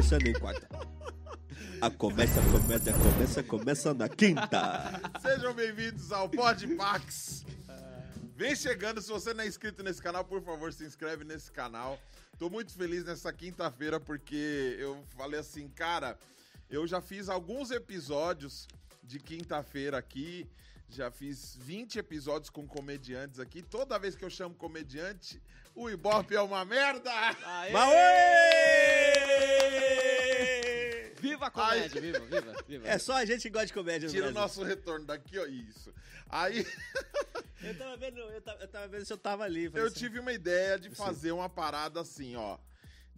segunda, nem quarta. A começa, a começa, começa na quinta. Sejam bem-vindos ao Podpax. Vem chegando, se você não é inscrito nesse canal, por favor, se inscreve nesse canal. Tô muito feliz nessa quinta-feira porque eu falei assim, cara, eu já fiz alguns episódios de quinta-feira aqui, já fiz 20 episódios com comediantes aqui. Toda vez que eu chamo comediante, o Ibope é uma merda! Aê! Aê! Viva a comédia, viva, viva, viva. É só a gente que gosta de comédia no Tira o nosso retorno daqui, ó. Isso. Aí Eu tava vendo, eu tava, eu tava vendo se eu tava ali. eu assim, tive uma ideia de fazer uma parada assim, ó.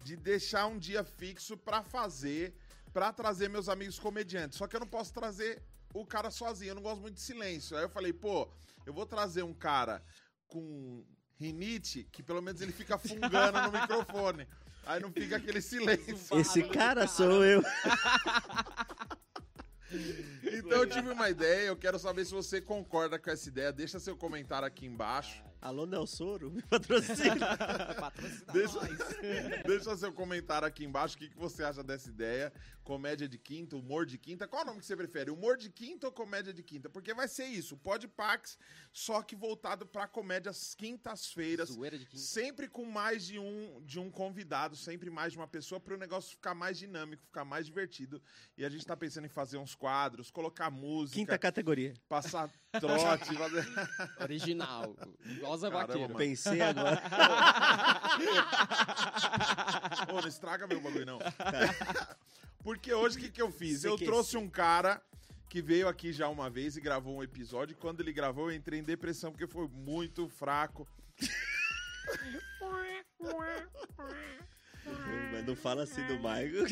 De deixar um dia fixo pra fazer, pra trazer meus amigos comediantes. Só que eu não posso trazer o cara sozinho, eu não gosto muito de silêncio. Aí eu falei, pô, eu vou trazer um cara com rinite, que pelo menos ele fica fungando no microfone. Aí não fica aquele silêncio. Esse cara sou eu. Então eu tive uma ideia, eu quero saber se você concorda com essa ideia. Deixa seu comentário aqui embaixo. Alô, Nelsoro, me patrocina. Patrocina Deixa- nós. Deixa seu comentário aqui embaixo. O que, que você acha dessa ideia? Comédia de quinta, humor de quinta. Qual o nome que você prefere? Humor de quinta ou comédia de quinta? Porque vai ser isso. Pode Pax, só que voltado pra comédias quintas-feiras. Zoeira de quinta. Sempre com mais de um, de um convidado, sempre mais de uma pessoa, para o negócio ficar mais dinâmico, ficar mais divertido. E a gente tá pensando em fazer uns quadros, colocar música, Quinta categoria. passar trote, fazer... Original. Rosa Caramba, Vaqueiro. mano. Pensei agora. Ô, não estraga meu bagulho, não. Porque hoje o que, que eu fiz? Você eu trouxe um cara que veio aqui já uma vez e gravou um episódio. Quando ele gravou, eu entrei em depressão porque foi muito fraco. Mas não fala assim do Michael.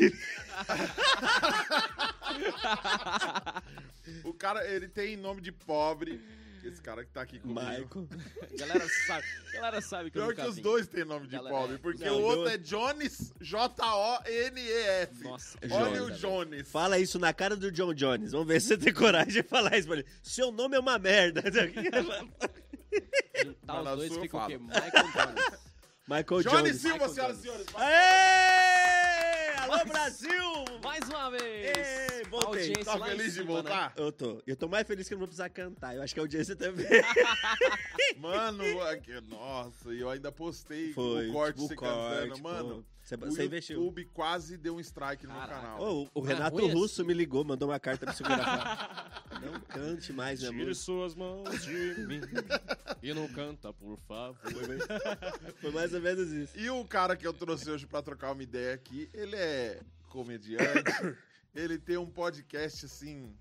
O cara, ele tem nome de pobre. Esse cara que tá aqui comigo. Michael. Galera sabe, galera sabe que eu Pior que nunca os vim. dois têm nome de Galera, pobre, porque não, o outro é Jones, J-O-N-E-S. Nossa. Olha Jones. o Jones. Fala isso na cara do John Jones. Vamos ver se você tem coragem de falar isso pra ele. Seu nome é uma merda. Mas na os dois sua fica o quê? Michael Jones. Michael Johnny Jones. Silva, Michael senhoras e Jones. senhores. Aê! Alô, Brasil! Mais uma vez. Ei, voltei. Tá feliz de cima, né? voltar? Eu tô. Eu tô mais feliz que eu não vou precisar cantar. Eu acho que a audiência também. Mano, aqui- nossa, e eu ainda postei Foi. o corte o você corte, cantando. Mano. Você, o você investiu. YouTube quase deu um strike no meu Caraca. canal. Ô, o é Renato Russo assim? me ligou, mandou uma carta pra segurar. não cante mais, meu amor. suas mãos de mim e não canta, por favor. Foi mais ou menos isso. E o cara que eu trouxe hoje pra trocar uma ideia aqui, ele é comediante, ele tem um podcast assim.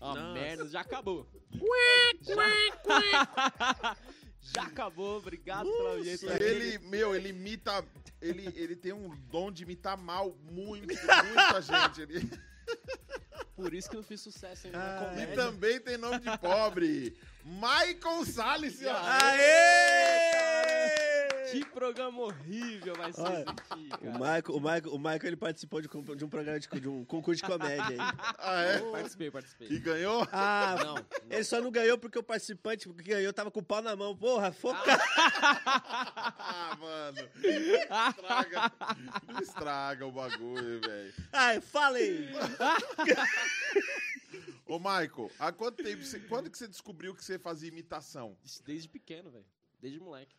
Ah, Nossa. merda, já acabou. Já... já acabou, obrigado pela audiência. Ele, meu, ele imita. Ele, ele tem um dom de imitar mal muito, muita gente. Ele, Por isso que eu fiz sucesso ainda Ah, na e comédia. também tem nome de pobre. Michael Salles, senhora. Aê! Que programa horrível vai ser Olha, esse aqui, O cara. Michael, o, Michael, o Michael ele participou de, um- de um programa de, de um concurso de comédia aí. Ah, é? Participei, participei. E ganhou? Ah, Não, não. ele só não ganhou porque o participante que ganhou tava com o pau na mão. Porra, foca. Ah, mano. Estraga, estraga o bagulho, velho. Ai, falei. Ô, Michael, há quanto tempo você, quando que você descobriu que você fazia imitação? Desde pequeno, velho. Desde moleque.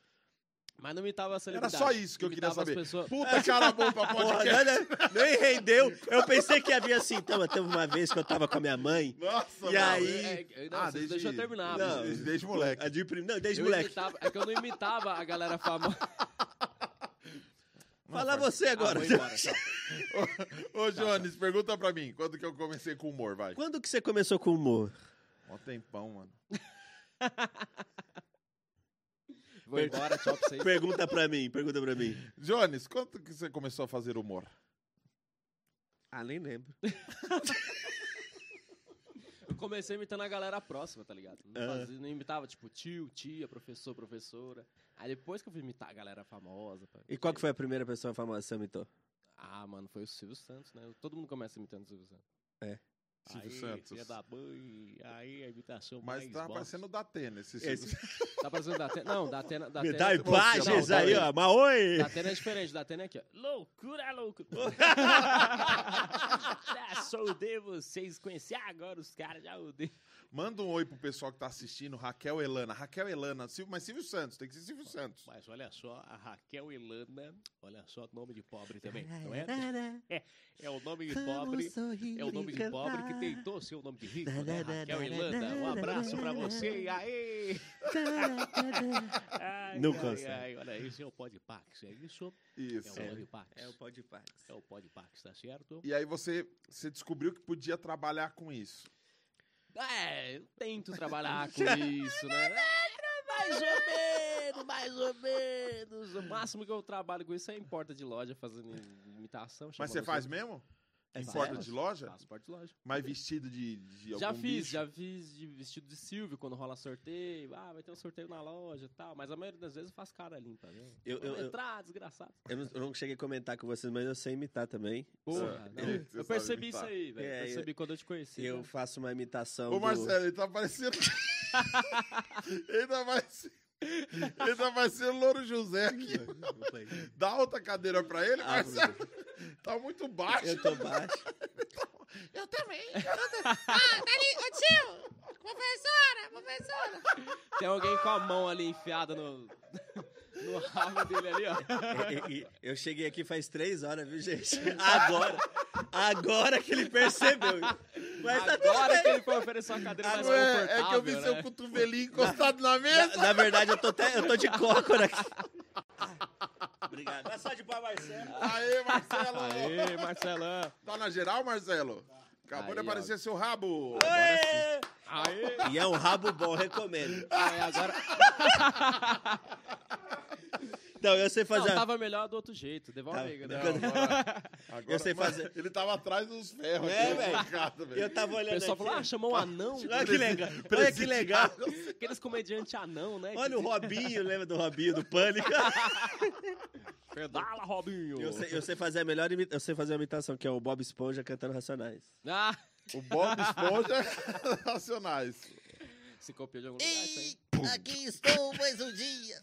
Mas não imitava a Era celebridade. só isso que eu queria saber. pessoas. Puta cara bom pra podcast. né? nem rendeu. Eu pensei que havia assim. Então, teve uma vez que eu tava com a minha mãe. Nossa, E aí- É, é, não, Ah, desde- deixa eu terminar. Não. Desde, desde moleque. De. Não, desde Eu moleque. imitava, é que eu não imitava a galera famosa. Fala você agora. Ah, embora, tchau. Ô, Jones, pergunta pra mim, quando que eu comecei com humor, vai? Quando que você começou com humor? Mó tempão, mano. Vou embora, tchau pra vocês. Pergunta pra mim, pergunta pra mim. Jones, quando que você começou a fazer humor? Ah, nem lembro. Eu comecei imitando a galera próxima, tá ligado? Não, fazia- não imitava, tipo, tio, tia, professor, professora. Aí depois que eu fui imitar a galera famosa. pá. E qual que foi a primeira pessoa famosa que você imitou? Ah, mano, foi o Silvio Santos, né? Todo mundo começa imitando o Silvio Santos. Silvio aí, Santos. filha da mãe, aí a imitação Mas mais tá bosta. parecendo o da Atena, esse Esse- Silvio Tá parecendo da Atena? Não, da Atena... Da Me dá é- imagens aí, ó. Mas oi! Da Atena é diferente, da Atena é aqui, ó. Loucura, loucura. Já só odeio vocês, conhecer agora os caras, já odeio. Manda um oi pro pessoal que tá assistindo, Raquel Elana. Raquel Elana, Silvio, mas Silvio Santos, tem que ser Silvio Santos. Mas olha só, a Raquel Elana, olha só, nome de pobre também, não é? É, é o nome de pobre, é o nome de pobre que tentou ser o nome de rico, né? Raquel Elana, um abraço pra você, e aí! Ai, Não ai, ai, olha, esse é o Podpax, é isso? Isso. É o Podpax. É o Podpax. É o Podpax, tá certo? E aí você, você descobriu que podia trabalhar com isso. É, eu tento trabalhar com isso, né? É, mais ou menos, mais ou menos. O máximo que eu trabalho com isso é em porta de loja, fazendo imitação. Mas você faz mesmo? É em porta de loja? Faço porta de loja. Mas vestido de, de Já algum fiz, bicho? já fiz de vestido de Silvio quando rola sorteio. Ah, vai ter um sorteio na loja e tal. Mas a maioria das vezes eu faço cara limpa, né? Eu- eu- eu- Entrar, desgraçado. Eu não, eu não cheguei a comentar com vocês, mas eu sei imitar também. Porra, não. Eu percebi imitar. isso aí, velho. É, eu- percebi quando eu te conheci. Eu né? faço uma imitação Ô, do... Marcelo, ele tá parecendo. ele tá parecendo. Ele tá parecendo Louro José aqui. Dá outra cadeira pra ele, Ah, Marcelo. Tá muito baixo. Eu tô baixo. Eu também. ah, Dani, ô tio! Professora, professora! Tem alguém com a mão ali enfiada no, no rabo dele ali, ó. Eu cheguei aqui faz três horas, viu, gente? Agora. Agora que ele percebeu. Mas tá Agora que ele foi oferecer uma cadeira mais Não é, confortável, é que eu vi né? seu cotovelinho encostado na mesa. Na, na verdade, eu tô, até, eu tô de cócora aqui. Obrigado. Só de pau, Marcelo. Aê, Marcelo. Aê, Marcelão. Tá na geral, Marcelo? Acabou Aí, de aparecer seu rabo. Aê! Aê. E é um rabo bom, recomendo. Aí, agora... Não, eu sei Não, fazer. tava melhor do outro jeito. Devolve Tá. aí, Não, galera. agora, agora- Eu sei mas fazer. Ele tava atrás dos ferros. É, aqui, velho. Eu tava O olhando pessoal aqui. falou, ah, chamou um anão. Olha que legal. Olha que legal. Aqueles comediantes anão, né? Olha o Robinho, lembra do Robinho do Pânico? Pedala, Robinho. Eu sei, eu sei fazer a melhor imitação, eu sei fazer a imitação, que é o Bob Esponja cantando Racionais. Ah, O Bob Esponja Racionais. se copiou de algum lugar, isso aí. Ei, aqui estou mais um dia.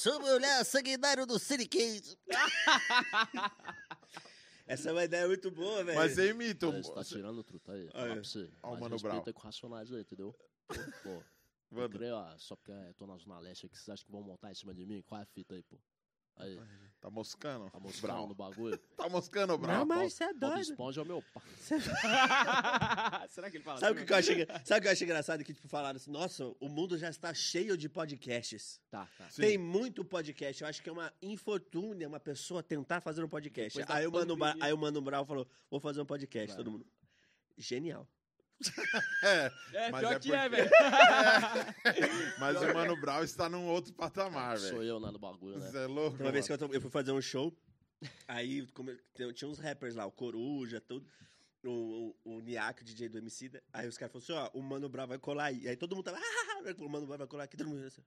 Sob o olhar sanguinário do Siriqueito. Essa é uma ideia muito boa, velho. Mas você imita um... Você tá tirando truta aí, Aí. falar pra você. Ó o Mano Brown. com racionais aí, entendeu? Pô, pô. Mano, Creio, ó, só porque eu tô na Zona Leste aqui, vocês acham que vão montar em cima de mim? Qual é a fita aí, pô? Aí, tá moscando? tá mostrando Brau. no bagulho? Tá moscando, Brau? Não, mas você é Bob doido. Esponja é o meu pai. Será que ele fala Sabe o assim? que eu achei, sabe o que eu achei engraçado? Que tipo, falaram assim, nossa, o mundo já está cheio de podcasts. Tá, tá. Sim. Tem muito podcast. Eu acho que é uma infortúnia uma pessoa tentar fazer um podcast. Aí o, Mano Bra- aí o Mano Brown falou, vou fazer um podcast. Claro. Todo mundo, genial. É, É, Mas pior é que é, porque- velho. mas o Mano Brown está num outro patamar, Sou velho. eu lá no bagulho, né? Você é louco, uma vez que mano. eu, tô- eu fui fazer um show, aí tinha uns rappers lá, o Coruja, tudo. O, o, o Niak, o DJ do Emicida. Aí os caras falaram assim, ó, o Mano Brown vai colar aí. Aí todo mundo tava, ah, o Mano Brown vai colar aqui, todo mundo assim.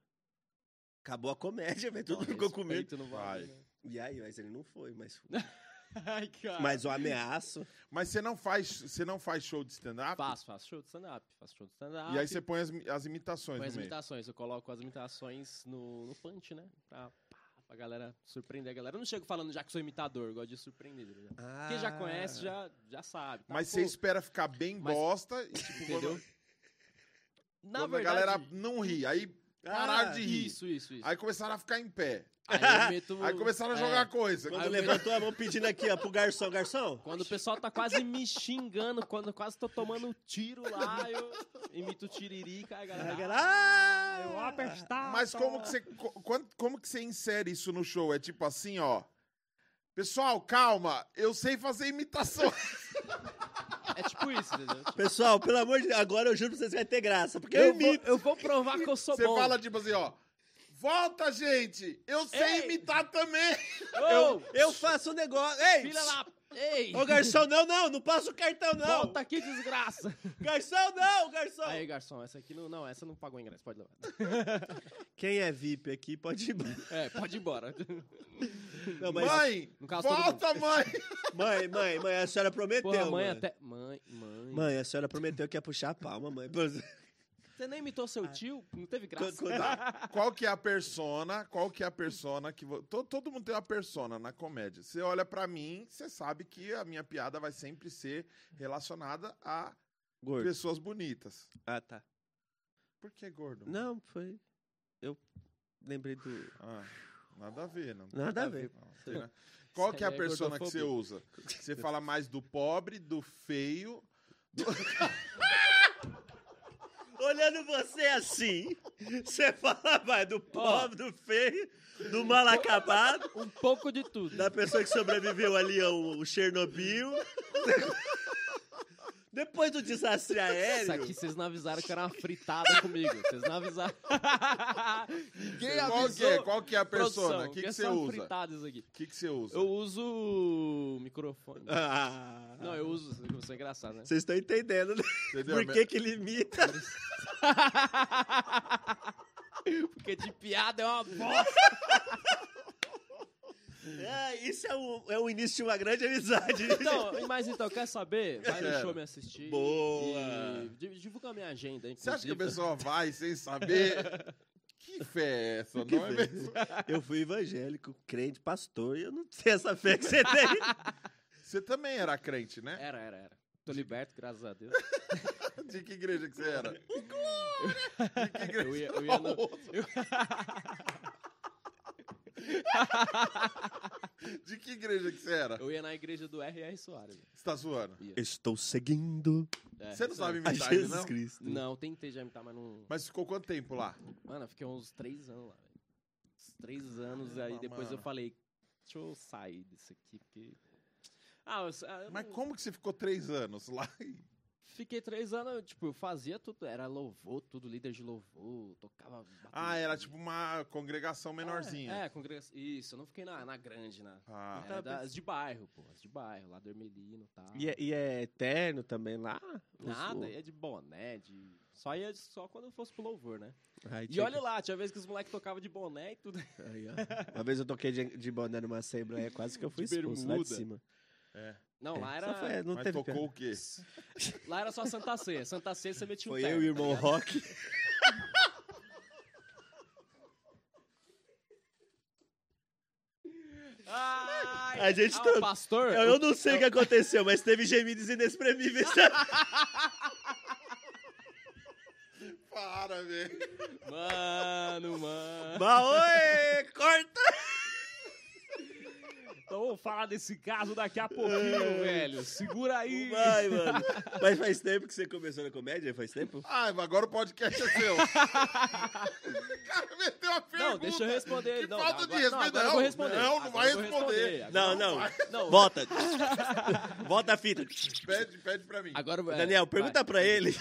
Acabou a comédia, velho. Todo mundo ficou com medo. Vai. né? E aí, mas ele não foi, mas Ai, cara. Mas o ameaço. Mas você não faz, você não faz show de stand-up? Faço, faço show de stand-up. Faço show de stand-up. E aí você põe as, as imitações põe as meio. imitações. Eu coloco as imitações no, no punch, né? Pra, pá, pra galera surpreender a galera. Eu não chego falando já que sou imitador, eu gosto de surpreender. né? Quem já conhece já, já sabe. Tá, Mas você espera ficar bem Mas- bosta e tipo, Entendeu? quando, Na quando verdade, a galera não ri, aí pararam Ah, de rir. Isso, isso, isso. Aí começaram a ficar em pé. Aí eu meto... Aí começaram a é, jogar coisa. Quando Aí eu levantou a mão pedindo aqui, ó, pro garçom, garçom. Quando o pessoal tá quase me xingando, quando eu quase tô tomando um tiro lá, eu imito o tiririca, aí a galera... Ah, eu apestado. Mas como que você co- como, como que você insere isso no show? É tipo assim, ó. Pessoal, calma, eu sei fazer imitação. É tipo isso, entendeu? Pessoal, pelo amor de Deus, agora eu juro pra vocês que vai ter graça. Porque eu, Eu vou, imito. eu vou provar que eu sou Você bom. fala tipo assim, ó. Volta, gente! Eu sei Ei! imitar também! Ô, Eu faço um negócio. Ei! filha lá... Ei! Ô, garçom, não, não, não passa o cartão, não. Volta aqui, desgraça! Garçom, não, garçom. Aí, garçom, essa aqui não... Não, essa não pagou ingresso, pode levar. Quem é VIP aqui pode ir embora. É, pode ir embora. Não, mas- Mãe! No caso, volta, mãe! Mãe, mãe, mãe, a senhora prometeu, Porra, mãe mãe. até. Mãe, mãe. Mãe, a senhora prometeu que ia puxar a palma, mãe. Você nem imitou seu tio? Não teve graça. Quando- Qual que é a persona? Qual que é a persona que vo- todo, todo mundo tem uma persona na comédia. Você olha pra mim, você sabe que a minha piada vai sempre ser relacionada a Gordo. pessoas bonitas. Ah, tá. Por que gordo? Não, foi. Eu lembrei do. Ah, nada a ver, não. Nada a ver. Não, tem nada. Qual que é a é persona que você usa? Você fala mais do pobre, do feio. Você assim, você fala mais do pobre, do feio, do mal acabado, Um pouco de tudo. da pessoa que sobreviveu ali ao Chernobyl. Depois do desastre Isso aéreo. aqui vocês não avisaram que era uma fritada comigo. Vocês não avisaram. Ninguém Qual que avisou. é? Qual que é a persona? O que, que é você usa? isso. O que, que você usa? Eu uso microfone. Ah, Não, eu uso. Isso é engraçado, né? Vocês estão entendendo, né? Entendeu? Por que que ele imita? Porque de piada é uma bosta. Ah, isso é o, é o início de uma grande amizade. Então, mas então, quer saber? Vai no show me assistir. Boa. E di- divulga a minha agenda, Você acha que a inclusive. pessoa vai sem saber? que fé é essa? Que não é fé? mesmo? Eu fui evangélico, crente, pastor, e eu não sei essa fé que você tem. Você também era crente, né? Era, era, era. Tô liberto, graças a Deus. De que igreja que você era? De que igreja? Eu ia, eu ia no- eu- De que igreja que você era? eu ia na igreja do R.R. Soares. Você tá zoando? Ia. Estou seguindo É, Você não sabe a imitar ele, Jesus não? Cristo. Não, tentei já imitar, mas não. Mas ficou quanto tempo lá? Mano, eu fiquei uns três anos lá. velho. Uns três anos, aí depois eu mano. falei, deixa eu sair disso aqui, porque. Ah, eu, eu Mas não- como que você ficou três anos lá? Fiquei três anos, tipo, eu fazia tudo, era louvor, tudo, líder de louvor, tocava. Ah, era tipo uma congregação menorzinha. É, é congregação. Isso, eu não fiquei na, na grande, na. Ah, É, das de bairro, pô, as de bairro, lá do Ermelino e tal. E é, e é eterno também lá? Nada, ia de boné, de. Só ia só quando eu fosse pro louvor, né? Aí E olha lá, tinha vez que os moleques tocavam de boné e tudo. que- aí, ó. Uma vez eu toquei de, de boné numa assembleia, quase que eu fui De expulso lá de cima. é. Não, lá É, era. foi- não Mas teve tocou piada. o quê? Lá era só Santa Ceia. Santa Ceia você metia um Foi terno, eu e o tá irmão ligado? Rock. Ai, A gente ah, tá- o pastor. Eu, eu não sei o que aconteceu, mas teve gemidos inexprimíveis. Para, velho. Mano, mano. Maoi, corta! Então vamos falar desse caso daqui a pouquinho, velho. Segura aí. Vai, mano. Mas faz tempo que você começou na comédia? Faz tempo? Ah, agora o podcast é seu. o cara meteu a pergunta. Não, deixa eu responder. Que não, falta de agora- não, respeito. eu vou responder. Não, não Agora vai responder. Agora- Não, não. Não, Volta. Volta a fita. Pede, pede pra mim. Agora, é, Daniel, pergunta pra ele.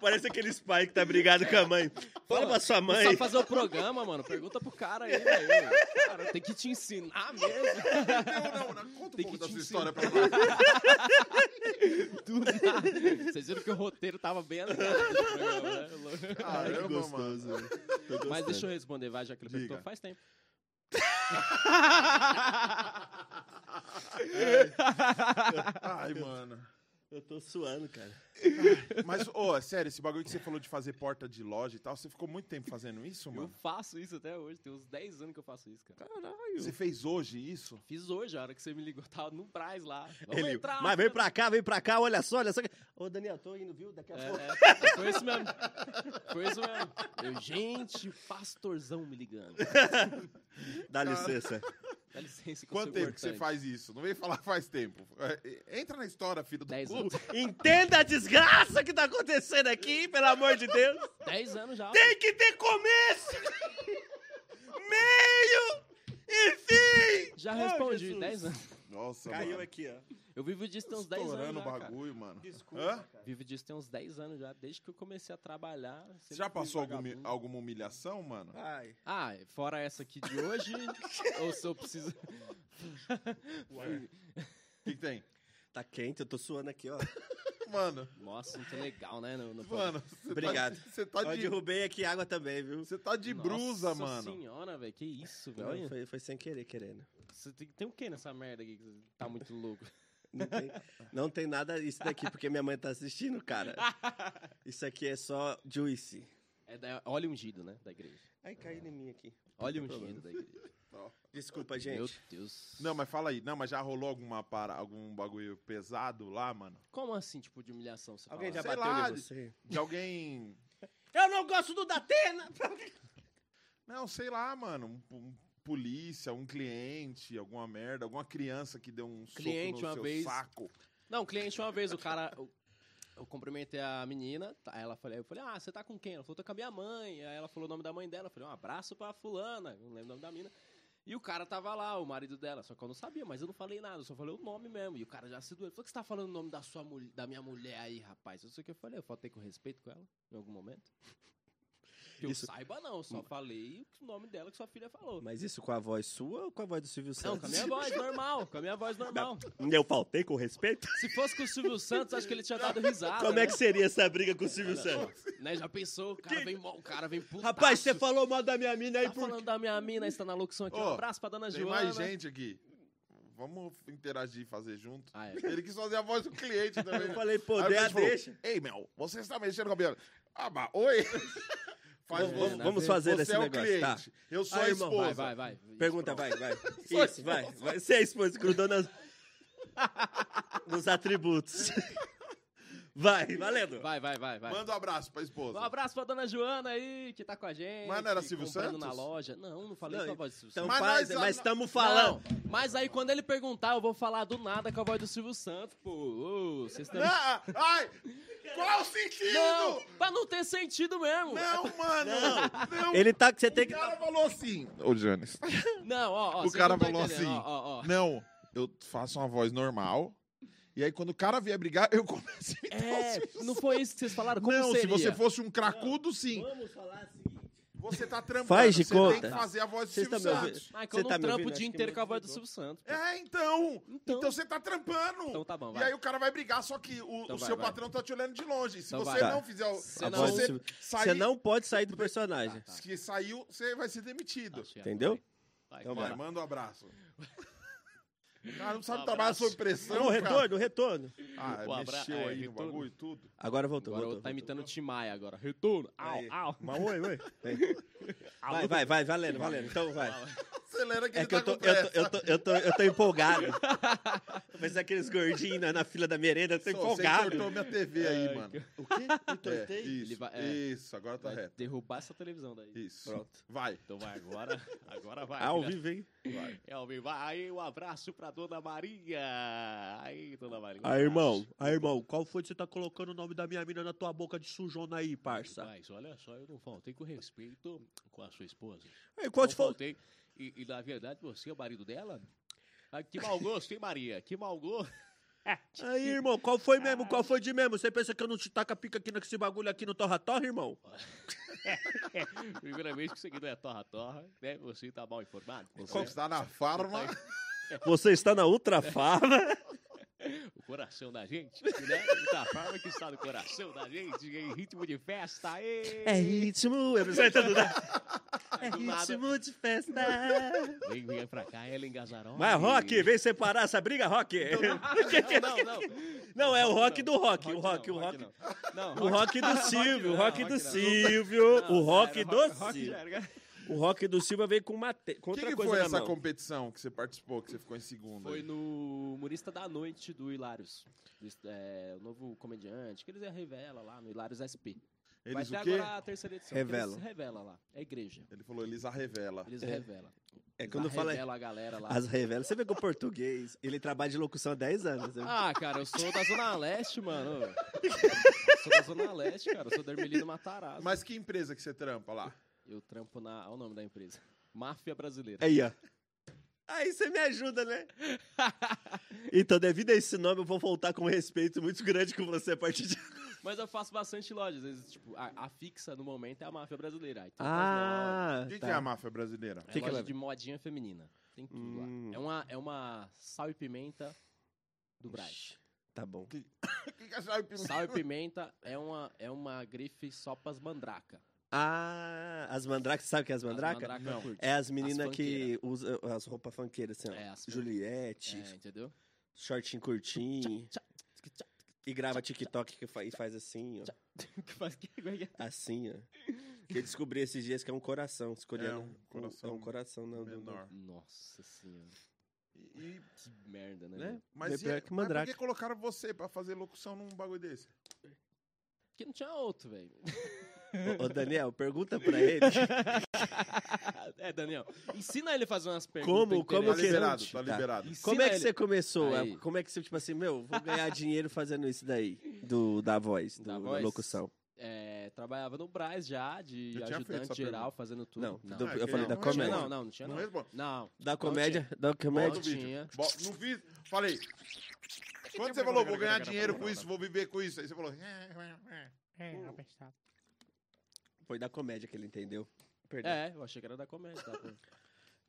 Parece aqueles pais que tá brigado com a mãe. Fala pra sua Não mãe. sabe fazer o programa, mano. Pergunta pro cara aí, velho. Cara, tem que te ensinar mesmo. Não, não, não. Conta um Tem pouco que da te sua história pra nós. Do nada. Vocês viram que o roteiro tava bem do programa, né? Ai, que Caramba, mano. gostoso. Tô Mas deixa eu responder, vai, já que ele Diga. perguntou. Faz tempo. Ai, mano. Eu tô suando, cara. Mas, ô, sério, esse bagulho que você falou de fazer porta de loja e tal, você ficou muito tempo fazendo isso, Eu mano? faço isso até hoje. Tem uns 10 anos que eu faço isso, cara. Caralho. Você fez hoje isso? Fiz hoje, a hora que você me ligou. Tava no Braz lá. Vamos Ele, entrar, mas vem pra cá, vem pra cá, olha só, olha só. Ô, Daniel, tô indo, viu? Daqui a É, pouco. é, foi isso mesmo. Foi isso mesmo. Eu, gente, pastorzão me ligando. Dá licença. Dá licença que Quanto tempo que você faz isso? Não vem falar faz tempo. É, Entra na história, filho do 10 cu. anos. Entenda a desgraça que tá acontecendo aqui, pelo amor de Deus. 10 anos já. Tem que ter começo, meio e fim. Já Oh, respondi, Jesus. 10 anos. Nossa, Caiu mano. aqui, ó. Eu vivo disso tem uns 10 anos Estourando o cara. bagulho, mano. Desculpa, Hã? cara. Vivo disso tem uns 10 anos já, desde que eu comecei a trabalhar. Você já passou alguma, vagabundo. alguma humilhação, mano? Ai. Ah, fora essa aqui de hoje, ou se eu preciso... O que, que tem? Tá quente, eu tô suando aqui, ó. Mano, Nossa, muito legal, né? No, no mano, você Obrigado. Tá, você tá Eu de, derrubei aqui água também, viu? você tá de brusa, Nossa mano. senhora, velho. Que isso, Não, velho. foi, foi sem querer, querendo. Você tem, tem o que nessa merda aqui? que você Tá muito louco. Não tem, não tem nada isso daqui, porque minha mãe tá assistindo, cara. Isso aqui é só juice. É da óleo ungido, né? Da igreja. Ai, caiu em mim aqui. Óleo ungido da igreja. Desculpa, gente. Meu Deus. Não, mas fala aí. Não, mas já rolou alguma para, algum bagulho pesado lá, mano? Como assim, tipo, de humilhação? Você Alguém fala? já Sei bateu lá, em você? De alguém. Eu não gosto do Datena! Não, sei lá, mano. Um, um polícia, um cliente, alguma merda, alguma criança que deu um Cliente soco no uma seu vez. saco. Não, cliente uma vez, o cara. Eu, cumprimentei a menina, tá, aí ela falei, eu falei, ah, você tá com quem? Ela falou, tô com a minha mãe. Aí ela falou o nome da mãe dela. Eu falei, um abraço pra fulana, não lembro o nome da mina. E o cara tava lá, o marido dela, só que eu não sabia, mas eu não falei nada, eu só falei o nome mesmo. E o cara já se doeu. Ele falou que você tá falando o nome da sua da minha mulher aí, rapaz. Eu sei o que eu falei, eu faltei com respeito com ela em algum momento. Que eu Isso- saiba, não, eu só falei o nome dela que sua filha falou. Mas isso com a voz sua ou com a voz do Silvio Santos? Não, com a minha voz normal, com a minha voz normal. Eu faltei com respeito? Se fosse com o Silvio Santos, acho que ele tinha dado risada. Como é né? que seria essa briga com o Silvio Santos? Né, já pensou? O cara vem, mó- o cara vem putaço. Rapaz, você falou mal da minha mina aí Tá por falando da minha mina, está na locução aqui. Um Ô, abraço pra dona Tem Joana. mais gente aqui. Vamos interagir e fazer junto. Ah, é. Ele quis fazer a voz do cliente também. Eu falei, pô, dê a deixa. Ei, Mel, você está mexendo com a minha... Ah, mas, oi? Faz Vamos- vamos- vamos fazer você esse é negócio, cliente. tá. Eu sou Aí, a irmão, esposa. Vai, vai, vai. Pergunta, Pronto. vai, vai. Isso, vai. vai. Você é a esposa, grudou nas... nos atributos. Vai, valendo. Vai, vai, vai, vai. Manda um abraço pra esposa. Um abraço pra dona Joana aí, que tá com a gente. Mas não era Silvio Santos? na loja. Não, não falei Não, com a voz do Silvio Então Santos. Mas nós- mas estamos falando. Não, mas aí quando ele perguntar, eu vou falar do nada com a voz do Silvio Santos, pô. Vocês estão... Ah, ai! Qual o sentido? Não, pra não ter sentido mesmo. Não, mano! Não! Ele tá que você tem O que. cara falou assim. Ô, Janis. Não, ó, ó. O cara não tão falou entendendo, assim. Ó, ó, ó. Não, eu faço uma voz normal. E aí, quando o cara vier brigar, eu começo a imitar o É, Silvio não foi isso que vocês falaram? Como Não, se seria? você fosse um cracudo, sim. Vamos falar o seguinte. Você tá trampando. Faz de você tem conta. que fazer a voz do Silvio ouvindo? Santos. Ah, que Você eu não tá me trampo o dia inteiro com a voz do. Silvio Santos. pô. É, então. Então. Então você tá trampando. Então tá bom, E vai. aí o cara vai brigar, só que o, Então o vai, seu vai. patrão tá te olhando de longe. Se Então você vai. não fizer o. Você não- você sair, Você não pode sair do personagem. Tá. Se saiu, você vai ser demitido. Achei, Entendeu? Vai, Então vai. Vai, vai. manda um abraço. O cara não sabe Um trabalhar sob pressão. Não, cara. retorno, retorno. Ah, Um abra- mexeu é, aí no retorno. bagulho e tudo. Agora voltou. Agora voltou, tá voltou. imitando o Tim Maia agora. Retorno. Au, au. Mas oi, oi. Vai, vai, vai, valendo, valendo. Então vai. Acelera que É ele que eu tá tô, com eu tô, eu tô, eu tô, eu tô empolgado. Parece aqueles gordinhos na, na fila da merenda, eu tô Só, Você empolgado. cortou minha TV aí, mano. O quê? É, Entortei? isso, Ele vai- é. isso, agora tá Vai reto. derrubar essa televisão daí. Isso. Pronto. Vai, Então vai agora. Agora vai. Ao vivo, hein? vai. É ao vivo. Aí um abraço pra dona Maria. Aí, dona Maria. Aí, irmão, aí, irmão, qual foi que você tá colocando o nome da minha mina na tua boca de sujona aí, parça? Mas olha só, eu não faltei com respeito com a sua esposa. Aí, qual não foi? faltei. E, e, na verdade, você é o marido dela? Ah, que mau gosto, hein, Maria? Que mau gosto. Aí, irmão, qual foi mesmo? Qual foi de mesmo? Você pensa que eu não te taca pica aqui nesse bagulho aqui no torra-torra, irmão? Primeira vez que isso aqui não é torra-torra, né? Você tá mal informado. Você né? está na farma. Você está na Ultra Farma. O coração da gente, né? Da forma que está no coração da gente, em ritmo de festa. Aê! É ritmo. Né? É Do nada. ritmo de festa. Vem, vem pra cá, Ellen Gazzaroli. Mas, Rock, vem separar essa briga, Rock. Não, não, não. Não, é o rock do rock. O rock, o rock. O rock do Silvio, o rock do. Silvio, o rock do Silvio. O rock do Silva veio com uma te... com que, que coisa foi essa mão. competição que você participou, que você ficou em segundo? Foi aí? no Humorista da Noite do Hilários. É, o novo comediante, que eles é revela lá no Hilários SP. Vai Eles ter o quê? agora a terceira edição. Revela. Eles revela lá. É igreja. Ele falou, Elisa revela. Eles É. revelam. É Eles quando fala revela a galera lá. as revelas. Você vê que o português, ele trabalha de locução há 10 anos. né? Ah, cara, eu sou da Zona Leste, mano. Eu sou da Zona Leste, cara. Eu sou da Ermelino Matarazzo. Mas que empresa que você trampa lá? Eu trampo na... Olha o nome da empresa. Máfia Brasileira. Aí, ó. Aí você me ajuda, né? Então, devido a esse nome, eu vou voltar com um respeito muito grande com você a partir de Mas eu faço bastante lojas. Às vezes, tipo, a, a fixa no momento é a Máfia Brasileira. Tem Ah, O que, tá. que é a máfia brasileira? É que que loja ela- de modinha feminina. Tem tudo Hum. lá. É uma, é uma sal e pimenta do Braz. Tá bom. O que, que é sal e pimenta? Sal e pimenta é uma, é uma grife só pras mandraca. Ah, as mandracas, sabe o que é as mandracas? As Não. É as meninas As que usam as roupas funkeiras, assim, ó. É, as Juliette, É, entendeu? shortinho curtinho. E grava TikTok que fa- e faz assim, ó. Que faz que- é que é? Assim, ó. Que eu descobri esses dias que é um coração. Coreano. É um coração É um coração, não. menor. Nossa senhora. E- Que merda, né? Né? mas, É e- que mas por que colocaram você pra fazer locução num bagulho desse? Porque não tinha outro, velho. Ô, ô, Daniel, pergunta pra ele. é, Daniel. Ensina ele a fazer umas perguntas. Como- como Tá liberado, Tá. tá liberado. Ensina Como é que ele- você começou? Aí. Como é que você, tipo assim, meu, vou ganhar dinheiro fazendo isso daí? Do, da voz, do- Da da, voz? locução. É, trabalhava no Braz já, de ajudante geral, pergunta. fazendo tudo. Não, não. do- Ah, eu falei não, da não comédia. Não, não, não tinha Não não. Não. Da não comédia, da comédia. o vídeo. tinha. Não fiz. Falei. Quando você falou, vou ganhar dinheiro com isso, vou viver com isso. Aí você falou. Foi da comédia que ele entendeu. Perdão. É, eu achei que era da comédia. Tá.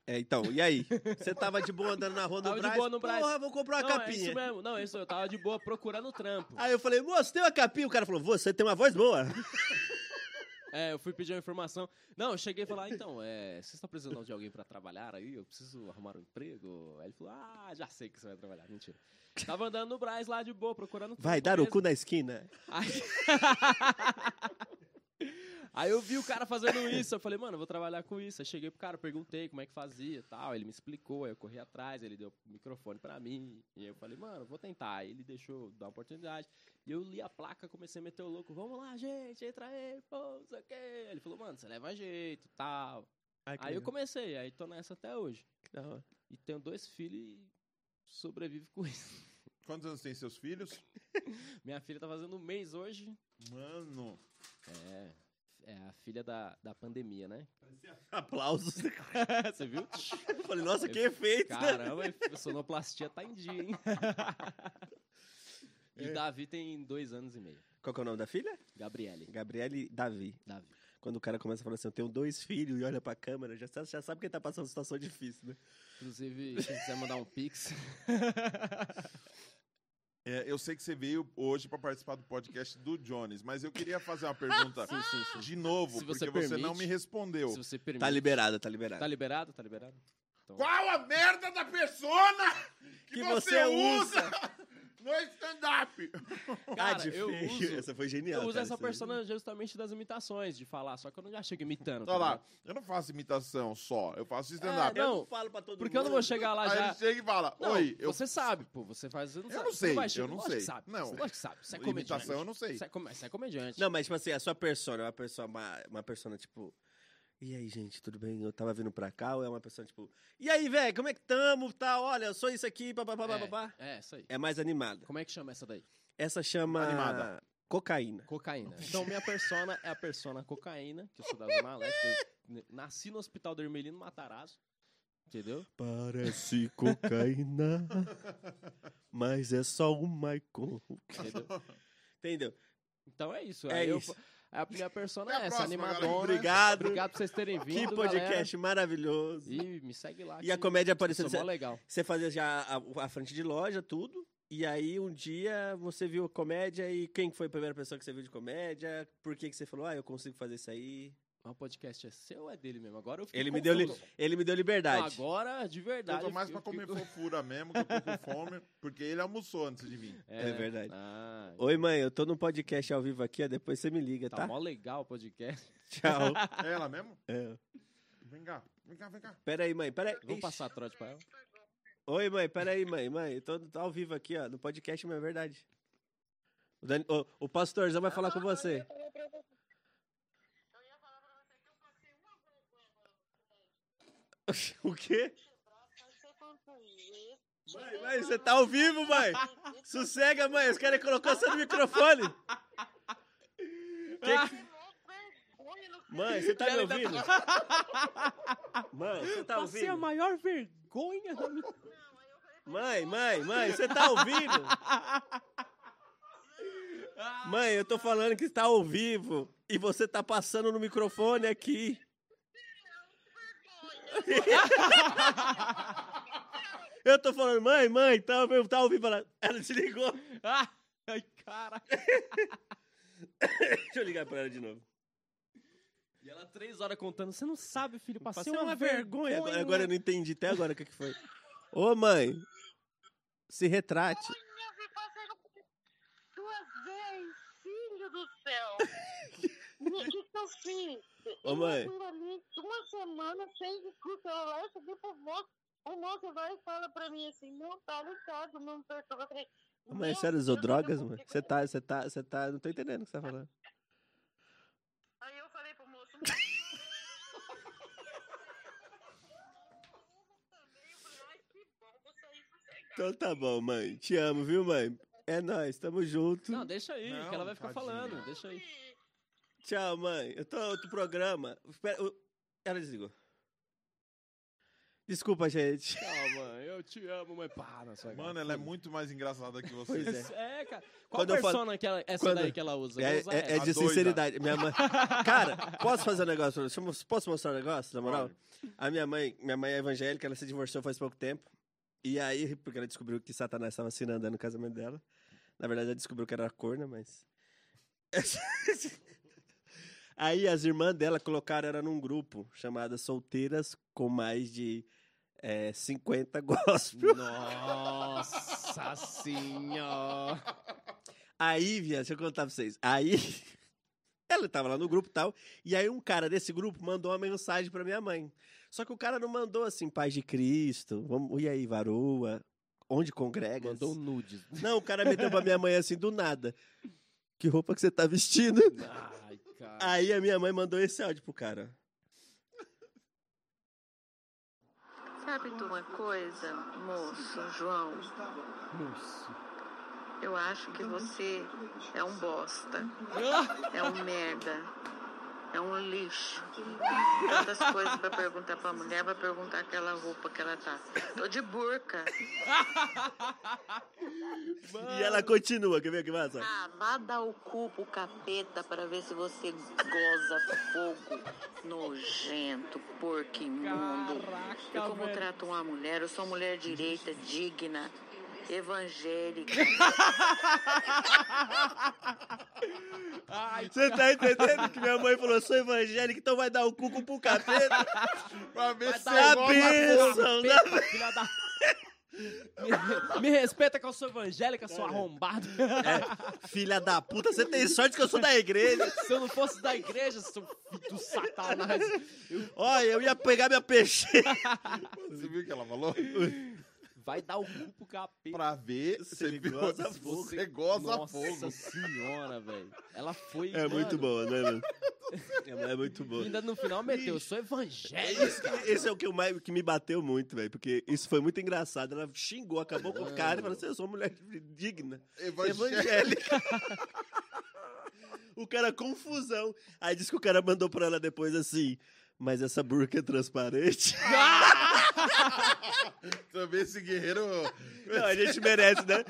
É, então, e aí? Você tava de boa andando na rua no Tava de boa no Brás. Porra, vou comprar uma não, é capinha. isso mesmo. Não, isso eu tava de boa procurando trampo. Aí eu falei, moço, tem uma capinha? O cara falou, você tem uma voz boa. É, eu fui pedir uma informação. Não, eu cheguei e falei, ah, então, é, vocês estão precisando de alguém pra trabalhar aí? Eu preciso arrumar um emprego? Aí ele falou, ah, já sei que você vai trabalhar. Mentira. Tava andando no Brás lá de boa, procurando Vai dar o mesmo. cu na esquina. Aí... Aí eu vi o cara fazendo isso, eu falei, mano, eu vou trabalhar com isso. Aí cheguei pro cara, perguntei como é que fazia e tal. Ele me explicou, aí eu corri atrás, ele deu o microfone pra mim. E aí eu falei, mano, vou tentar. Aí ele deixou dar uma oportunidade. E eu li a placa, comecei a meter o louco, vamos lá, gente, entra aí, pô, não sei o quê. Ele falou, mano, você leva jeito tal. Aí eu comecei, aí tô nessa até hoje. E tenho dois filhos e sobrevivo com isso. Quantos anos tem seus filhos? Minha filha tá fazendo um mês hoje. Mano. É. É a filha da, da pandemia, né? Aplausos. Você viu? Eu falei, nossa, que efeito. Caramba, a sonoplastia tá em dia, hein? E Davi tem dois anos e meio. Qual que é o nome da filha? Gabriele. Gabriele Davi. Davi. Quando o cara começa a falar assim, eu tenho dois filhos e olha pra câmera, já, já sabe que ele tá passando uma situação difícil, né? Inclusive, se quiser mandar um pix. É, eu sei que você veio hoje pra participar do podcast do Jones, mas eu queria fazer uma pergunta sim, sim, sim. de novo, Se porque você você não permite. me respondeu. Se você permite. Tá liberado, tá liberado. Tá liberado? Tá liberado? Então, Qual a merda da persona que, Que você, você usa no stand-up? Cara, Ah, eu feio. uso- Essa foi genial. eu uso cara, essa aí. persona justamente das imitações, de falar, só que eu não já chego imitando. tá Olha lá, ligado? eu não faço imitação só, eu faço stand-up. É, Eu não, não falo pra todo Porque mundo. eu não vou chegar lá Aí já. ele chega e fala, Não, oi, eu... Você sabe, pô. Você faz. Você não, Eu sabe, não você sei, vai eu não sei. que sabe. Não. Lógico que sabe. Você é comediante. imitação eu não sei. Você é, você é comediante. Não, mas tipo assim, a sua persona é uma pessoa, uma, uma persona, tipo. E aí, gente, tudo bem? Eu tava vindo pra cá, ou é uma pessoa, tipo. E aí, velho, como é que tamo? Tá, olha, eu sou isso aqui, papapá, papapá. é, é, isso aí. É mais animada. Como é que chama essa daí? Essa chama. Animada. Cocaína. Cocaína. Então, minha persona é a persona cocaína, que eu sou da Zona Leste. Eu nasci no Hospital do Hermelino Matarazzo. Entendeu? Parece cocaína, mas é só o Maicon. Entendeu? Entendeu? Então é isso. É Aí eu- isso. A minha persona a é essa, próxima, galera. animadona. Obrigado. Obrigado por vocês terem vindo. que podcast maravilhoso. Galera. E me segue lá. E a comédia eu aparecendo. sou mó Você, legal. você fazia já a, a frente de loja, tudo. E aí, um dia, você viu a comédia e quem foi a primeira pessoa que você viu de comédia? Por que, que você falou, ah, eu consigo fazer isso aí? O podcast é seu ou é dele mesmo? Agora eu fiquei Ele me, deu, li- confuso. ele me deu Não, liberdade. agora, de Eu verdade. tô mais pra eu fiquei- comer fofura mesmo, que eu tô com fome, porque ele almoçou antes de vir. É verdade. Ah, Oi, mãe, eu tô num podcast ao vivo aqui, ó, depois você me liga, tá tá? mó legal o podcast. Tchau. É ela mesmo? É. Vem cá, vem cá, vem cá. Pera aí, mãe, pera aí. Vamos Ixi. passar trote pra ela? Oi, mãe, pera aí, mãe, mãe. Eu tô, tô ao vivo aqui, ó, no podcast, mas é verdade. O, Dani- o- o pastorzão vai falar com você. O quê? Mãe, mãe, você tá ao vivo, mãe? Sossega, mãe, os caras colocou você no microfone. Que que- Mãe, você tá me ouvindo? Mãe, você tá Passei a ouvindo? maior vergonha da minha... Mãe, mãe, mãe, você tá ouvindo? Mãe, eu tô falando que está ao vivo e você tá passando no microfone aqui. Eu tô falando, mãe, mãe, tá, eu tá ouvindo falar. Ela desligou. Ah, ai, cara. Deixa eu ligar pra ela de novo. E ela três horas contando. Você não sabe, filho. Passei, Passei uma, vergonha. Agora, agora eu não entendi até agora o que, que foi. Ô, mãe, se retrate. Passaram duas vezes, filho do céu. Me disse assim, Ô, mãe. ali uma semana sem com o celular, eu cheguei pro moço, o moço vai e fala pra mim assim, não tá ligado, não perturba. Eu falei, Mãe, a "Meu senhora usou drogas, mãe? Você tá, você tá, você tá. Não tô entendendo o que você tá falando. Aí eu falei pro moço. Então tá bom, mãe. Te amo, viu, mãe? É nóis, tamo junto. Não, deixa aí, Não, que ela vai ficar tadinha. falando. Deixa aí. Tchau, mãe. Eu tô no outro programa. Espera, o- Ela desligou. Desculpa, gente. Tchau, mãe. Eu te amo, mãe. Pá, na sua Mano, ela é muito mais engraçada que você. Pois é. É, cara. Qual Quando eu falo- persona que ela, essa quando- daí que ela usa? É, é- é de A doida. sinceridade. Minha mãe... Cara, posso fazer um negócio pra você? Posso- Posso mostrar um negócio, na moral? A minha mãe, minha mãe é evangélica, ela se divorciou faz pouco tempo. E aí, porque ela descobriu que Satanás estava se andando no casamento dela. Na verdade, ela descobriu que era corna, mas. aí as irmãs dela colocaram ela num grupo chamado Solteiras com mais de é, 50 gospel. Nossa senhora. Aí, viado, deixa eu contar pra vocês. Aí, ela tava lá no grupo e tal, e aí um cara desse grupo mandou uma mensagem pra minha mãe. Só que o cara não mandou assim, paz de Cristo, vamos, e aí, varoa, onde congrega? Mandou nudes. Não, o cara meteu pra minha mãe assim, do nada. Que roupa que você tá vestindo? Ai, cara. Aí a minha mãe mandou esse áudio pro cara. Sabe de uma coisa, moço, João? Moço. Eu acho que você é um bosta. É um merda. É um lixo. Tantas coisas pra perguntar pra mulher, vai perguntar aquela roupa que ela tá. Tô de burca. E ela continua, quer ver que massa? Ah, vá dar o cu pro capeta para ver se você goza fogo. Nojento, porco imundo. Caraca, Eu como velho. trato uma mulher, eu sou mulher direita, digna, evangélica. Ai, Você tá entendendo que minha mãe falou, sou evangélica, então vai dar o cu pro capeta? Pra ver se dar você a goza benção, né? Filha da... Me, me respeita que eu sou evangélica, sou arrombado. É, filha da puta, você tem sorte que eu sou da igreja. Se eu não fosse da igreja, seu filho do satanás. Eu- Olha, eu ia pegar minha peixeira. Você viu o que ela falou? Vai dar o cu pro capeta. Pra ver se ele você goza goza, você goza Nossa fogo. senhora, velho. Ela foi. É muito mano, boa, né, mano? É, é muito boa. Ainda no final meteu, eu sou evangélica. Esse é o que, eu mais, que me bateu muito, velho. Porque isso foi muito engraçado. Ela xingou, acabou com o cara e falou assim: Eu sou uma mulher digna, Evangélica. evangélica. o cara, confusão. Aí disse que o cara mandou pra ela depois assim: Mas essa burca é transparente. Também esse guerreiro. Não, a gente merece, né?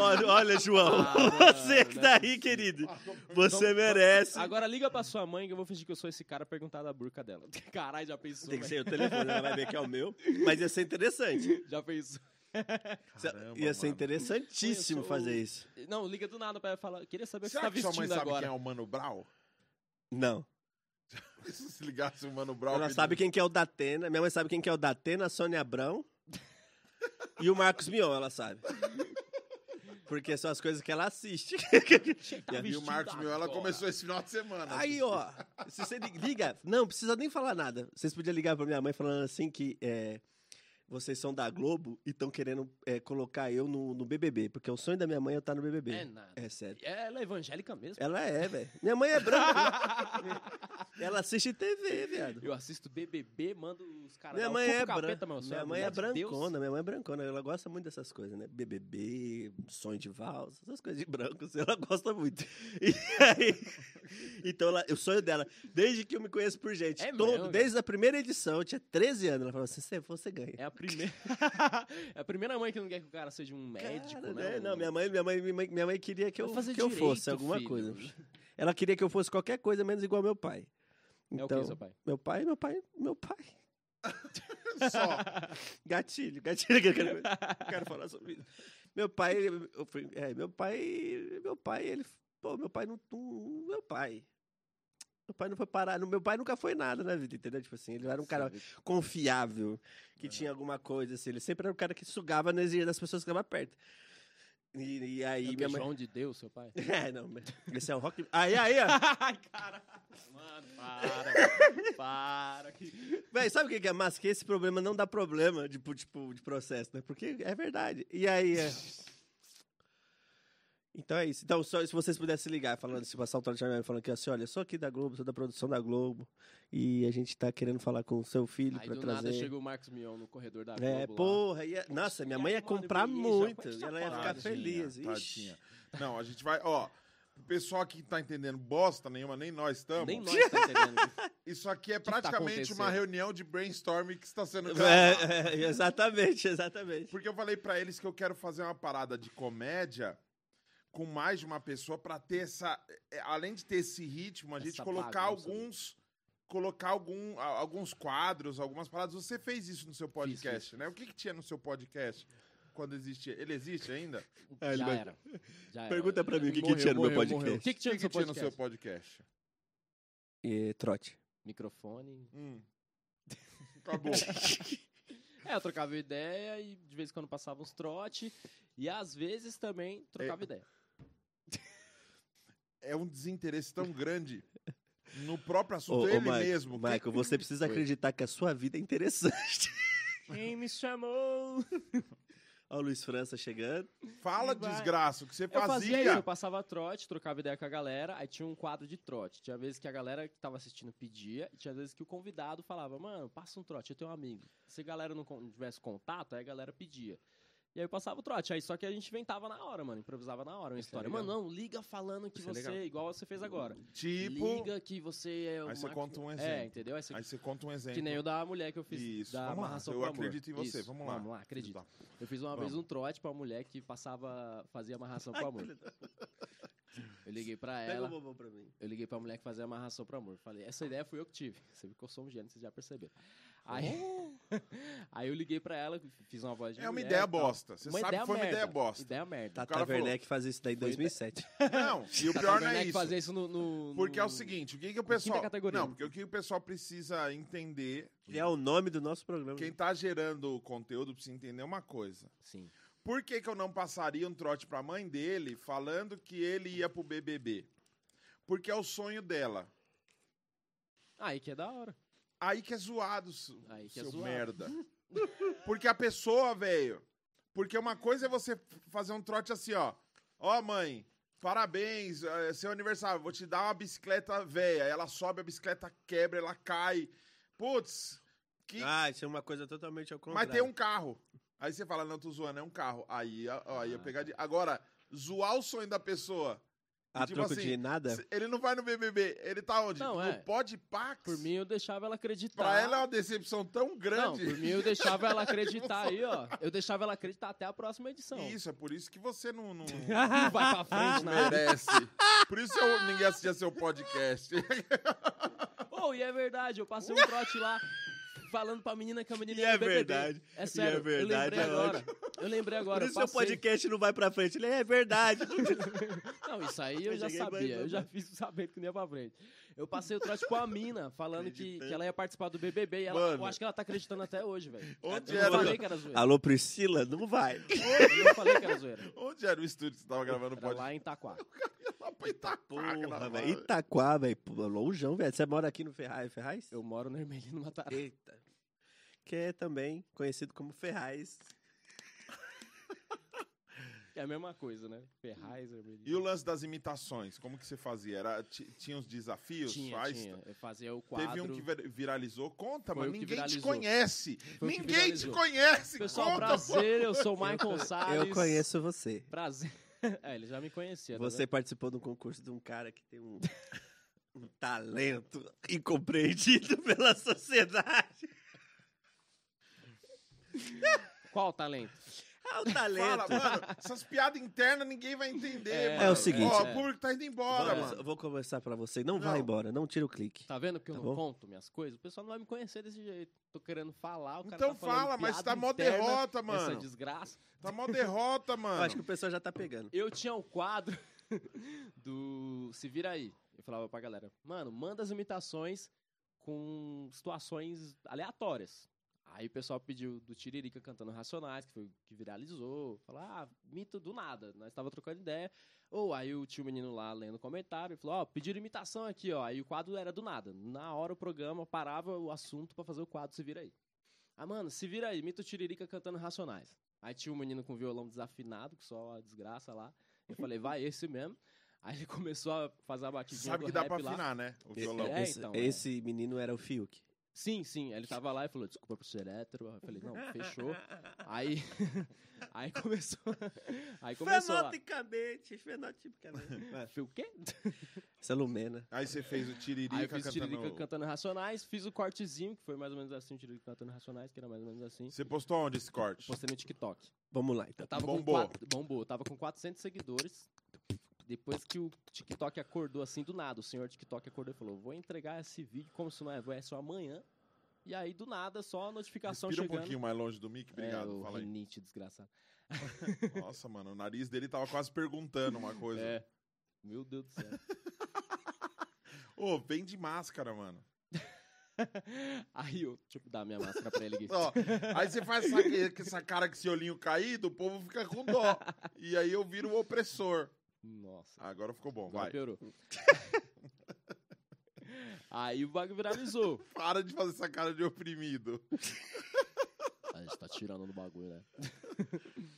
Olha, olha João, Ah, você que mano, tá aí, querido. Você merece. Agora liga pra sua mãe que eu vou fingir que eu sou esse cara perguntar da burca dela. Caralho, já pensou? Tem que ser o telefone, ela vai ver que é o meu. Mas ia ser interessante. Já pensou? Caramba, ia ser mano. interessantíssimo sou- fazer isso. Não, liga do nada pra falar. Queria saber o que você Será tá que sua mãe vestindo sabe agora. quem é o Mano Brown? Não. Se ligasse o Mano Brown. Ela pedindo- sabe quem que é o Datena. Minha mãe sabe quem que é o Datena, a Sônia Abrão. e o Marcos Mion, ela sabe. Porque são as coisas que ela assiste. Tá E o Marcos Mion, ela começou esse final de semana. Aí, ó. Se você li- liga. Não, precisa nem falar nada. Vocês podiam ligar pra minha mãe falando assim que. é, vocês são da Globo e estão querendo é, colocar eu no, no BBB. Porque o sonho da minha mãe é eu estar no BBB. É nada. É sério. Ela é evangélica mesmo. Ela é, velho. Minha mãe é branca. ela assiste TV, viado. Eu assisto BBB, mando os caras Minha mãe é branca. Minha mãe é brancona, minha mãe é brancona. Ela gosta muito dessas coisas, né? BBB, sonho de valsa, essas coisas de branco, ela gosta muito. E aí, então, ela, o sonho dela, desde que eu me conheço por gente, É todo- mesmo, desde a primeira edição, eu tinha 13 anos, ela falou assim: se você ganha. É a primeira. é a primeira mãe que não quer que o cara seja um médico, Cara, né? né? Não, minha mãe, minha mãe, minha mãe, minha mãe queria que eu, fazer que eu direito, fosse alguma filho. coisa. Ela queria que eu fosse qualquer coisa menos igual meu pai. É o Então, que, seu pai? meu pai, meu pai, meu pai. só. Gatilho, gatilho que eu quero, quero falar sobre isso. Meu pai, eu fui- é, meu pai, meu pai, ele, pô, meu pai não, não- meu pai. Meu pai não foi parar, meu pai nunca foi nada na vida, entendeu? Tipo assim, ele era um cara confiável, que tinha alguma coisa assim, ele sempre era um cara que sugava a energia das pessoas que estavam perto. E, e aí É o minha mãe João de Deus, seu pai? É, não, mas esse é o rock. Aí, aí, ó. Ai, cara. Mano, para. para. Que... Véi, sabe o que é massa? Que esse problema não dá problema de, tipo, de processo, né? Porque é verdade. E aí. É... Então é isso. Então, só se vocês pudessem ligar, falando, se passar o telefone falando que assim, olha, eu sou aqui da Globo, sou da produção da Globo, e a gente tá querendo falar com o seu filho Aí pra do trazer. nada chega o Marcos Mion no corredor da É, Globo lá. porra, ia... nossa, minha mãe ia comprar muito, e ela ia ficar feliz. Ixi. Não, a gente vai, ó. O pessoal aqui tá entendendo bosta nenhuma, nem nós estamos. Nem nós tá entendendo isso. Aqui é que tá praticamente uma acontecendo? reunião de brainstorming que está sendo gravada. É, é, exatamente, exatamente. Porque eu falei pra eles que eu quero fazer uma parada de comédia com mais de uma pessoa pra ter essa. é, Além de ter esse ritmo, a gente Essa colocar bagunça, né? alguns. Colocar algum, alguns quadros, algumas paradas. Você fez isso no seu podcast, né? O que, que tinha no seu podcast quando existia? Ele existe ainda? É, ele Já vai- era. Já era. Pergunta pra mim o que que tinha no meu podcast. morreu. O que, que O tinha que, no seu que tinha no seu podcast? E, trote. Microfone. Hum. Acabou. É, eu trocava ideia e de vez em quando passava uns trote. E às vezes também trocava ideia. É um desinteresse tão grande no próprio Ô, assunto. ô, ele Michael, mesmo. que- Michael, você precisa acreditar que a sua vida é interessante. Quem me chamou? Ó, o Luiz França chegando. Fala, Vai. desgraça, o que você Eu fazia. fazia isso, eu passava trote, trocava ideia com a galera, aí tinha um quadro de trote. Tinha vezes que a galera que tava assistindo pedia, e tinha vezes que o convidado falava, mano, passa um trote, eu tenho um amigo. Se a galera não tivesse contato, aí a galera pedia. E aí eu passava o trote, aí só que a gente inventava na hora, mano, improvisava na hora uma Isso é história. legal. mano, não, liga falando que Isso é você, legal. igual você fez agora. Tipo. Liga que você é o Aí você Marcos- conta um É, exemplo. entendeu? Aí você- Aí você conta um exemplo. Que nem o da mulher que eu fiz Isso, da vamos lá, amarração eu pro amor. acredito em você, Isso, vamos lá. Vamos lá, acredito. Tá. Eu fiz uma vez Vamos. um trote pra uma mulher que passava, fazia amarração pro amor. Eu liguei pra Pega ela. o bombom pra mim. Eu liguei pra mulher que fazia amarração pro amor. Falei, essa ideia fui eu que tive. Você viu que eu sou um gênio, vocês já perceberam. Aí, aí eu liguei pra ela, fiz uma voz de É uma mulher ideia e tal. bosta. Você Uma sabe ideia que foi uma merda. ideia bosta. Ideia merda. Tata cara falou- Werneck fazia isso daí em Foi- 2007. Não, e o Tata pior não é Werneck isso. fazia isso no... no- Porque é o no- seguinte, o que, que o pessoal. categoria. Não, porque o que o pessoal precisa entender. Que é o nome do nosso programa. Quem tá gerando o conteúdo precisa entender uma coisa. Sim. Por que, que eu não passaria um trote pra mãe dele falando que ele ia pro BBB? Porque é o sonho dela. Aí que é da hora. Aí que é zoado, Aí que é seu zoado. merda. Porque a pessoa, velho. Porque uma coisa é você fazer um trote assim, ó. Ó, mãe, parabéns, é seu aniversário, vou te dar uma bicicleta velha. Ela sobe, a bicicleta quebra, ela cai. Putz, que. Ah, isso é uma coisa totalmente ao contrário. Mas tem um carro. Aí você fala, não, tô zoando, é um carro. Aí, ó, aí eu Ah, pegar de... Agora, zoar o sonho da pessoa. A tipo troco assim, de nada? Ele não vai no BBB, ele tá onde? Não, no é. Podpax? Por mim, eu deixava ela acreditar. Pra ela é uma decepção tão Não, grande. por mim, eu deixava ela acreditar aí, ó. Eu deixava ela acreditar até a próxima edição. Isso, é por isso que você não, não, Não vai pra frente, não nada. merece. Por isso eu, ninguém assistia seu podcast. Oh, e é verdade, eu passei um trote lá falando pra menina que a menina E ia é BBB. verdade. É sério, E é verdade, eu lembrei é agora. Eu lembrei agora, Por eu isso seu passei... podcast não vai pra frente. Ele é verdade. Não, isso aí eu Eu já sabia, eu já fiz sabendo que não ia pra frente. Eu passei o trote com a mina, falando que, que ela ia participar do BBB e ela, Mano. eu acho que ela tá acreditando até hoje, velho. Onde Eu era? falei que era zoeira. Alô, Priscila? Não vai. Eu não falei que era zoeira. Onde era o estúdio que você tava gravando o podcast? lá em Itaquá. Lá pra Itaquá, Porra, velho. Itaquá, velho. Longeão, velho. Você mora aqui no Ferraz? Ferraz? Eu moro no Hermelino Matarazzo. Eita. Que é também conhecido como Ferraz. É a mesma coisa, né? Ferraz, Hermelino. E o lance das imitações, como que você fazia? Era, ti- tinha os desafios? Tinha, Faz- tinha. Eu fazia o quadro. Teve um que vir- viralizou. Conta, Foi que Ninguém te conhece. Foi Ninguém te conhece. Pessoal, Conta, prazer, eu sou o Michael Salles. Eu conheço você. Prazer. É, ele já me conhecia, tá Você participou de um concurso de um cara que tem um, um talento incompreendido pela sociedade. Qual o talento? Ah, o talento. Fala, mano, essas piadas internas ninguém vai entender, É, mano. é o seguinte, Ó, é. o público tá indo embora, Vamos- mano. eu vou conversar pra você. Não, Não. vai embora, não tira o clique. Tá vendo que eu Tá não bom? conto minhas coisas? O pessoal não vai me conhecer desse jeito. Tô querendo falar, o cara Então tá fala, mas tá mó derrota, Essa mano. desgraça. Tá mó derrota, Eu mano. acho que o pessoal já tá pegando. Eu tinha um quadro do Se Vira Aí. Eu falava pra galera, mano, manda as imitações com situações aleatórias. Aí o pessoal pediu do Tiririca cantando Racionais, que foi o que viralizou. Falou, ah, mito do nada. Nós tava trocando ideia. Ou aí o tio menino lá lendo comentário e falou, ó, pediram imitação aqui, ó. Aí o quadro era do nada. Na hora o programa parava o assunto pra fazer o quadro Se Vira Aí. Ah, mano, se vira aí, mito Tiririca cantando Racionais. Aí tinha um menino com violão desafinado, que só a desgraça lá. Eu falei, vai, esse mesmo. Aí ele começou a fazer a batidinha Sabe do que dá pra lá. afinar, né? O Esse, violão. É, esse- então, é. esse menino era o Fiuk. Sim, sim. Ele tava lá e falou, desculpa por ser hétero. Eu falei, não, fechou. Aí, aí começou. Aí começou lá. Fenotipicamente, fenotipicamente. Vai. Foi o quê? Essa é Lumena. Aí você fez o Tiririca Aí eu fiz o cantando... Tiririca cantando Racionais, fiz o cortezinho, que foi mais ou menos assim, o Tiririca cantando Racionais, que era mais ou menos assim. Você postou onde esse corte? Postei no TikTok. Vamos lá, então. Eu tava Bombou. com quatro, bombou. Eu tava com 400 seguidores. Depois que o TikTok acordou assim do nada, o senhor TikTok acordou e falou: "Vou entregar esse vídeo como se não é, ser amanhã". E aí do nada só a notificação Respira um chegando. pouquinho mais longe do mic, obrigado. é, o Fala rinite desgraçado. Nossa, mano, o nariz dele tava quase perguntando uma coisa. É. Meu Deus do céu. Ô, vem de máscara, mano. aí eu, deixa eu dar minha máscara pra ele aqui. Ó, aí você faz essa, essa cara com esse olhinho caído, o povo fica com dó. E aí eu viro o opressor. Nossa. Agora ficou bom, Agora vai. piorou. aí o bagulho viralizou. Para de fazer essa cara de oprimido. A gente tá tirando do bagulho, né?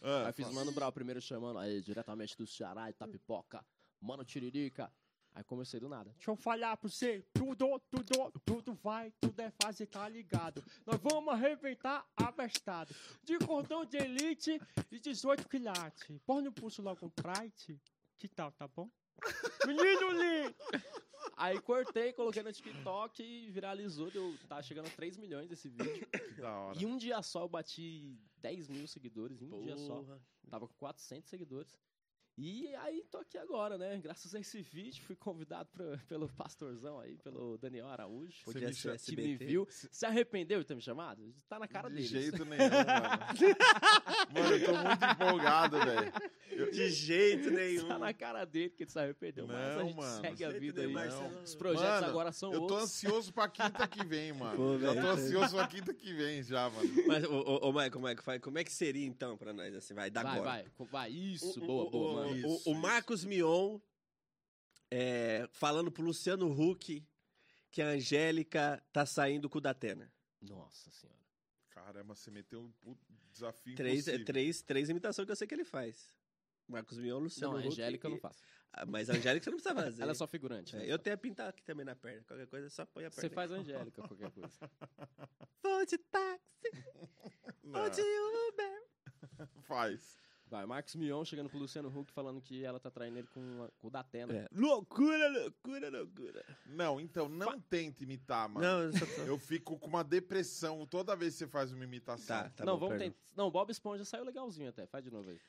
Ah, Aí fiz Mano Brau primeiro chamando, aí diretamente do Ceará, Itapipoca, Mano Tiririca. Aí comecei do nada. Deixa eu falar pra você, tudo, tudo, tudo vai, tudo é fácil, tá ligado? Nós vamos arrebentar abestado. De cordão de elite e 18 quilates. Põe no pulso logo um pride. Que tal, tá bom? Menino lindo! Aí cortei, coloquei no TikTok e viralizou. Deu, tá chegando a 3 milhões esse vídeo. que da hora. E um dia só eu bati 10 mil seguidores, em um dia só. Tava com 400 seguidores. E aí tô aqui agora, né? Graças a esse vídeo, fui convidado pra- pelo pastorzão aí, pelo Daniel Araújo. Podia me ser que me SBT. viu. Se arrependeu de ter me chamado? Tá na cara de deles. jeito nenhum, mano. mano, eu tô muito empolgado, velho. De jeito nenhum. Tá na cara dele que ele se arrependeu, mas a Não, gente mano. segue a vida aí. Marcelo. Os projetos Mano, agora são Eu tô outros. ansioso pra quinta que vem, mano. Pô, já tô ansioso pra quinta que vem já, mano. Mas, ô, ô, ô, Michael, como é que seria então pra nós, assim, vai, da Vai, agora? vai, vai. Isso, O- boa, o, boa, o, mano. O- Isso, o Marcos Mion é, falando pro Luciano Huck que a Angélica tá saindo com o Datena. Nossa senhora. Caramba, você meteu um desafio Três, é, impossível. três, três imitações que eu sei que ele faz. Marcos Mion, Luciano Não, a Huck. Angélica eu não faço. Ah, Mas a Angélica você não precisa fazer. Ela é só figurante. É, né? eu tenho a pintar aqui também na perna. Qualquer coisa, só põe a perna. Você faz a Angélica, qualquer coisa. Vou de táxi, Não, vou de Uber. faz. Vai, Marcos Mion chegando pro Luciano Huck falando que ela tá traindo ele com, a- com o Datena. É. Loucura, loucura, loucura. Não, então não tenta imitar, mano. Não, eu só tô... Eu fico com uma depressão toda vez que você faz uma imitação. Tá, tá não, bom, vamos tentar. Não, Bob Esponja saiu legalzinho até. Faz de novo aí.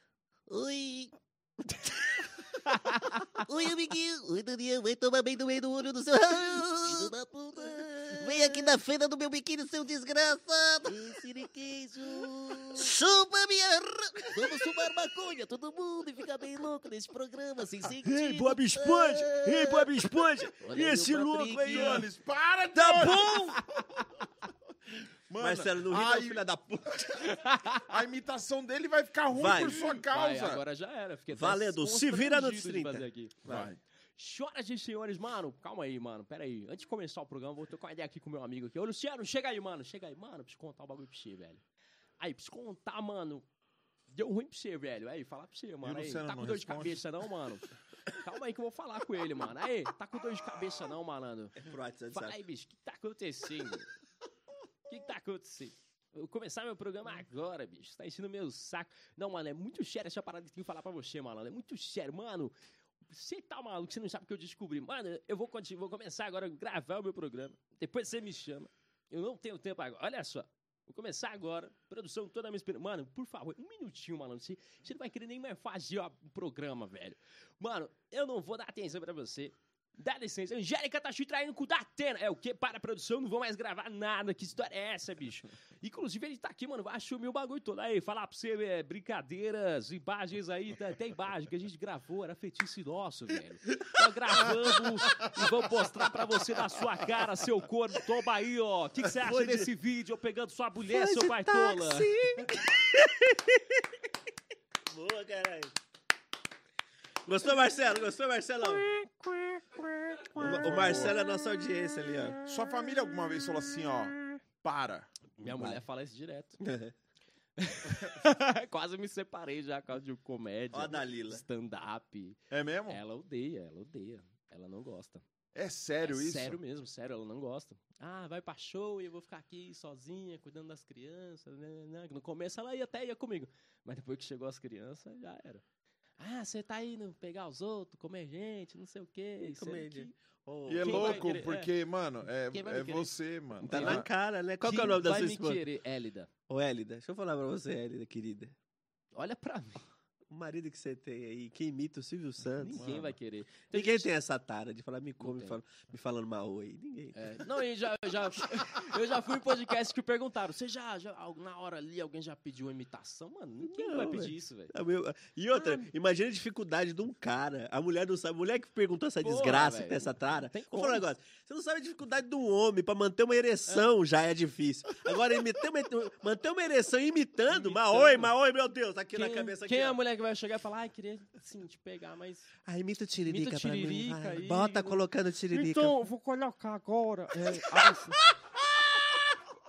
Oi. Oi, amiguinho. Oi, Daniel. Vai tomar bem no meio do olho do seu... Filho da puta. Vem aqui na feira do meu biquíni, seu desgraçado. Ei, siriqueijo. Chupa minha... Vamos fumar maconha, todo mundo, e ficar bem louco nesse programa, sem sentido. Ei, Bob Esponja! Ei, Bob Esponja! Olha E esse louco aí, ó! Olhos, para, Tá bom! Mano, Marcelo, não ri, ai, filha da puta. a imitação dele vai ficar ruim Vai. por sua Vai, causa. agora já era. Valendo, se vira nos constrangido de 30. fazer aqui. Vai. Senhoras e senhores, mano, calma aí, mano. Pera aí. Antes de começar o programa, vou trocar uma ideia aqui com o meu amigo aqui. Ô, Luciano, chega aí, mano. Chega aí, mano. Preciso contar um bagulho pra você, velho. Aí, preciso contar, mano. Deu ruim pra você, velho. Aí, falar pra você, mano. Aí, tá com dor de responde? cabeça, não, mano? Calma aí que eu vou falar com ele, mano. Aí, tá com dor de cabeça, não, malandro? Pro WhatsApp, Fala aí, bicho, o que tá acontecendo? O que, que tá acontecendo? Eu vou começar meu programa agora, bicho. Tá enchendo meu saco. Não, mano, é muito sério essa parada que eu tenho que falar pra você, mano. É muito sério, mano. Você tá maluco, você não sabe o que eu descobri. Mano, eu vou, vou começar agora a gravar o meu programa. Depois você me chama. Eu não tenho tempo agora. Olha só. Vou começar agora. Produção toda esperando. Mano, por favor, um minutinho, malandro. Você, você não vai querer nem mais fazer o programa, velho. Mano, eu não vou dar atenção pra você. Dá licença. Angélica tá te traindo com o Datena. É o quê? Para a produção, não vou mais gravar nada. Que história é essa, bicho? Inclusive, ele tá aqui, mano. Vai assumir o bagulho todo. Aí, falar pra você, é, brincadeiras, imagens aí. Tá, tem imagem que a gente gravou. Era feitiço nosso, velho. Nós gravamos e vamos mostrar pra você na sua cara, seu corno. Toma aí, ó. O que que você acha Foi de- desse vídeo? Eu pegando sua mulher, Foi seu baitola. Boa, caralho. Gostou, Marcelo? Gostou, Marcelão? O, o Marcelo é a nossa audiência ali, ó. Sua família alguma vez falou assim, ó, para. Minha mulher fala isso direto. Quase me separei já por causa de comédia. Ó a Dalila. Stand-up. É mesmo? Ela odeia, ela odeia. Ela não gosta. É sério é isso? Sério mesmo, sério, ela não gosta. Ah, vai pra show e eu vou ficar aqui sozinha, cuidando das crianças. Né, né. No começo ela ia até ia comigo. Mas depois que chegou as crianças, já era. Ah, você tá indo pegar os outros, comer gente, não sei o quê. comédia. que- Ô, E é vai louco, querer- porque, mano, é, vai é me você, mano. Tá na vai- cara, né? Qual que é o nome da vai sua me esposa? querer? Élida. Ô, Hélida, deixa eu falar pra você, Hélida, querida. Olha pra mim. O marido que você tem aí, que imita o Silvio Santos. Ninguém Mano. vai querer. Tem Ninguém gente- tem essa tara de falar me come, fala- me falando mal aí. Ninguém. É, não, e já, eu já, eu já fui em podcast que perguntaram: você já, já, na hora ali, alguém já pediu uma imitação? Mano, ninguém Não, vai pedir velho. isso, velho. É E outra, imagina a dificuldade de um cara. A mulher não sabe. A mulher que perguntou essa Porra, desgraça, velho. dessa tara. Tem Vou falar um negócio. Você não sabe a dificuldade de um homem pra manter uma ereção já é difícil. Agora, imitar, manter uma ereção imitando, Imitando. oi, mas oi, meu Deus, aqui Quem, na cabeça aqui. quem é ó. a mulher que vai chegar e falar, ai, queria sim te pegar, mas. Imita o tiririca Imita o pra mim. tiririca vai. aí, Bota colocando o tiririca. Então, vou colocar agora. É, abre.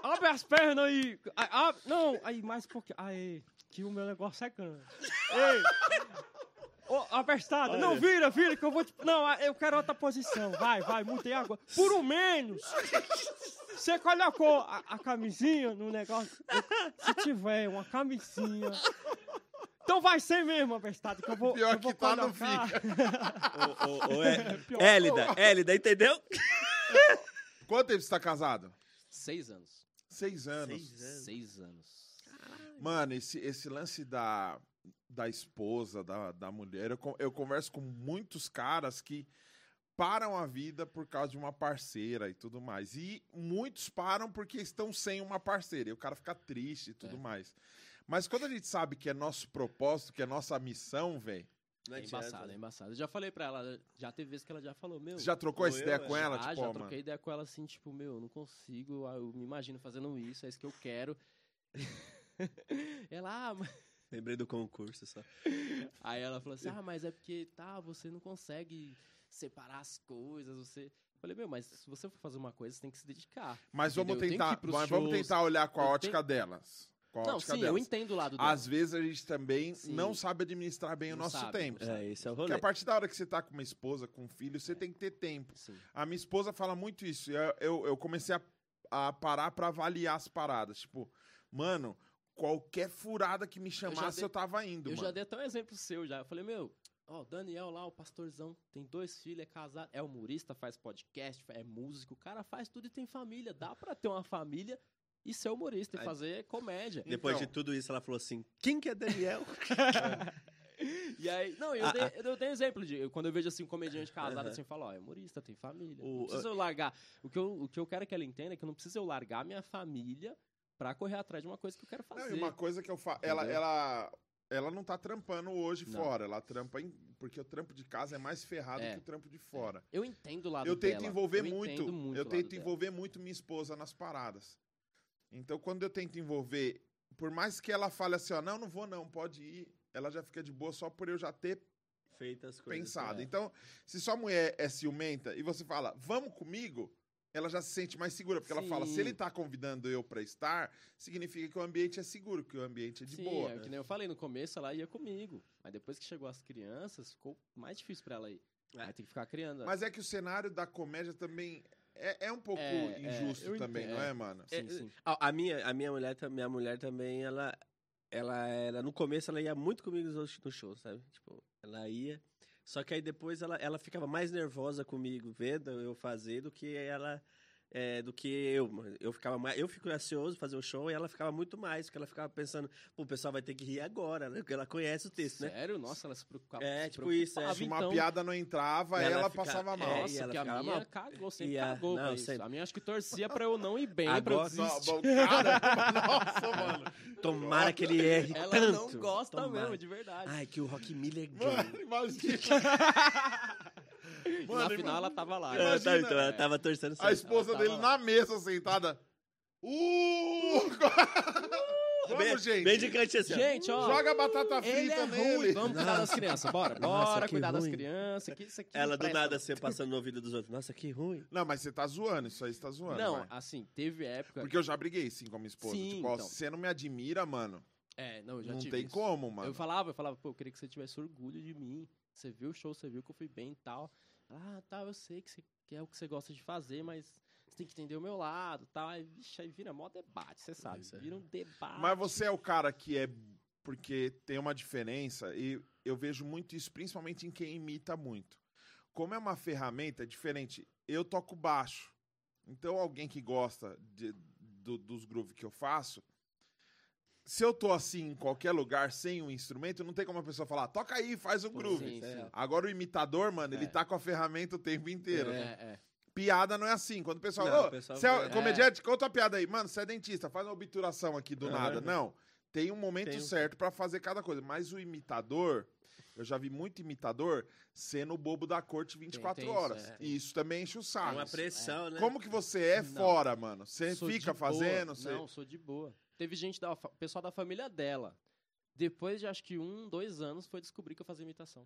Abre as pernas aí. Ai, abre- não, aí mais um pouquinho. Aí, que o meu negócio é grande. Ei! Abestada, não, vira, vira, que eu vou te... Não, eu quero outra posição. Vai, vai, mudei agora. Por o menos, você colocou a, a camisinha no negócio. Se tiver uma camisinha... Então vai ser mesmo, abestada, que eu vou, Pior eu vou que tá, não colocar. Ô, ô, ô, é- Pior. Hélida, Hélida, entendeu? Quanto tempo você tá casado? Seis anos. Seis anos. Seis anos. Seis anos. Mano, esse, esse lance da, da esposa, da, da mulher, eu, eu converso com muitos caras que param a vida por causa de uma parceira e tudo mais. E muitos param porque estão sem uma parceira. E o cara fica triste e tudo É. mais. Mas quando a gente sabe que é nosso propósito, que é nossa missão, velho. É adianta, embaçado, é né? embaçado. Eu já falei pra ela, já teve vezes que ela já falou, meu. Você já trocou Ou essa eu, ideia é. com ela? Ah, tipo, já ó, mano, troquei ideia com ela assim, tipo, meu, eu não consigo, ah, eu me imagino fazendo isso, é isso que eu quero. ela, ah, mas... Lembrei do concurso só. Aí ela falou assim, ah, mas é porque, tá, você não consegue separar as coisas, você... Eu falei, meu, mas se você for fazer uma coisa, você tem que se dedicar. Mas vamos Entendeu? Eu tenho que tentar, mas vamos shows, tentar olhar com a eu ótica delas. Com a Não, ótica sim, delas. eu entendo o lado dela. Às vezes a gente também Sim. não sabe administrar bem o Não nosso sabe, tempo. É, esse é o Porque rolê. a partir da hora que você tá com uma esposa, com um filho, você tem que ter tempo. Sim. A minha esposa fala muito isso. Eu, eu, eu comecei a, a parar pra avaliar as paradas. Tipo, mano, qualquer furada que me chamasse, eu, dei- tava indo, Eu mano. já dei até um exemplo seu já. Eu falei, meu, ó, o Daniel lá, o pastorzão, tem dois filhos, é casado, é humorista, faz podcast, é músico, o cara faz tudo e tem família. Dá pra ter uma família e ser humorista e Aí- fazer comédia. Depois Então. de tudo isso, ela falou assim: quem que é Daniel? E aí, não, eu, Ah, dei, ah. eu dei exemplo de. quando eu vejo assim um comediante casado Aham. assim, eu falo, ó, é humorista, tem família. O- não precisa eu largar. O que eu, o que eu quero que ela entenda é que eu não preciso eu largar minha família pra correr atrás de uma coisa que eu quero Não, fazer. e uma coisa que eu faço. Ela, ela, ela não tá trampando hoje Não. fora. Ela trampa em. Porque o trampo de casa é mais ferrado É. que o trampo de fora. Eu entendo o lado eu tento dela. envolver eu muito, muito eu tento dela. envolver muito minha esposa nas paradas. Então, quando eu tento envolver, por mais que ela fale assim, ó, não, não vou não, pode ir, ela já fica de boa só por eu já ter Feitas coisas. pensado. é. Então, se sua mulher é ciumenta e você fala, vamos comigo, ela já se sente mais segura, porque ela fala, se Sim. ele tá convidando eu pra estar, significa que o ambiente é seguro, que o ambiente é de Sim, boa. é que nem eu falei no começo, ela ia comigo. Mas depois que chegou as crianças, ficou mais difícil pra ela ir. É. Aí tem que ficar criando. Mas é que o cenário da comédia também é, é um pouco É, é, injusto eu também, entendo, não é, é. mano? sim, é, sim. A, a minha, a minha mulher, minha mulher também, ela, ela era no começo ela ia muito comigo nos no show, sabe? Tipo, ela ia. Só que aí depois ela, ela ficava mais nervosa comigo vendo eu fazer do que ela é, do que eu, mano. Eu ficava mais, eu fico ansioso fazer o show e ela ficava muito mais, porque ela ficava pensando, pô, o pessoal vai ter que rir agora, né? Porque ela conhece o texto, né? Sério? Nossa, ela se preocupava. É, se tipo isso, é. preocupava, Se uma então. piada não entrava, Ela ela, fica- passava é, mal. e Nossa, ela que a minha mal. cagou, sempre E a- cagou não, sempre. A minha acho que torcia pra eu não ir bem, Agora- pra eu Nossa, desistir. bom, cara, nossa, mano. Tomara que ele erre Ela tanto. não gosta Tomara. mesmo, de verdade. Ai, que o Rock Miller Mano, ganhe. imagina. E Mano, na final ela tava lá. É, imagina- tá, então, ela tava torcendo A esposa dele tava na mesa sentada. Uh! Vamos, bem, gente. Bem de cantinho assim. Gente, ó. Joga batata frita é nele. ruim. Vamos cuidar das crianças. Bora, Nossa, bora que cuidar das ruim. crianças. Que isso aqui Ela do nada você passando no ouvido dos outros. Nossa, que ruim. Não, mas você tá zoando, isso aí você tá zoando. Não, vai. assim, teve época. Porque eu já briguei sim com a minha esposa. Sim, tipo, ó, então. se você não me admira, mano, É, não, eu já não tive tem isso. como, mano. Eu falava, eu falava, pô, eu queria que você tivesse orgulho de mim. Você viu o show, você viu que eu fui bem e tal. Ah, tá, eu sei que, você, que é o que você gosta de fazer, mas você tem que entender o meu lado tal. Aí, vixe, aí vira mó debate, você sabe. Isso é. Vira um debate. Mas você é o cara que é. Porque tem uma diferença, e eu vejo muito isso, principalmente em quem imita muito. Como é uma ferramenta é diferente, eu toco baixo. Então, alguém que gosta de- do- dos grooves que eu faço, se eu tô assim em qualquer lugar sem um instrumento, não tem como a pessoa falar, toca aí, faz um Sim, groove. sim. É. Agora o imitador, mano, ele É. tá com a ferramenta o tempo inteiro. É, é. Piada não é assim. Quando o pessoal. Não, Ô, o pessoal você é vê. comediante, conta uma piada aí. Mano, você é dentista, faz uma obturação aqui do nada. Não. Tem um momento Tem um- certo pra fazer cada coisa. Mas o imitador, eu já vi muito imitador sendo o bobo da corte 24 tem isso, horas. é. E isso também enche o É saco. uma pressão, né? Como que você é Não. fora, mano? Você Sou fica fazendo? Você... Não, sou de boa. Teve gente, da, pessoal da família dela. Depois de acho que um, dois anos, foi descobrir que eu fazia imitação.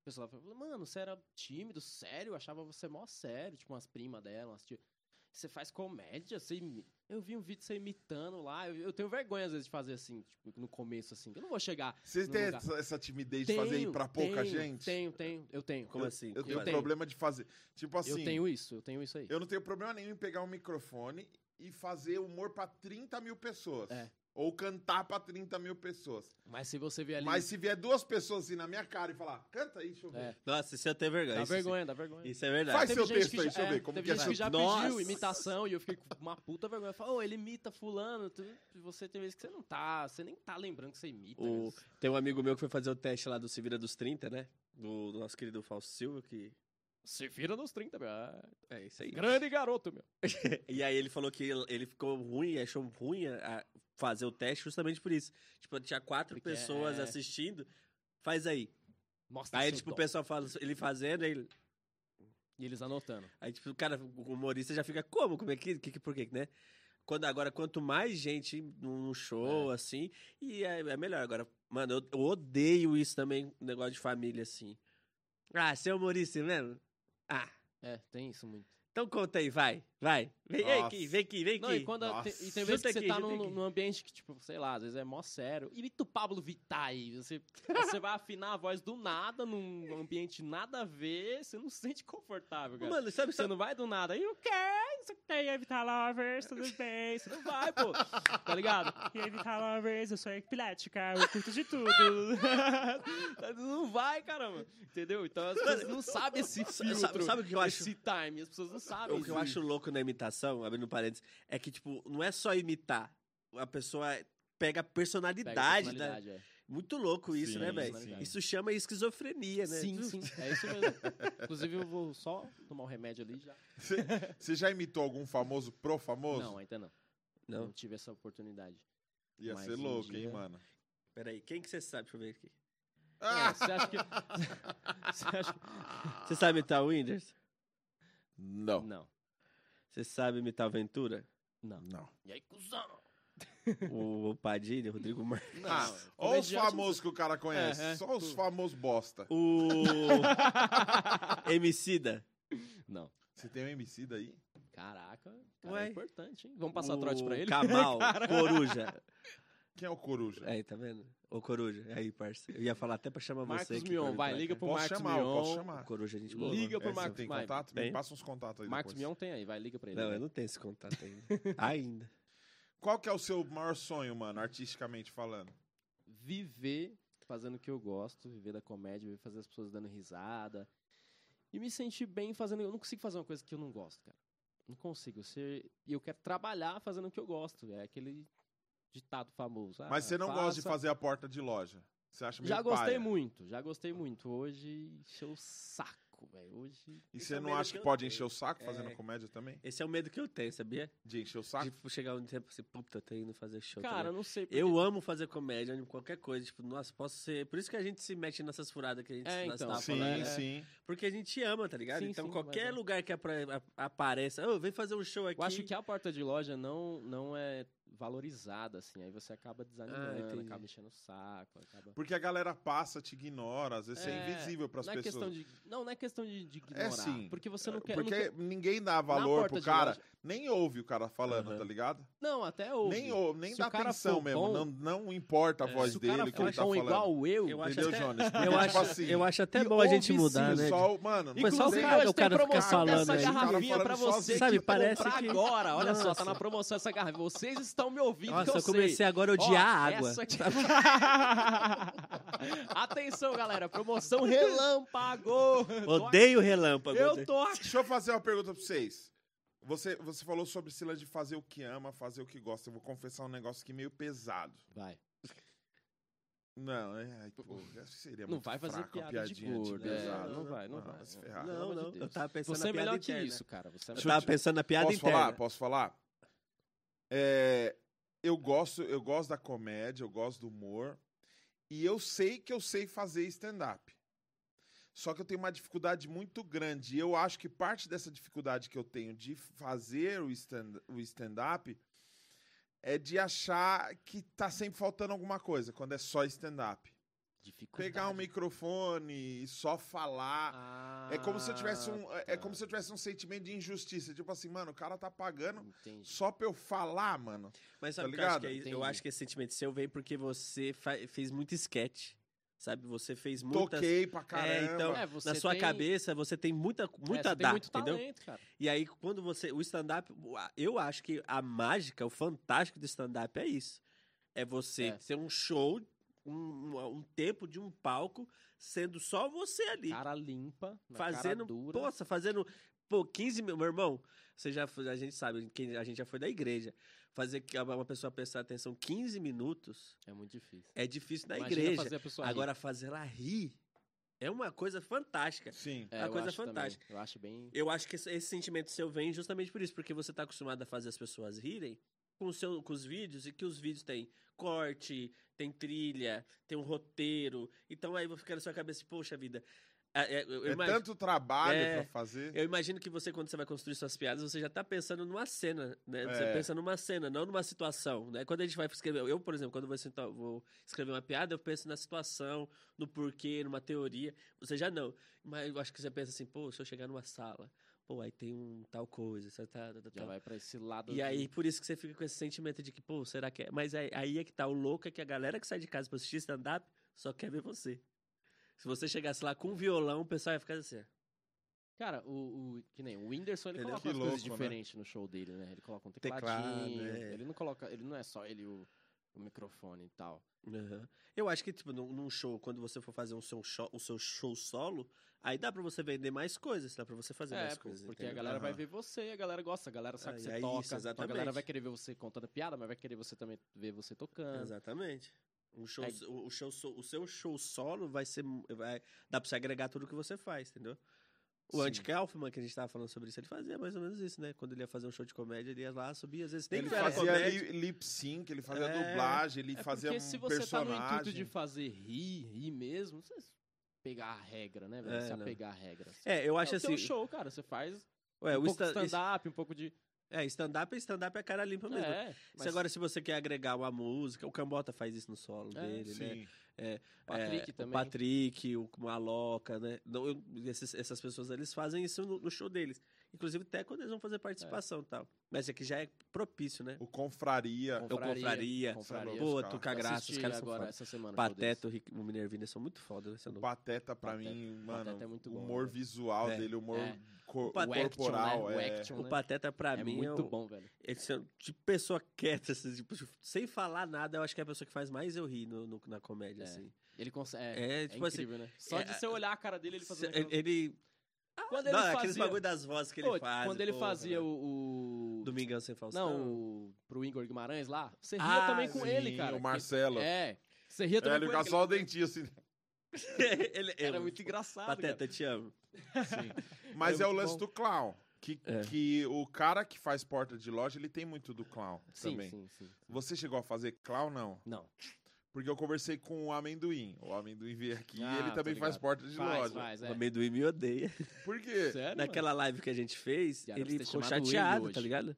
O pessoal falou, mano, você era tímido, sério? Eu achava você mó sério. Tipo, umas primas dela, umas tia... Você faz comédia? Você imi- Eu vi um vídeo você imitando lá. Eu, eu tenho vergonha, às vezes, de fazer assim, tipo, no começo, assim. Eu não vou chegar. Você no tem lugar. essa, essa timidez de fazer ir pra pouca tenho, gente? Tenho, tenho, eu tenho. Como eu, assim? Eu tenho Eu tenho. problema de fazer. Tipo assim. eu tenho isso, eu tenho isso aí. Eu não tenho problema nenhum em pegar um microfone e fazer humor pra 30 mil pessoas. É. Ou cantar pra 30 mil pessoas. Mas se você vier ali. Mas se vier duas pessoas assim na minha cara e falar, canta aí, deixa eu ver. É, Nossa, isso eu tenho vergonha. dá isso, vergonha, dá vergonha. Isso é verdade. Faz Teve seu gente texto que aí, já- deixa eu é, ver como teve que é gente seu que já Nossa. pediu imitação e eu fiquei com uma puta vergonha. Falou, ô, ele imita fulano. Tu, você tem vezes que você não tá, você nem tá lembrando que você imita. O- né? Tem um amigo meu que foi fazer o teste lá do Se Vira dos 30, né? Do, do nosso querido Fausto Silva, que. Se vira nos 30, meu. Ah, É isso aí. Grande garoto, meu. E aí ele falou que ele, ficou ruim, achou ruim a, a fazer o teste justamente por isso. Tipo, tinha quatro Porque pessoas é- assistindo. Faz aí. Mostra Aí, seu tipo, o pessoal fala, ele fazendo, aí, ele- E eles anotando. aí tipo, o cara, o humorista já fica como? Como é que, que, que por quê, né? Quando, agora, quanto mais gente num show, assim, e é, é melhor. Agora, mano, eu, eu odeio isso também, negócio de família, assim. Ah, você é humorista mesmo? Ah, É, tem isso muito. então conta aí, vai, vai. Vem Nossa. aqui, vem aqui, vem aqui. Não, e, quando tem, e tem vezes que você aqui, tá junta num, ambiente que, tipo, sei lá, às vezes é mó sério. Imita o Pablo Vittar aí. Você, você vai afinar a voz do nada, num ambiente nada a ver, você não se sente confortável, cara. Mano, sabe, Você sabe, não vai do nada. E o quê? Isso aqui é evitar lovers, tudo bem. Você não vai, pô. Tá ligado? E aí, Vital Lovers, eu sou epilética, eu curto de tudo. não vai, caramba. Entendeu? Então as pessoas não sabem esse Sabe- filtro. sabe o que eu acho? Esse time. As pessoas não sabem. O que eu acho louco na imitação, abrindo parênteses, é que, tipo, não é só imitar. A pessoa pega a personalidade, Pega a né? personalidade, é. Muito louco isso, Sim, né, velho? Isso chama esquizofrenia, né? Sim, sim. É isso mesmo. Inclusive, eu vou só tomar um remédio ali já. Você, já imitou algum famoso pro famoso? Não, ainda não. Não, Não? tive essa oportunidade. Ia mas ser um louco, hein, dia- mano? Peraí, quem que você sabe? Deixa eu ver aqui. Ah! É, você acha que. Você acha que. Você sabe imitar o Whindersson? Não. Não. Você sabe imitar o Ventura? Não. Não. E aí, cuzão? O, o Padilha, o Rodrigo Marques? Não. Ah, olha os famosos que o cara conhece. É, é. Só os famosos bosta. O Emicida? Não. Você tem um MC daí? Caraca, cara, Ué? é importante, hein? Vamos passar o trote pra ele? Cara. Coruja. Quem é o Coruja? Aí, tá vendo? Ô, Coruja, aí, parça. Eu ia falar até pra chamar Marcos você aqui. Mion, vai, pra liga pro Posso Marcos chamar, eu posso Mion. chamar. Coruja, a gente boa. Liga pro É, Marcos tem vai. contato? Me passa uns contatos aí Marcos depois. Mion tem aí, vai, liga pra ele. Não, né? eu não tenho esse contato ainda. ainda. Qual que é o seu maior sonho, mano, artisticamente falando? Viver fazendo o que eu gosto, viver da comédia, viver fazer as pessoas dando risada. E me sentir bem fazendo. Eu não consigo fazer uma coisa que eu não gosto, cara. Não consigo ser. E eu quero trabalhar fazendo o que eu gosto. É aquele ditado famoso. Mas Ah, você não gosta de faça- fazer a porta de loja. Você acha meio Já gostei paia. muito, já gostei muito. Hoje encheu o saco, velho. Hoje. E Esse você é não acha que que pode tenho. encher o saco fazendo É. comédia também? Esse é o medo que eu tenho, sabia? De encher o saco? Tipo, chegar um tempo assim, puta, eu tô indo fazer show. Cara, também. eu não sei. porque- eu amo fazer comédia, qualquer coisa. Tipo, nossa, posso ser. Por isso que a gente se mete nessas furadas que a gente É, então. sim, falando. né? sim. Porque a gente ama, tá ligado? Sim, então, sim, qualquer é. lugar que apareça, ô, vem fazer um show aqui. Eu acho que a porta de loja não, não é valorizada, assim. Aí você acaba desanimando, entendi. acaba enchendo o saco. Acaba... Porque a galera passa, te ignora, às vezes você é É, invisível pras não é pessoas. questão de Não, não é questão de, de ignorar. É sim. Porque você não quer. eu não Porque quero- ninguém dá valor pro cara, loja- nem ouve o cara falando, Aham. tá ligado? Não, até ouve. Nem, ouve, nem Se dá atenção mesmo, bom- não, não importa a É, voz dele, o que ele tá bom falando. igual eu, Eu Entendeu, até- Jones? Porque, Eu tipo acho, assim, eu acho até bom a gente mudar, né? Só, mano, Mas só o Inclusive, cara- o cara fica falando dessa aí. garrafinha pra você sozinho. Sabe, parece que- agora. Olha só, tá na promoção essa garrafa. Vocês estão me ouvindo Nossa, que eu, eu comecei sei. agora a Ó, odiar a água. aqui- Atenção, galera. Promoção relâmpago. Odeio relâmpago. Eu tô aqui. Deixa eu fazer uma pergunta pra vocês. Você, você falou sobre esse lance de fazer o que ama, fazer o que gosta. Eu vou confessar um negócio aqui meio pesado. Vai. Não, é. Ai, pô, seria Não muito vai fazer piada de piadinha gordo. É, não vai, não vai. Não, amor de não. Deus. Eu tava pensando Você na é piada melhor que interna. isso, cara. Você é Eu Deixa tava pensando na piada Posso interna. falar? Posso falar? É, eu gosto, eu gosto da comédia, eu gosto do humor. E eu sei que eu sei fazer stand-up. Só que eu tenho uma dificuldade muito grande. E eu acho que parte dessa dificuldade que eu tenho de fazer o stand- o stand-up é de achar que tá sempre faltando alguma coisa quando é só stand-up. Dificuldade. Pegar um microfone e só falar. Ah, É como se eu tivesse um, é- é tá. como se eu tivesse um sentimento de injustiça. Tipo assim, mano, o cara tá pagando Entendi. só pra eu falar, mano. Mas Tá sabe o que eu acho que é ligado? Eu acho que esse sentimento seu vem porque você fez muito sketch. Sabe? Você fez muitas. Toquei pra caramba. É, então, É, você na sua tem- cabeça, você tem muita, É, muita tem dá, muito entendeu? talento, cara. E aí, quando você. O stand-up. Eu acho que a mágica, o fantástico do stand-up é isso. É você É. ter um show, um, um- um tempo de um palco, sendo só você ali. Cara limpa, na fazendo. cara dura. Poxa, fazendo. Pô, 15 mil. Meu irmão, você já, foi- a gente sabe, a gente já foi da igreja. Fazer que uma pessoa prestar atenção 15 minutos É muito difícil. é difícil na Imagina igreja. fazer a pessoa rir. Agora, fazer ela rir é uma coisa fantástica. Sim. É, a eu coisa acho também. fantástica. Eu acho bem. Eu acho que esse, esse sentimento seu vem justamente por isso, porque você tá acostumado a fazer as pessoas rirem com, seu, com os vídeos, e que os vídeos têm corte, tem trilha, tem um roteiro. Então aí fica na sua cabeça, poxa vida. é, é, imagino, tanto trabalho É. pra fazer. eu imagino que você, quando você vai construir suas piadas, você já tá pensando numa cena, né? Você É. pensa numa cena, não numa situação, né? Quando a gente vai escrever, eu, por exemplo, quando sentar- vou escrever uma piada, eu penso na situação, no porquê, numa teoria. Você já não. Mas eu acho que você pensa assim, pô, se eu chegar numa sala, pô, aí tem um tal coisa, tá, tá, tá, Já tá. vai pra esse lado. E de- aí, por isso que você fica com esse sentimento de que, pô, será que é? Mas aí, aí é que tá o louco, é que a galera que sai de casa pra assistir stand-up só quer ver você. Se você chegasse lá com um violão, o pessoal ia ficar assim. Cara, o, o- Que nem o Whindersson, ele Entendeu? coloca Que umas coisas louco, né? diferentes no show dele, né? Ele coloca um Teclado, tecladinho. é. Ele não coloca. Ele não é só ele o, o microfone e tal. Aham. Eu acho que, tipo, num, show, quando você for fazer um seu show, o seu show solo, aí dá pra você vender mais coisas, dá pra você fazer é, mais coisas. porque a entendeu? galera vai Aham. ver você, a galera gosta, a galera sabe Ah, que é você isso, toca. então a galera vai querer ver você contando piada, mas vai querer você também ver você tocando. Exatamente. Um show, É. o, o show, o seu show solo vai ser. Vai, dá pra você agregar tudo que você faz, entendeu? O Sim. Andy Kaufman, que a gente tava falando sobre isso, ele fazia mais ou menos isso, né? Quando ele ia fazer um show de comédia, ele ia lá, subia, às vezes nem Ele fazia li- lip sync, ele fazia É. dublagem, ele É fazia porque um se você tá no intuito personagem. de fazer rir, rir mesmo, você pegar a regra, né, velho? É, se apegar a regra. É, eu É acho o assim. teu show, cara. Você faz Ué, um o pouco de sta- stand-up, um pouco de. É, stand-up, stand-up é cara limpa mesmo. É, Se mas agora, se você quer agregar uma música, o Cambota faz isso no solo É, dele, né? Sim. Patrick É, também. O Patrick, o Maloca, né? Não, eu- esses- essas pessoas, eles fazem isso no, no show deles. Inclusive, até quando eles vão fazer participação e tal. Mas aqui já é propício, né? O Confraria. Eu confraria. confraria. Pô. Tuca Graça, os caras agora essa semana. o. Pateta, o, Rick, o Minervina são muito foda, né? Você O Pateta, pra Pateta- mim, mano, Pateta é muito bom, humor né? visual É. dele, humor É. cor- O action, corporal. né? O é. action, O né? Pateta, pra é mim, muito é o, bom, velho. esse é o tipo de pessoa quieta, assim, tipo, sem falar nada, eu acho que é a pessoa que faz mais eu rir no, no- na comédia, É. assim. Ele consegue. É, É, tipo assim, incrível, né? Só é, de você olhar a cara dele, ele fazendo. Ele- Quando ele Não, fazia... aqueles bagulho das vozes que ele Pô, faz. Quando ele porra. fazia o... o- Domingão sem Faustão. Não, o... pro Igor Guimarães lá. Você ria Ah, também com sim, ele, cara. o que- Marcelo. É. Você ria É, também ele com ele. só o dentinho assim. ele, Era eu- muito engraçado, cara. Pateta, eu te amo. Mas É é, o lance bom. do clown. Que, É. que o cara que faz porta de loja, ele tem muito do clown Sim, também. sim, sim. Você chegou a fazer clown, não? Não. Porque eu conversei com o amendoim. O amendoim veio aqui Ah, e ele tô também faz ligado. porta de Faz, loja. faz, O é. amendoim me odeia. Por quê? Sério, Naquela live que a gente fez, ele ficou chateado, tá ligado?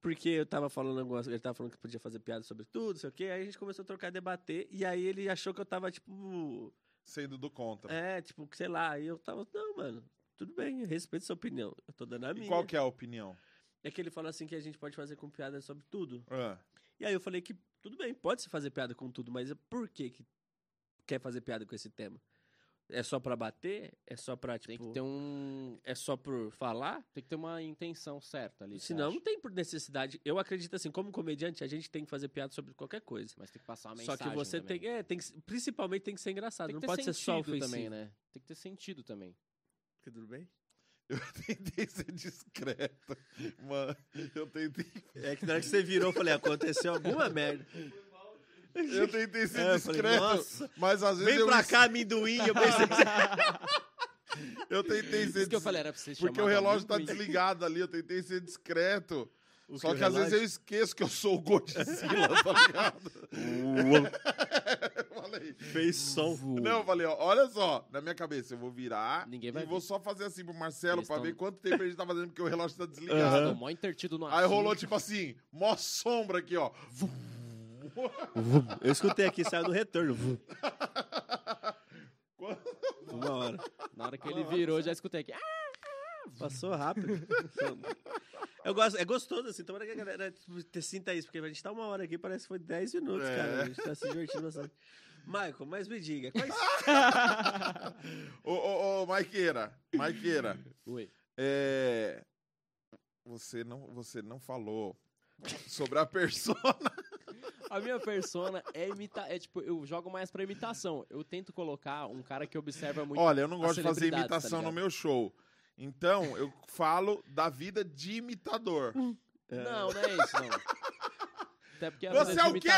Porque eu tava falando algumas ele tava falando que podia fazer piada sobre tudo, sei o quê, aí a gente começou a trocar, debater, e aí ele achou que eu tava, tipo, Sendo do contra. é, tipo, sei lá, e eu tava, não, mano, tudo bem, eu respeito sua opinião, eu tô dando a e minha. qual que é a opinião? É que ele falou assim que a gente pode fazer com piada sobre tudo. Ah, E aí eu falei que tudo bem, pode se fazer piada com tudo, mas por que que quer fazer piada com esse tema? É só pra bater? É só pra, tipo, Tem que ter um. é só por falar? Tem que ter uma intenção certa ali. Senão não tem por necessidade. Eu acredito assim, como comediante, a gente tem que fazer piada sobre qualquer coisa. Mas tem que passar uma Só mensagem. que você também. tem, é, tem que, principalmente tem que ser engraçado, não que ter pode ser só sentido ofensivo. também, né? Tem que ter sentido também. Tudo bem? eu tentei ser discreto. Mano, eu tentei, É que na hora que você virou, eu falei, aconteceu alguma merda. eu tentei ser É, eu falei, discreto. nossa, mas às vezes vem eu, pra cá, amendoim, eu pensei que você... eu tentei ser Isso que eu falei, era pra você Porque o relógio tá amendoim. desligado ali, eu tentei ser discreto. O Só que, que às vezes eu esqueço que eu sou o Godzilla, tá ligado? Falei. Fez som. Não, eu falei, ó, olha só, na minha cabeça, eu vou virar Ninguém e vai vou ver. só fazer assim pro Marcelo Eles pra tão- ver quanto tempo a gente tá fazendo, porque o relógio tá desligado. tão mó intertido no Aí assunto. rolou tipo assim, mó sombra aqui, ó. Eu escutei aqui, saiu no retorno. Uma hora. Na hora que ele virou, já escutei aqui. Ah, Passou rápido. Eu gosto, é gostoso assim, tomara que a galera tipo, te sinta isso, porque a gente tá uma hora aqui, parece que foi 10 minutos, É. cara. A gente tá se divertindo bastante. Michael, mas me diga, quais Ô, ô, ô, Maiqueira, Maiqueira, Oi. é... Você não, você não falou sobre a persona. A minha persona é imitar. É tipo, eu jogo mais pra imitação. Eu tento colocar um cara que observa muito. Olha, eu não gosto de fazer tá imitação no ligado? meu show. Então, eu falo da vida de imitador. Não, não é isso, não. Até porque a Você é o quê?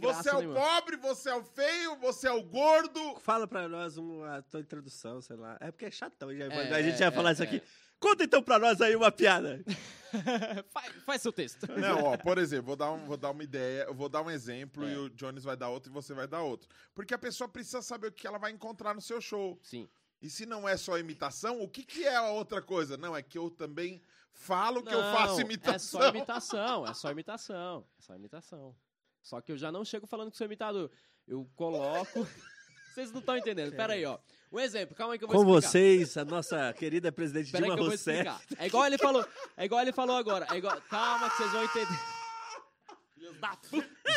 graça Você é o nenhuma. pobre, você é o feio, você é o gordo. Fala pra nós uma tua introdução, sei lá. É porque é chatão, já, É, a gente já é, ia falar é, isso aqui. é. Conta então pra nós aí uma piada. faz, faz seu texto. Não, ó, por exemplo, vou dar, um, vou dar uma ideia, eu vou dar um exemplo É. e o Jones vai dar outro e você vai dar outro. Porque a pessoa precisa saber o que ela vai encontrar no seu show. Sim. E se não é só imitação, o que, que é a outra coisa? Não, é que eu também falo que eu Não, faço É imitação. só imitação, é só imitação. É só imitação. Só que eu já não chego falando que sou imitador. Eu coloco. Vocês não estão entendendo. Pera aí, ó. Um exemplo, calma aí que eu vou Com explicar. vocês, a nossa querida presidente Pera aí Dilma que eu vou Rousseff. explicar. É igual ele falou. É igual ele falou agora. É igual... Calma que vocês vão entender.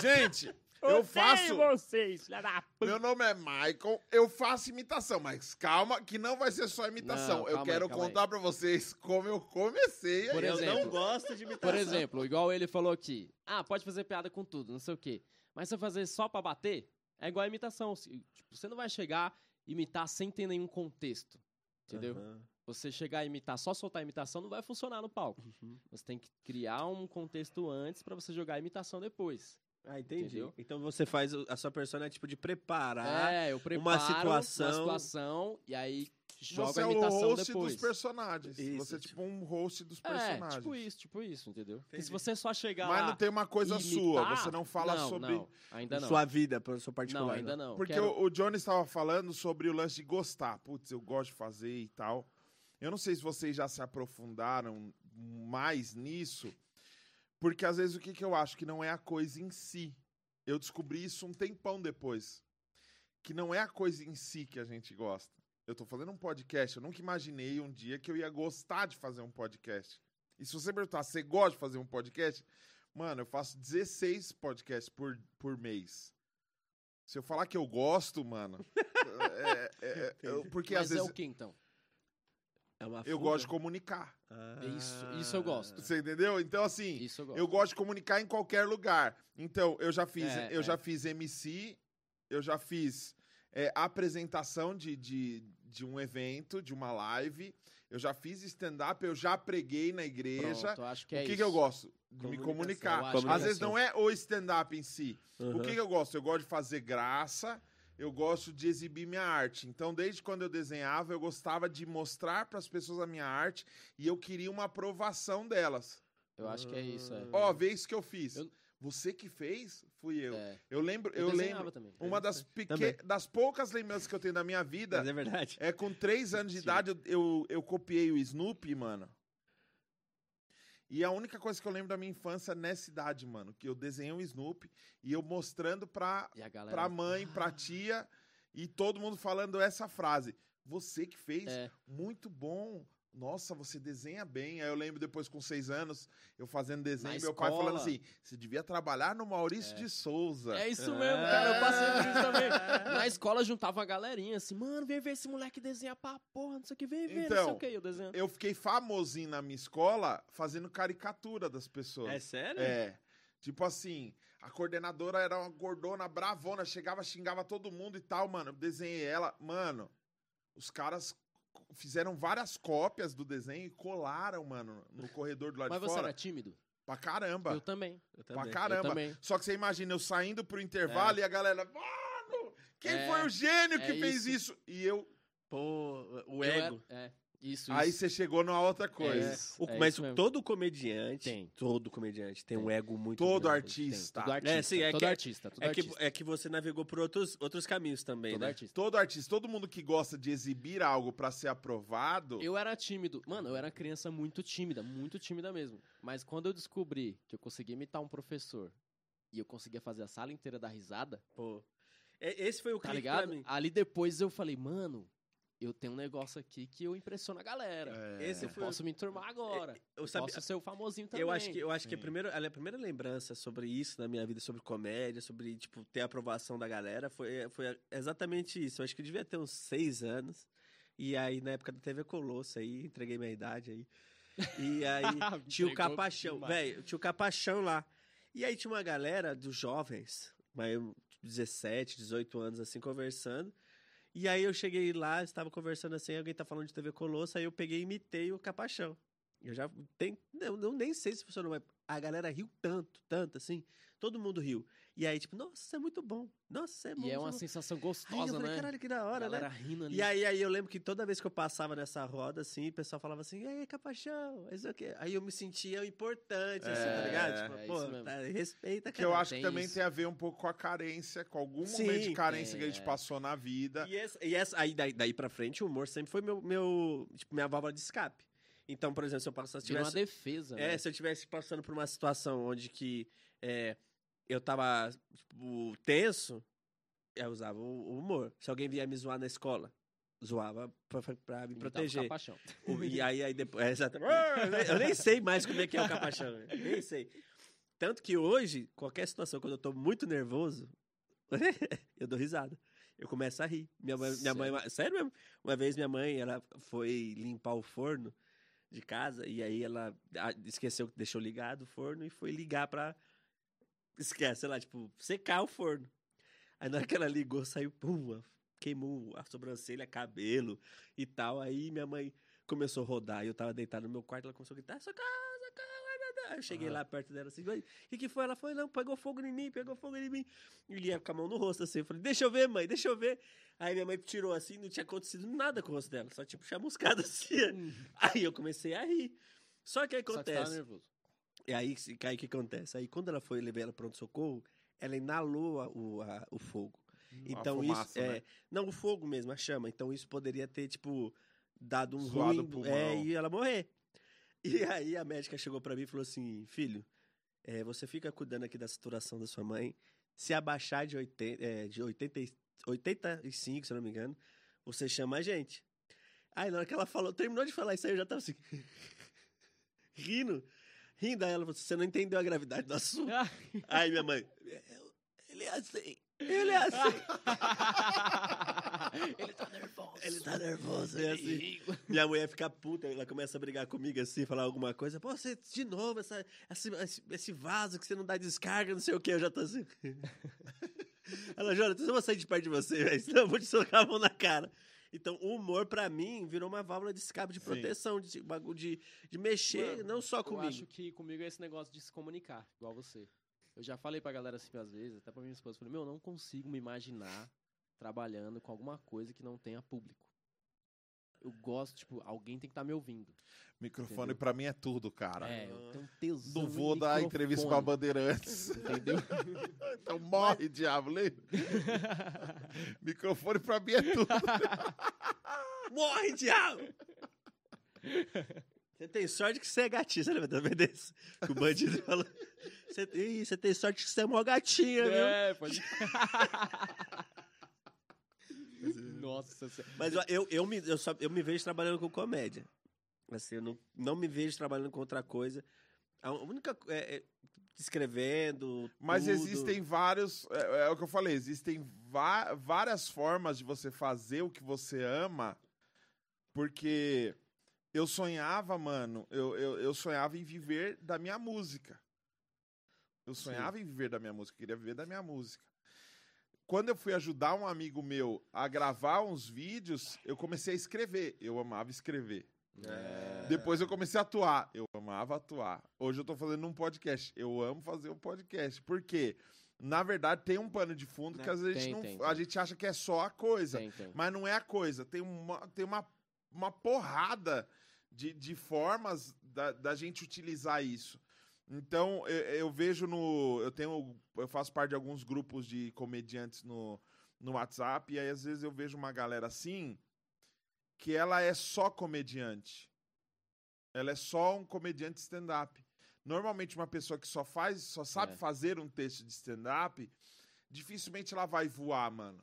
Gente, eu faço. vocês, filha da puta. Meu nome é Michael, eu faço imitação, mas calma que não vai ser só imitação. Não, eu calma aí, quero calma aí. contar pra vocês como eu comecei. Por. Eu exemplo. não gosto de imitação. Por exemplo, igual ele falou aqui. Ah, pode fazer piada com tudo, não sei o quê. Mas se eu fazer só pra bater, é igual a imitação. Se- Tipo, você não vai chegar e imitar sem ter nenhum contexto. Entendeu? Aham. Você chegar a imitar, só soltar a imitação, não vai funcionar no palco. Uhum. Você tem que criar um contexto antes pra você jogar a imitação depois. Ah, entendi. Entendeu? Então você faz. o- A sua persona é tipo de preparar. é, eu preparo situação- uma situação e aí Você a é o imitação host depois. dos personagens. Isso, você é tipo um host dos É, personagens. tipo isso, tipo isso, entendeu? Porque se você só chegar Mas não tem uma coisa e sua, imitar- você não fala não, sobre. Não, ainda não. Sua vida, sua particular. Não, ainda não. Porque Quero- o, o Johnny estava falando sobre o lance de gostar. Putz, eu gosto de fazer e tal. Eu não sei se vocês já se aprofundaram mais nisso, porque às vezes o que, que eu acho que não é a coisa em si. Eu descobri isso um tempão depois. Que não é a coisa em si que a gente gosta. Eu tô fazendo um podcast, eu nunca imaginei um dia que eu ia gostar de fazer um podcast. E se você perguntar, você gosta de fazer um podcast? Mano, eu faço 16 podcasts por, por mês. Se eu falar que eu gosto, mano. é- é- é- eu- porque Mas às vezes é o que então? É uma eu gosto de comunicar. Ah. Isso- isso eu gosto. Você entendeu? Então, assim, Isso eu gosto. eu gosto de comunicar em qualquer lugar. Então, eu já fiz, É, eu é. já fiz MC, eu já fiz é, apresentação de, de, de um evento, de uma live. Eu já fiz stand-up, eu já preguei na igreja. Pronto, acho que o é que, isso. que eu gosto? De me Comunicação. comunicar. Eu acho que Às é vezes assim. não é o stand-up em si. O que, que eu gosto? Eu gosto de fazer graça, eu gosto de exibir minha arte. Então, desde quando eu desenhava, eu gostava de mostrar para as pessoas a minha arte e eu queria uma aprovação delas. Eu acho que é isso, é. Ó, vê isso que eu fiz. Eu- Você que fez, fui eu. É. Eu lembro, Eu, eu, desenhava lembro. também. Uma das, das poucas lembranças que eu tenho da minha vida Mas é verdade. é com três anos de idade eu, eu, eu copiei o Snoopy, mano. E a única coisa que eu lembro da minha infância nessa idade, mano, que eu desenhei um Snoopy e eu mostrando pra, E a galera... pra mãe, pra tia e todo mundo falando essa frase. Você que fez, É. muito bom. Nossa, você desenha bem. Aí eu lembro depois, com seis anos, eu fazendo desenho, Na meu pai falando escola. assim: você devia trabalhar no Maurício É. de Souza. É isso mesmo, cara. Eu passei por isso também. Na escola juntava uma galerinha assim, mano, vem ver esse moleque desenhar pra porra, não sei o que, vem ver, não sei Então, o que, eu desenhando. Eu fiquei famosinho na minha escola fazendo caricatura das pessoas. É sério? É. Tipo assim, a coordenadora era uma gordona bravona, chegava, xingava todo mundo e tal, mano. Eu desenhei ela. Mano, os caras fizeram várias cópias do desenho e colaram, mano, no corredor do lado Mas de você fora. era tímido? Pra caramba. Eu também. Eu Pra também. caramba. Eu também. Só que você imagina eu saindo pro intervalo e a galera. Mano! Quem É, foi o gênio é que fez isso. isso? E eu. Pô, o Eu era- ego. é, isso, Aí isso. você chegou numa outra coisa. É O- é mas isso mesmo. todo comediante, Tem. todo comediante tem, Tem. um ego muito Todo grande. artista. Todo artista, É, sim, é todo que- artista, todo É que, artista. é que você navegou por outros, outros caminhos também, todo né? artista. Todo artista, todo mundo que gosta de exibir algo pra ser aprovado. Eu era tímido. Mano, eu era criança muito tímida, muito tímida mesmo. Mas quando eu descobri que eu conseguia imitar um professor e eu conseguia fazer a sala inteira dar risada, Pô. É- Esse foi o tá clique ligado? pra mim. Ali depois eu falei, mano, eu tenho um negócio aqui que eu impressiono a galera. É, Esse Eu foi- posso me enturmar agora. Eu Eu sabia, posso ser o famosinho também. Eu acho que, eu acho que a, primeira, a primeira lembrança sobre isso na minha vida, sobre comédia, sobre, tipo, ter a aprovação da galera, foi, foi exatamente isso. Eu acho que eu devia ter uns seis anos. E aí, na época da TV Colosso, aí, entreguei minha idade aí. E aí, tinha o Capachão. Velho, tinha o Capachão lá. E aí tinha uma galera dos jovens, mas eu, 17, 18 anos, assim, conversando. E aí eu cheguei lá, estava conversando assim, alguém tá falando de TV Colosso, aí eu peguei e imitei o Capachão. Eu já tem, eu, nem sei se funcionou, mas a galera riu tanto, tanto assim, todo mundo riu. E aí tipo, nossa, isso é muito bom. Nossa, isso é bom. E é uma bom. sensação Aí eu gostosa, falei, né? caralho, que da hora, galera né? rindo ali. E aí, aí eu lembro que toda vez que eu passava nessa roda, assim, o pessoal falava assim, e aí, Capachão, isso aqui. Aí eu me sentia importante, assim, tá É, ligado? Tipo, é pô, tá, respeita, Que eu cara. acho que tem também isso. tem a ver um pouco com a carência, com algum Sim, momento de carência que a gente é. passou na vida. E, essa, e essa- aí daí, daí pra frente, o humor sempre foi meu, meu tipo, minha válvula de escape. Então, por exemplo, se eu passasse, Vira uma tivesse, defesa, é, né? se eu tivesse passando por uma situação onde que é, eu tava tipo, tenso, eu usava o, humor. Se alguém vier me zoar na escola, zoava pra, pra- pra me proteger. O- E aí, aí depois. É, exatamente. Eu nem- sei mais como é que é o capachão. né? Nem sei. Tanto que hoje, qualquer situação, quando eu tô muito nervoso, eu dou risada. Eu começo a rir. Minha mãe, minha mãe, sério mesmo? Uma vez minha mãe, ela foi limpar o forno de casa e aí ela ah, esqueceu que deixou ligado o forno e foi ligar pra. Esquece, sei lá, tipo, secar o forno. Aí na hora que ela ligou, saiu, pum, queimou a sobrancelha, cabelo e tal. Aí minha mãe começou a rodar. e Eu tava deitado no meu quarto, ela começou a gritar, socorro, socorro, ai meu Deus. Eu cheguei lá perto dela assim, o que, que foi? Ela foi, não, pegou fogo em mim, pegou fogo em mim. E ia com a mão no rosto assim, eu falei, deixa eu ver, mãe, deixa eu ver. Aí minha mãe tirou assim, não tinha acontecido nada com o rosto dela, só tipo chamuscado assim. Aí eu comecei a rir. Só que aí Só que E aí, se- aí o que acontece? Aí quando ela foi levar ela pronto-socorro, ela inalou a- o, a- o fogo. Então fumaça, isso é né? não o fogo mesmo, a chama. Então isso poderia ter tipo dado um Zoado ruim, é, e ela morrer. E aí a médica chegou pra mim e falou assim: "Filho, é, você fica cuidando aqui da saturação da sua mãe. Se abaixar de 80, é, de 80, e- 85, se não me engano, você chama a gente." Aí na hora que ela falou, terminou de falar isso aí, eu já tava assim rindo. Rindo, aí ela falou: "Você não entendeu a gravidade do assunto." Aí minha mãe, "Eu- ele é assim. Ele é assim. Ele tá nervoso. Ele tá nervoso, é assim. Minha mulher fica puta, ela começa a brigar comigo assim, falar alguma coisa. Pô, você, de novo, essa, esse, esse- esse vaso que você não dá descarga, não sei o que, eu já tô assim. Ela, Jonathan, eu vou sair de perto de você, velho, senão eu vou te socar a mão na cara. Então, o humor, pra mim, virou uma válvula de escape de Sim. proteção, de, de, de mexer, Mano, não só Eu comigo. acho que comigo é esse negócio de se comunicar, igual você. Eu já falei pra galera assim às vezes, até pra minha esposa, falei, meu, eu não consigo me imaginar trabalhando com alguma coisa que não tenha público. Eu gosto, tipo, alguém tem que estar me ouvindo. Microfone pra mim é tudo, cara. É, eu tenho um tesão Não vou dar entrevista pra microfone, Bandeirantes. Entendeu? então morre, diabo. lembra? Microfone pra mim é tudo. Morre, diabo! Você tem sorte que você é gatinho, você lembra também desse? Que o bandido falou. Você tem sorte que você é mó gatinha, viu? é, pode. Nossa, você- Mas ó, eu, eu, me, eu, só, eu me vejo trabalhando com comédia. Assim, eu não, não me vejo trabalhando com outra coisa. A única. É, é, escrevendo. Mas tudo. existem vários. É, é o que eu falei, existem várias formas de você fazer o que você ama. Porque eu sonhava, mano, eu, eu, eu sonhava em viver da minha música. Eu sonhava em viver da minha música, queria viver da minha música. Quando eu fui ajudar um amigo meu a gravar uns vídeos, eu comecei a escrever. Eu amava escrever. É. Depois eu comecei a atuar. Eu amava atuar. Hoje eu tô fazendo um podcast. Eu amo fazer um podcast. Por quê? Na verdade, tem um pano de fundo que às vezes a gente, Tem, não, tem, a tem. gente acha que é só a coisa. Tem, tem. Mas não é a coisa. Tem uma, tem uma, uma porrada de, de formas da, da gente utilizar isso. Então, eu, eu vejo no. Eu tenho. Eu faço parte de alguns grupos de comediantes no, no WhatsApp, e aí às vezes eu vejo uma galera assim que ela é só comediante. Ela é só um comediante stand-up. Normalmente, uma pessoa que só faz, só sabe É. fazer um texto de stand-up, dificilmente ela vai voar, mano.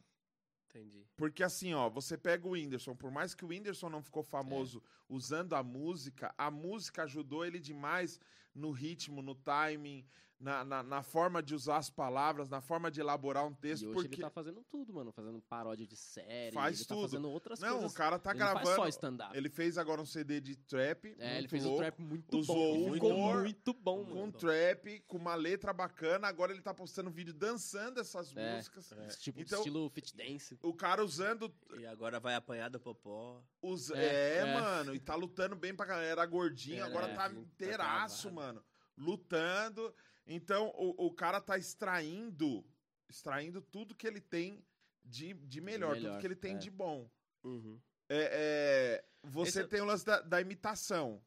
Entendi. Porque assim, ó, você pega o Whindersson, por mais que o Whindersson não ficou famoso usando a música, a música ajudou ele demais no ritmo, no timing, na, na, na forma de usar as palavras, na forma de elaborar um E texto, hoje porque ele tá fazendo tudo, mano. Fazendo paródia de série. Faz ele tudo. Tá fazendo outras não, coisas. o cara tá ele não faz gravando. só stand-up. Ele fez agora um CD de trap, É, ele muito fez um louco, trap muito usou bom. o Ficou humor muito bom, com mano. trap, com uma letra bacana. Agora ele tá postando vídeo dançando essas É, músicas. Esse tipo Então- estilo fit dance. O cara usando E agora vai apanhar do popó. É, É, é. mano, e tá lutando bem pra galera. Era gordinho, agora é, tá tá inteiraço, travado. mano. Lutando. Então, o, o cara tá extraindo, extraindo tudo que ele tem de, de melhor, tudo melhor, que ele tem é. de bom. Uhum. É, é, você Esse é- tem o lance da, da imitação.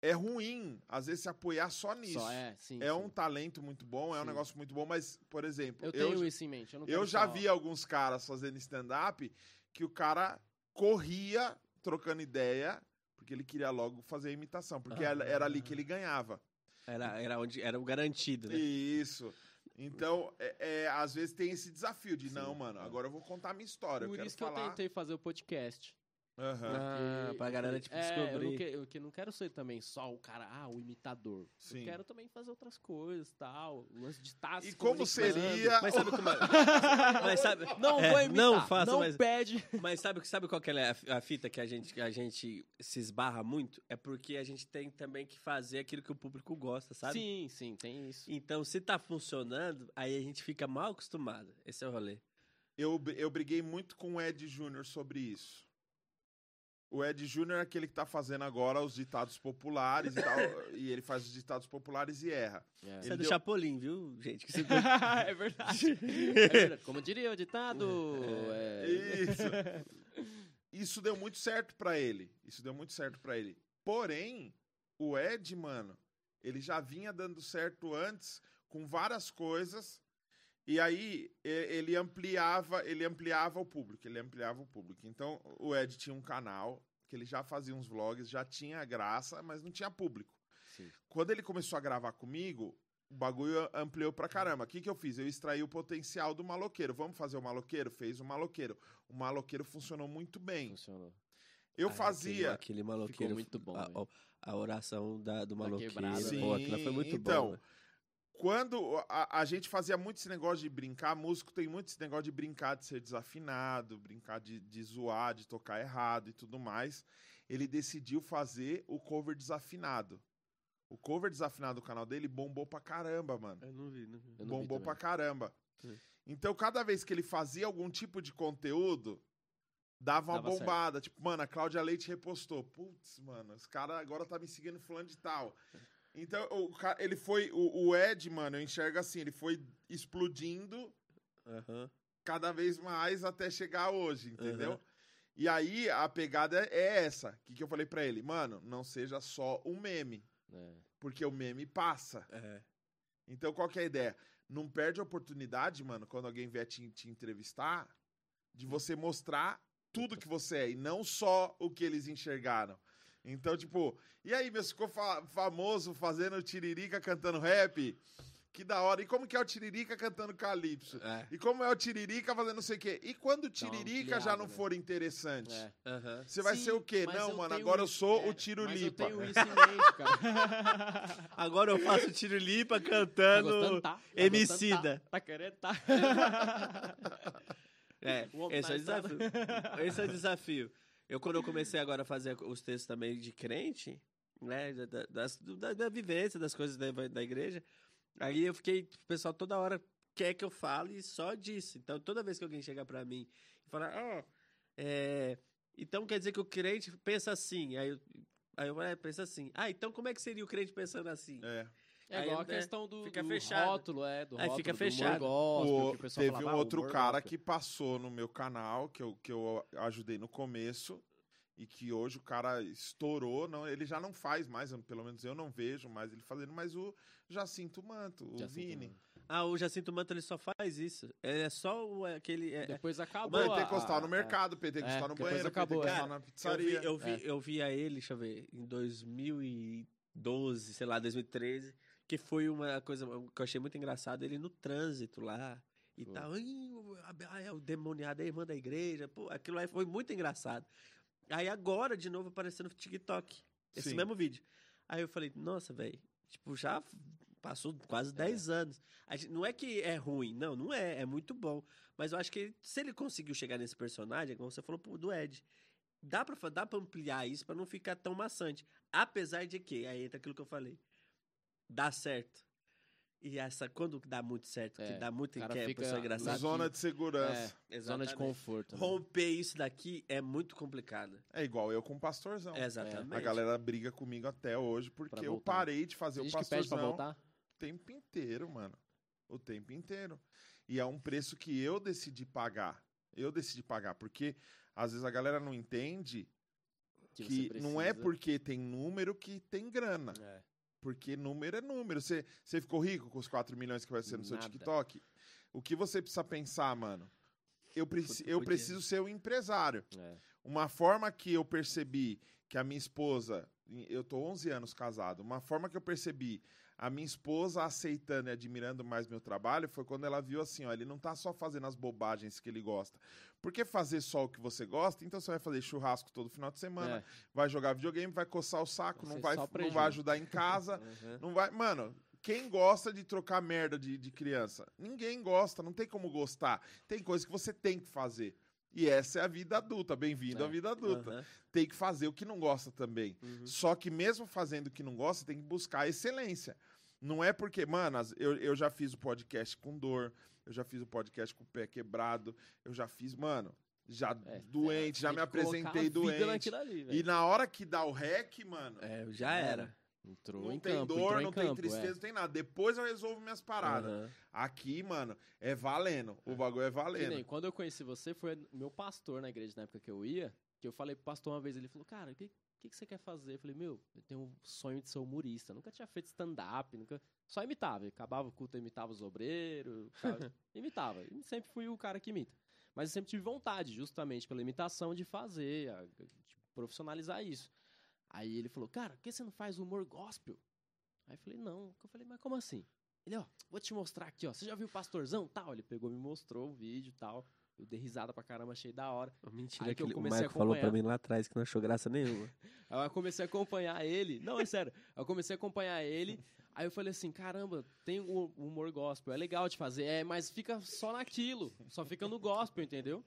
É ruim, às vezes, se apoiar só nisso. Só é, sim. É sim. um talento muito bom, é um Sim. negócio muito bom, mas, por exemplo, Eu eu, tenho isso em mente. Eu, eu já vi alguns caras fazendo stand-up que o cara corria trocando ideia, porque ele queria logo fazer a imitação, porque era, era ali que ele ganhava. Era, era, onde, era o garantido, né? Isso. Então, é, é, às vezes tem esse desafio de, Sim. não, mano, agora eu vou contar a minha história. eu Por quero isso que falar. eu tentei fazer o podcast. Aham. Ah, Porque pra eu galera, tipo, é, Eu descobrir. não, que, eu que não quero ser também só o cara, ah, o imitador. Sim. Eu quero também fazer outras coisas tal. Lance de estar E se como seria. Mas sabe como é? Mas sabe, Não É, vou imitar. não faça, não mas- pede. mas sabe, sabe qual que é a, fi- a fita que a, gente, que a gente se esbarra muito? É porque a gente tem também que fazer aquilo que o público gosta, sabe? Sim, sim, tem isso. Então, se tá funcionando, aí a gente fica mal acostumado. Esse é o rolê. Eu, eu briguei muito com o Ed Júnior sobre isso. O Ed Júnior é aquele que tá fazendo agora os ditados populares e tal. e ele faz os ditados populares e erra. É, Isso é Ele do deu- Chapolin, viu, gente? Que é verdade. É verdade. Como diria o ditado. é- Isso. Isso deu muito certo pra ele. Isso deu muito certo pra ele. Porém, o Ed, mano, ele já vinha dando certo antes com várias coisas. E aí ele ampliava, ele ampliava o público, ele ampliava o público. Então, o Ed tinha um canal que ele já fazia uns vlogs, já tinha graça, mas não tinha público. Sim. Quando ele começou a gravar comigo, o bagulho ampliou pra caramba. O que, que eu fiz? Eu extraí o potencial do maloqueiro. Vamos fazer o maloqueiro? Fez o maloqueiro. O maloqueiro funcionou muito bem. Funcionou. Eu Ah, fazia. Aquele, aquele maloqueiro. muito bom, A, a oração da, do maloqueiro. quebrada, Sim, Pô, aquilo foi muito então, bom. velho. Quando a, a gente fazia muito esse negócio de brincar, músico tem muito esse negócio de brincar de ser desafinado, brincar de, de zoar, de tocar errado e tudo mais. Ele decidiu fazer o cover desafinado. O cover desafinado do canal dele bombou pra caramba, mano. Eu não vi, não vi. Eu não vi bombou também. pra caramba. Sim. Então, cada vez que ele fazia algum tipo de conteúdo, dava uma Dava certo. bombada. Tipo, mano, a Cláudia Leite repostou. Putz, mano, os caras agora tá me seguindo fulano de tal. Então, o, ca- ele foi. O, o Ed, mano, eu enxergo assim, ele foi explodindo Aham. cada vez mais até chegar hoje, entendeu? Aham. E aí a pegada é essa. O que, que eu falei pra ele? Mano, não seja só um meme, É. porque o meme passa. É. Então qual que é a ideia? Não perde a oportunidade, mano, quando alguém vier te, te entrevistar, de você mostrar tudo que você é e não só o que eles enxergaram. Então, tipo, e aí, meu, ficou fa- famoso fazendo tiririca cantando rap? Que da hora. E como que é o tiririca cantando calypso? É. E como é o tiririca fazendo não sei o quê? E quando o tiririca já não né? for interessante? É. Você vai Sim, ser o quê? Não, mano, agora eu sou é, o tiro Mas eu lipa. tenho isso em mente, cara. Agora eu faço tiro lipa Tá cantando. gostando, tá? Tá Emicida. gostando, Tá, tá querendo, tá? É, homem esse é o tá desafio. Esse é o desafio. Eu, quando eu comecei agora a fazer os textos também de crente, né, da, da- da, vivência, das coisas da, da igreja, aí eu fiquei, o pessoal toda hora quer que eu fale só disso. Então, toda vez que alguém chega pra mim e fala, ó, é, então quer dizer que o crente pensa assim, aí eu, aí eu é, pensa assim, ah, então como é que seria o crente pensando assim? É. É Aí, igual a questão do, fica do fechado. rótulo, é, do Aí rótulo, fica do fechado. humor gospel, O- que o pessoal teve falava, um "Ah, outro humor cara gospel". que passou no meu canal, que eu, que eu ajudei no começo, e que hoje o cara estourou. Não, ele já não faz mais, pelo menos eu não vejo mais ele fazendo, mas o Jacinto Manto, o Jacinto Vini. Manto. Ah, o Jacinto Manto ele só faz isso. É só o, aquele. é- Depois acabou. A- pentecostal no a- mercado, pentecostal É, no depois banheiro, acabou, pentecostal é. na Eu vi, pizzaria. eu, vi, É. eu vi a ele, deixa eu ver, em 2012, sei lá, 2013, que foi uma coisa que eu achei muito engraçado, ele no trânsito lá e Foi. tal. "Ih, o- ah, é o demoniado é a irmã da igreja. Pô, aquilo aí foi muito engraçado. Aí agora, de novo, aparecendo no TikTok, esse Sim. mesmo vídeo. Aí eu falei, nossa, velho, tipo, já passou quase 10 anos. A gente- não é que é ruim, não, não é, é muito bom. Mas eu acho que se ele conseguiu chegar nesse personagem, como você falou pô, do Ed, dá pra, dá pra ampliar isso pra não ficar tão maçante. Apesar de que, aí entra aquilo que eu falei, dá certo. E essa, quando dá muito certo, que É, dá muito o cara que é engraçada. Zona de segurança. É, zona de conforto. né? Romper isso daqui é muito complicado. É igual eu com o pastorzão. Exatamente. A galera briga comigo até hoje porque eu parei de fazer Tem o gente que pede pra pastorzão voltar? o tempo inteiro, mano. O tempo inteiro. E é um preço que eu decidi pagar. Eu decidi pagar, porque às vezes a galera não entende Que que, não é porque tem número que tem grana. É. Porque número é número. Você, você ficou rico com os 4 milhões que vai ser no seu Nada. TikTok? O que você precisa pensar, mano? Eu, preci eu preciso ser um empresário. É. Uma forma que eu percebi que a minha esposa, eu tô 11 anos casado, uma forma que eu percebi a minha esposa aceitando e admirando mais meu trabalho foi quando ela viu assim, ó, ele não tá só fazendo as bobagens que ele gosta. Porque fazer só o que você gosta, então você vai fazer churrasco todo final de semana, É. vai jogar videogame, vai coçar o saco, Vai não vai, não vai ajudar em casa, Uhum. não vai, mano, quem gosta de trocar merda de, de criança? Ninguém gosta, não tem como gostar. Tem coisa que você tem que fazer. E essa é a vida adulta. Bem-vindo É. à vida adulta. Aham. Tem que fazer o que não gosta também. Uhum. Só que mesmo fazendo o que não gosta, tem que buscar a excelência. Não é porque, mano, eu, eu já fiz o podcast com dor, eu já fiz o podcast com o pé quebrado, eu já fiz, mano, já É, doente, já Tem me apresentei doente. ali, E na hora que dá o rec, mano, É, já era. Entrou não em tem campo, dor, não tem campo, tristeza, é. não tem nada. Depois eu resolvo minhas paradas. Aham. Aqui, mano, é valendo. O bagulho é Que valendo. nem, quando eu conheci você, foi meu pastor na igreja na época que eu ia, que eu falei pro pastor uma vez, ele falou, cara, o que, que, que você quer fazer? Eu falei, meu, eu tenho um sonho de ser humorista. Nunca tinha feito stand-up, nunca... Só imitava. Acabava o culto, eu imitava os obreiros, imitava. E sempre fui o cara que imita. Mas eu sempre tive vontade, justamente pela imitação, de fazer, de profissionalizar isso. Aí ele falou, cara, por que você não faz humor gospel? Aí eu falei, não. Eu falei, mas como assim? Ele, ó, vou te mostrar aqui, ó. Você já viu o pastorzão? Tal. Ele pegou, me mostrou o vídeo e tal. Eu dei risada pra caramba, achei da hora. Mentira, Aí que eu o comecei a Marco falou pra mim lá atrás que não achou graça nenhuma. Aí eu comecei a acompanhar ele. Não, é sério. Eu comecei a acompanhar ele. Aí eu falei assim: caramba, tem o humor gospel. É legal de fazer. É, mas fica só naquilo. Só fica no gospel, entendeu?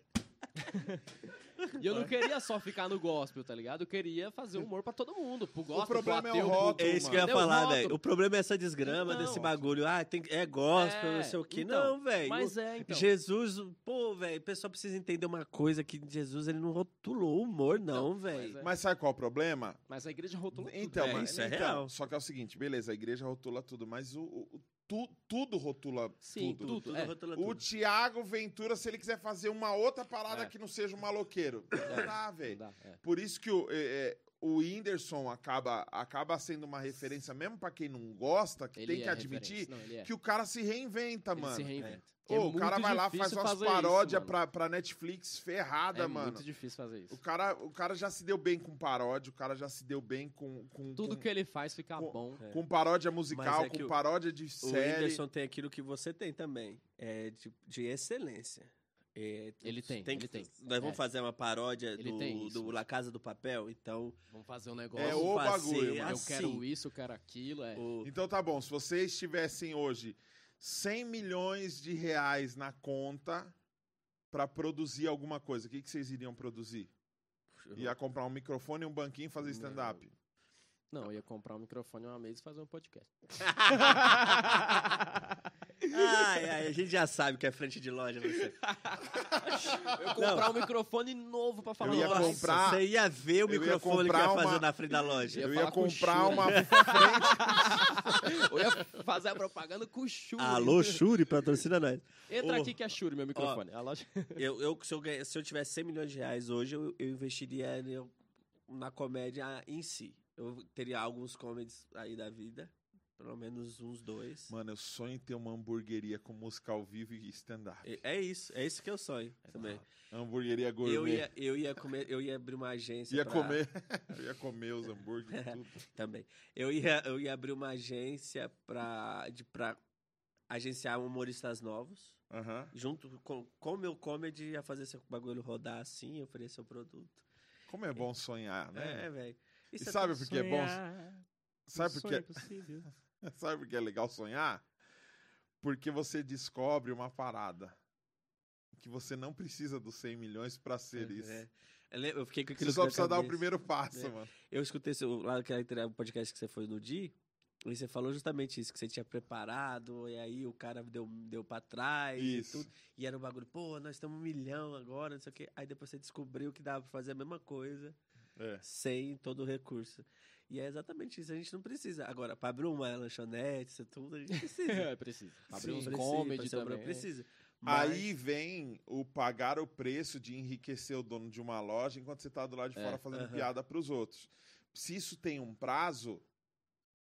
E eu não queria só ficar no gospel, tá ligado? Eu queria fazer humor pra todo mundo. Pro gospel, problema pro é o ateu, rótulo, É isso que eu ia Entendeu? falar, velho. O problema é essa desgrama Então. desse bagulho. Ah, tem, é gospel, É, não sei o quê. então, não, velho. Mas é, então. Jesus, pô, velho, o pessoal precisa entender uma coisa que Jesus ele não rotulou o humor, não, Não, velho. mas é. Mas sabe qual é o problema? Mas a igreja rotulou tudo. Então, É, mas, isso é então, real. Só que é o seguinte, beleza, a igreja rotula tudo, mas o, o- o- tu- tudo rotula Sim, tudo. tudo. Tudo é. rotula O tudo. Tiago Ventura, se ele quiser fazer uma outra parada É. que não seja um maloqueiro, não dá, velho. é. Por isso que o, é, é, o Whindersson acaba, acaba sendo uma referência, mesmo pra quem não gosta, que Ele tem que é admitir. Não, é. que o cara se reinventa, Ele mano. se reinventa. Ô, É o cara vai lá, faz umas paródias pra, pra Netflix ferrada, É mano. muito difícil fazer isso. O cara, o cara já se deu bem com paródia, o cara já se deu bem com, com, Tudo com, que ele faz fica com- bom. É. com paródia musical, é que com o- paródia de O série. Whindersson tem aquilo que você tem também. É de, de excelência. É, Ele tem, que- ele tem. Nós vamos É. fazer uma paródia Ele do, tem isso. do La Casa do Papel, então Vamos fazer um negócio. É o fazer bagulho, mano. Eu assim. quero isso, eu quero aquilo. É. o- Então tá bom, se vocês tivessem hoje 100 milhões de reais na conta pra produzir alguma coisa, o que, que vocês iriam produzir? Ia comprar um microfone, um banquinho e fazer stand-up. Não, eu ia comprar um microfone uma mesa e fazer um podcast. Ai, ai, a gente já sabe que é frente de loja você. Eu comprar um microfone novo pra falar. Eu ia Nossa, comprar- Você ia ver o eu ia microfone que ia fazer uma- na frente da loja. ia Eu ia falar com comprar Shuri. uma frente. Eu ia fazer a propaganda com o Shuri. Alô, Shuri, patrocina nós. Entra Ô, aqui que é Shuri, meu microfone. A loja... Eu, eu, se, eu se eu tivesse 100 milhões de reais hoje, eu, eu investiria na comédia em si. Eu teria alguns comedies aí da vida. Pelo menos uns dois. Mano, eu sonho em ter uma hamburgueria com música ao vivo e stand-up. É- É isso, é isso que eu sonho também. Hamburgueria gourmet. Eu ia, eu ia comer, eu ia abrir uma agência. Ia pra- comer, eu ia comer os hambúrgueres e tudo. Também. Eu ia, eu ia abrir uma agência pra, de, pra agenciar humoristas novos. Junto com com o meu comedy, ia fazer esse bagulho rodar assim, oferecer o produto. Como é bom sonhar, né? É, velho. E Isso é sabe por que é bom? Sabe um por que, possível. sabe por que é legal sonhar? Porque você descobre uma parada. Que você não precisa dos 100 milhões pra ser isso. É. Eu fiquei com Você aquilo só na precisa dar o primeiro passo, É. mano. Eu escutei seu, lá entrevista- podcast que você foi no dia, e você falou justamente isso, que você tinha preparado, e aí o cara deu, deu pra trás Isso. e tudo. E era um bagulho, pô, nós temos um milhão agora, não sei o quê. Aí depois você descobriu que dava pra fazer a mesma coisa É. sem todo o recurso. E é exatamente isso, a gente não precisa. Agora, pra abrir uma lanchonete, isso tudo, a gente precisa. É, precisa. Abrir Sim, uns precisa, comedy pra ser um- também. Precisa. Mas- Aí vem o pagar o preço de enriquecer o dono de uma loja enquanto você tá do lado de É, fora fazendo aham. piada pros outros. Se isso tem um prazo,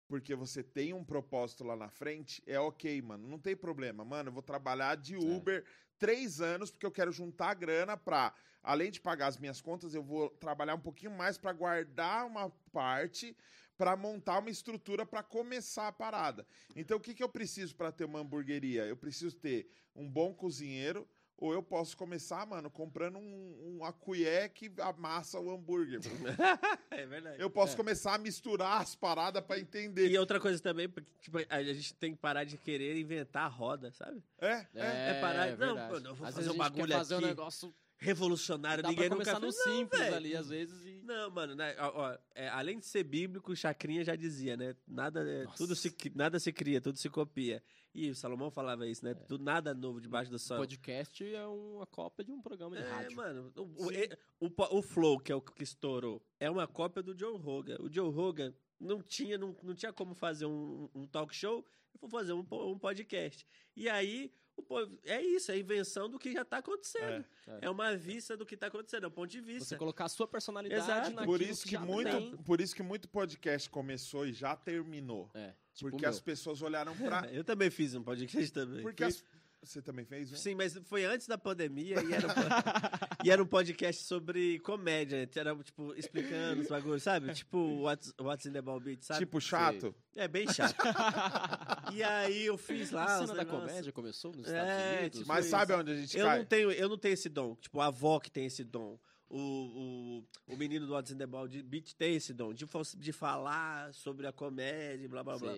porque você tem um propósito lá na frente, é ok, mano. Não tem problema. Mano, eu vou trabalhar de Uber três anos porque eu quero juntar grana pra, além de pagar as minhas contas, eu vou trabalhar um pouquinho mais pra guardar uma parte pra montar uma estrutura pra começar a parada. Então, o que, que eu preciso pra ter uma hamburgueria? Eu preciso ter um bom cozinheiro, ou eu posso começar, mano, comprando um, uma colher que amassa o hambúrguer. é verdade. Eu posso É. começar a misturar as paradas pra entender. E outra coisa também, porque tipo, a gente tem que parar de querer inventar a roda, sabe? É, é. É parar- não, verdade. mano, eu vou Às fazer um quer bagulho fazer um aqui. negócio... Revolucionário, Dá ninguém pra nunca começar no fez. Não, simples velho. ali, às vezes, e... Não, mano, né, ó, ó, é, além de ser bíblico, Chacrinha já dizia, né? Nada, é, tudo se, nada se cria, tudo se copia. E o Salomão falava isso, né? Tudo, nada novo debaixo do sol. Podcast é uma cópia de um programa de É, rádio. mano, o, o, e- o, o Flow, que é o que estourou, é uma cópia do Joe Rogan. O Joe Rogan não tinha, não, não tinha como fazer um, um talk show, ele foi fazer um, um podcast. E aí, o po- é isso, é a invenção do que já tá acontecendo. É. É, uma vista do que tá acontecendo, é um ponto de vista. Você colocar a sua personalidade Exato. naquilo Por isso que, já muito, tem. por isso que muito podcast começou e já terminou. É, tipo porque as pessoas olharam pra. Eu também fiz um podcast também. porque as- Você também fez um? Sim, mas foi antes da pandemia e era, um, e era um podcast sobre comédia. Era, tipo, explicando os bagulhos, sabe? Tipo, what's, what's in the ball beat, sabe? Tipo chato? É bem chato. e aí eu fiz lá. A cena da comédia começou nos É, Estados Unidos. tipo Mas isso. sabe onde a gente Eu cai? não, tenho, eu não tenho esse dom. Tipo, a avó que tem esse dom. O, o, o menino do What's in the Ball de Beat tem esse dom. De, de falar sobre a comédia, blá blá blá.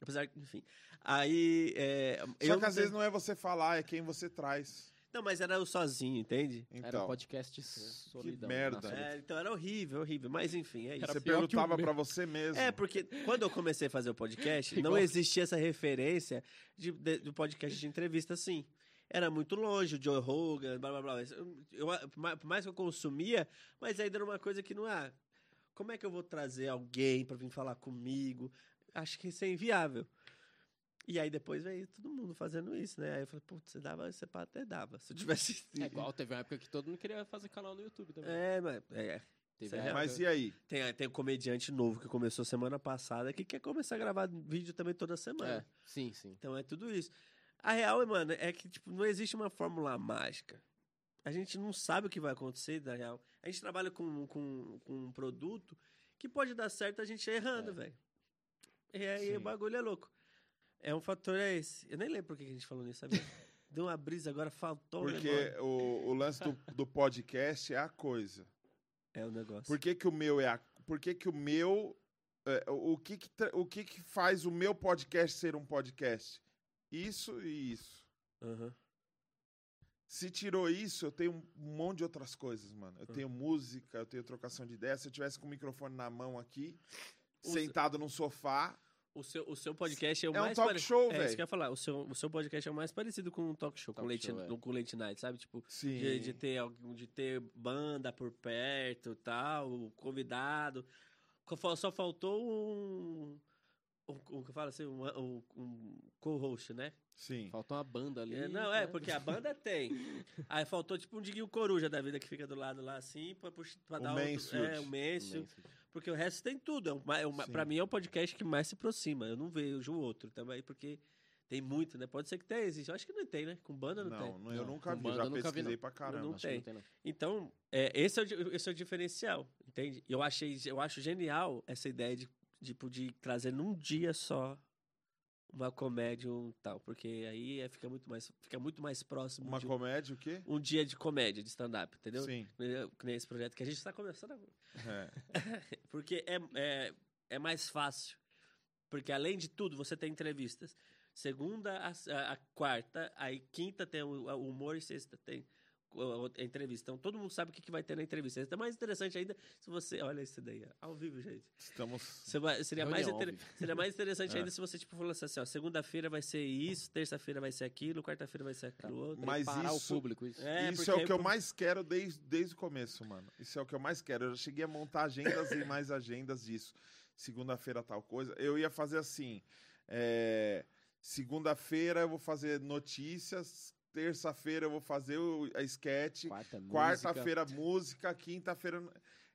Apesar que, enfim. Aí. É, Só eu que não às vezes não é você falar, é quem você traz. Não, mas era eu sozinho, entende? Era um Então, podcast solidão. merda. na solidão. É, então era horrível, horrível. Mas enfim, é isso. Era você que perguntava pra você mesmo. É, porque quando eu comecei a fazer o podcast, não existia essa referência de, de, do podcast de entrevista assim. Era muito longe, o Joe Rogan, blá blá blá. Eu, eu- por mais que eu consumia, mas ainda era uma coisa que não é. Como é que eu vou trazer alguém pra vir falar comigo? Acho que isso é inviável. E aí depois veio todo mundo fazendo isso, né? Aí eu falei, putz, você dava, você pá, até dava. Se eu tivesse. É igual, teve uma época que todo mundo queria fazer canal no YouTube também. É, mas. É. Teve é época- Mas e aí? Tem, tem um comediante novo que começou semana passada que quer começar a gravar vídeo também toda semana. É, sim, sim. Então é tudo isso. A real, mano, é que tipo, não existe uma fórmula mágica. A gente não sabe o que vai acontecer, na real. A gente trabalha com, com, com um produto que pode dar certo a gente errando, É. velho. E aí Sim. o bagulho é louco. É um fator é esse. Eu nem lembro por que a gente falou nisso, sabia? Deu uma brisa agora, faltou o Porque negócio. o, o lance do, do podcast é a coisa. É o negócio. Por que, que o meu é a. Por que, que o meu. é, o, que que o que que faz o meu podcast ser um podcast? Isso e isso. Aham. Se tirou isso, eu tenho um monte de outras coisas, mano. Eu tenho música, eu tenho trocação de ideias. Se eu tivesse com o microfone na mão aqui, Usa- sentado num sofá, O seu, o seu podcast é o É um mais talk pare- show, É isso velho. que eu ia falar. O seu, o seu podcast é o mais parecido com um talk show, com, Talk late, show, é. com late night, sabe? Tipo, sim. de, de ter, algum- de ter banda por perto tal, o convidado. Só faltou um. Um, um, que fala assim, um, um, um co-host, né? Sim. Faltou uma banda ali. É, não, é, né? porque a banda tem. Aí faltou tipo um Diguinho Coruja da vida que fica do lado lá assim, pra, pra O dar Mansfield. outro, É, o Mansfield. Imenso. Porque o resto tem tudo. É o, ma- é o, ma- Sim. pra mim é o podcast que mais se aproxima. Eu não vejo o outro também, porque tem muito, né? Pode ser que tenha, existe. Eu acho que não tem, né? Com banda não, Não, tem. não, eu nunca com vi. banda Já nunca vi, pesquisei não. pra caramba. Não tem. não tem, não. Então, é, esse, é o, esse é o diferencial, entende? Eu achei, eu acho genial essa ideia de, tipo, de trazer num dia só uma comédia um tal, porque aí é- fica muito mais, fica muito mais próximo Uma de comédia, o quê? um dia de comédia, de stand-up, entendeu? Sim. Que nem esse projeto que a gente está começando agora. É. Porque é, é, é mais fácil. Porque além de tudo, você tem entrevistas. Segunda a, a- a quarta, aí quinta tem o, humor e sexta tem a entrevista. Então todo mundo sabe o que, que vai ter na entrevista. É mais interessante ainda se você. Olha isso daí, ao vivo, gente. Estamos. Você seria, mais inter- seria mais interessante É. ainda se você tipo, falasse assim: ó, segunda-feira vai ser isso, terça-feira vai ser aquilo, quarta-feira vai ser aquilo outro. Mas Preparar isso- o público, isso. É, isso é o que eu mais quero desde, desde o começo, mano. Isso é o que eu mais quero. Eu já cheguei a montar agendas e mais agendas disso. Segunda-feira tal coisa. Eu ia fazer assim. é, Segunda-feira eu vou fazer notícias. Terça-feira eu vou fazer o, a sketch. Quarta, música. Quarta-feira música. Quinta-feira.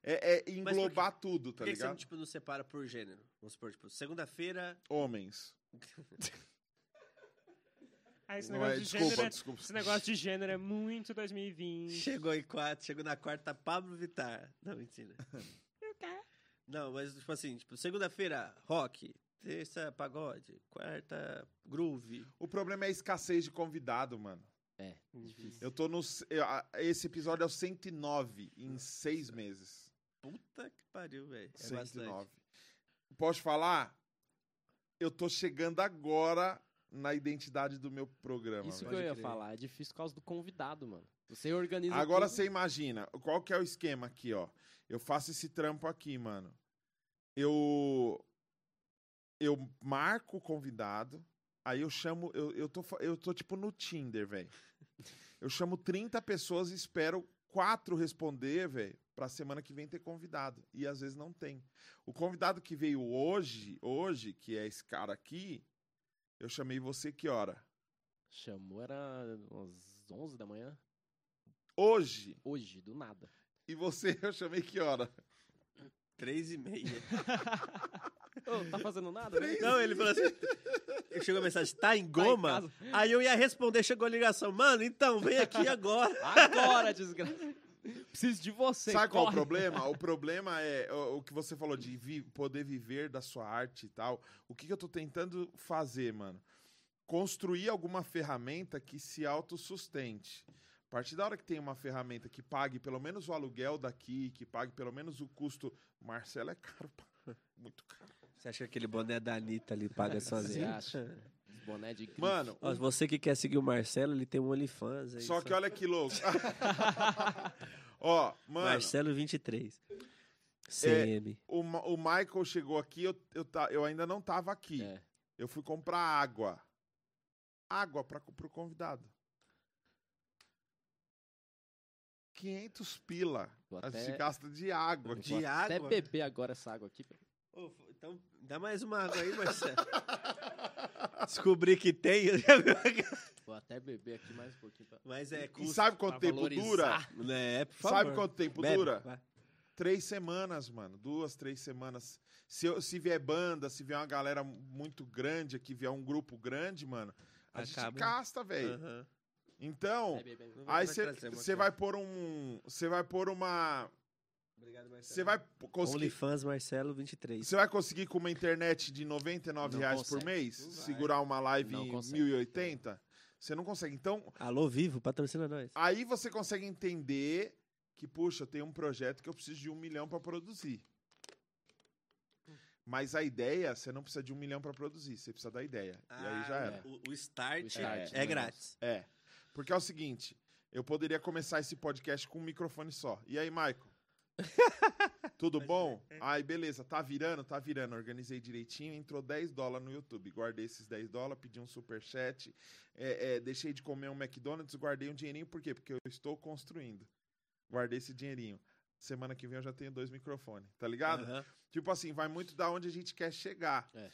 É, é englobar tudo, tá Por que, que você não, ligado? tipo, não separa por gênero? Vamos supor, tipo, segunda-feira. Homens. Ah, esse negócio é, de desculpa, gênero é- desculpa. Esse negócio de gênero é muito 2020. Chegou em quatro, chegou na quarta, Pablo Vittar. Não, mentira. Não, mas tipo assim, tipo, segunda-feira, rock. Terça, pagode. Quarta, groove. O problema é a escassez de convidado, mano. É, difícil. Eu tô no. eu- a- Esse episódio é o 109 em seis meses. Puta que pariu, velho. É bastante. 109. Posso falar? Eu tô chegando agora na identidade do meu programa. Isso que velho. eu ia crer. falar, é difícil por causa do convidado, mano. Você organiza Agora tudo. você imagina, qual que é o esquema aqui, ó? Eu faço esse trampo aqui, mano. Eu eu marco o convidado, aí eu chamo, eu, eu, tô, eu tô tipo no Tinder, velho. Eu chamo 30 pessoas e espero quatro responder, velho, pra semana que vem ter convidado. E às vezes não tem. O convidado que veio hoje, hoje, que é esse cara aqui, eu chamei você que hora? Chamou, era umas 11 da manhã. Hoje. Hoje, do nada. E você eu chamei que hora? Três e meia. Ô, tá fazendo nada? né? Não, ele falou assim. Chegou a mensagem, tá em Tá em goma? Aí eu ia responder, chegou a ligação. Mano, então, vem aqui agora. Agora, desgraça. Preciso de você. Sabe qual é o corre. problema? O problema é o, o que você falou de vi- poder viver da sua arte e tal. O que, que eu tô tentando fazer, mano? Construir alguma ferramenta que se autossustente. A partir da hora que tem uma ferramenta que pague pelo menos o aluguel daqui, que pague pelo menos o custo. Marcelo é caro, muito caro. Você acha que aquele boné da Anitta ali paga Você sozinho? acha? boné de grife. Mano, Ó, você que quer seguir o Marcelo, ele tem um OnlyFans aí. só que olha que louco. Ó, mano, Marcelo 23. CM. o, Ma- o Michael chegou aqui, eu, eu, ta- eu ainda não tava aqui. É. Eu fui comprar água. Água para pro convidado. 500 pila. Vou A gente até- gasta de água. Vou De até água? beber agora essa água aqui. Ô, então, dá mais uma água aí, Marcelo. Descobri que tem. Vou até beber aqui mais um pouquinho. Pra... Mas é E custo. sabe quanto pra tempo valorizar. dura? Né, por favor. Sabe quanto tempo Bebe, dura? vai. Três semanas, mano. Duas, três semanas. Se, eu- se vier banda, se vier uma galera muito grande aqui, vier um grupo grande, mano, a gente Acaba. gasta, velho. Aham. Então, Bebe, bebe. Não vou aí você vai pôr um. Você vai pôr uma. Obrigado, Marcelo. Você vai conseguir. OnlyFans Marcelo 23. Você vai conseguir com uma internet de R$ 99 Não reais por consegue. mês Não vai. segurar uma live Não em consegue. 1080? Você não consegue. Então, Alô, Vivo, patrocina nós. aí você consegue entender que, puxa, eu tenho um projeto que eu preciso de um milhão para produzir. Mas a ideia, você não precisa de um milhão para produzir, você precisa da ideia. e aí já era. O, o start, O start, é né, grátis. É. Porque é o seguinte, eu poderia começar esse podcast com um microfone só. E aí, Michael? Tudo bom? Ai, beleza. Tá virando? Tá virando. Organizei direitinho. Entrou 10 dólares no YouTube. Guardei esses 10 dólares, pedi um superchat. É, é, deixei de comer um McDonald's, guardei um dinheirinho. Por quê? Porque eu estou construindo. Guardei esse dinheirinho. Semana que vem eu já tenho dois microfones, tá ligado? Aham. Tipo assim, vai muito da onde a gente quer chegar. É.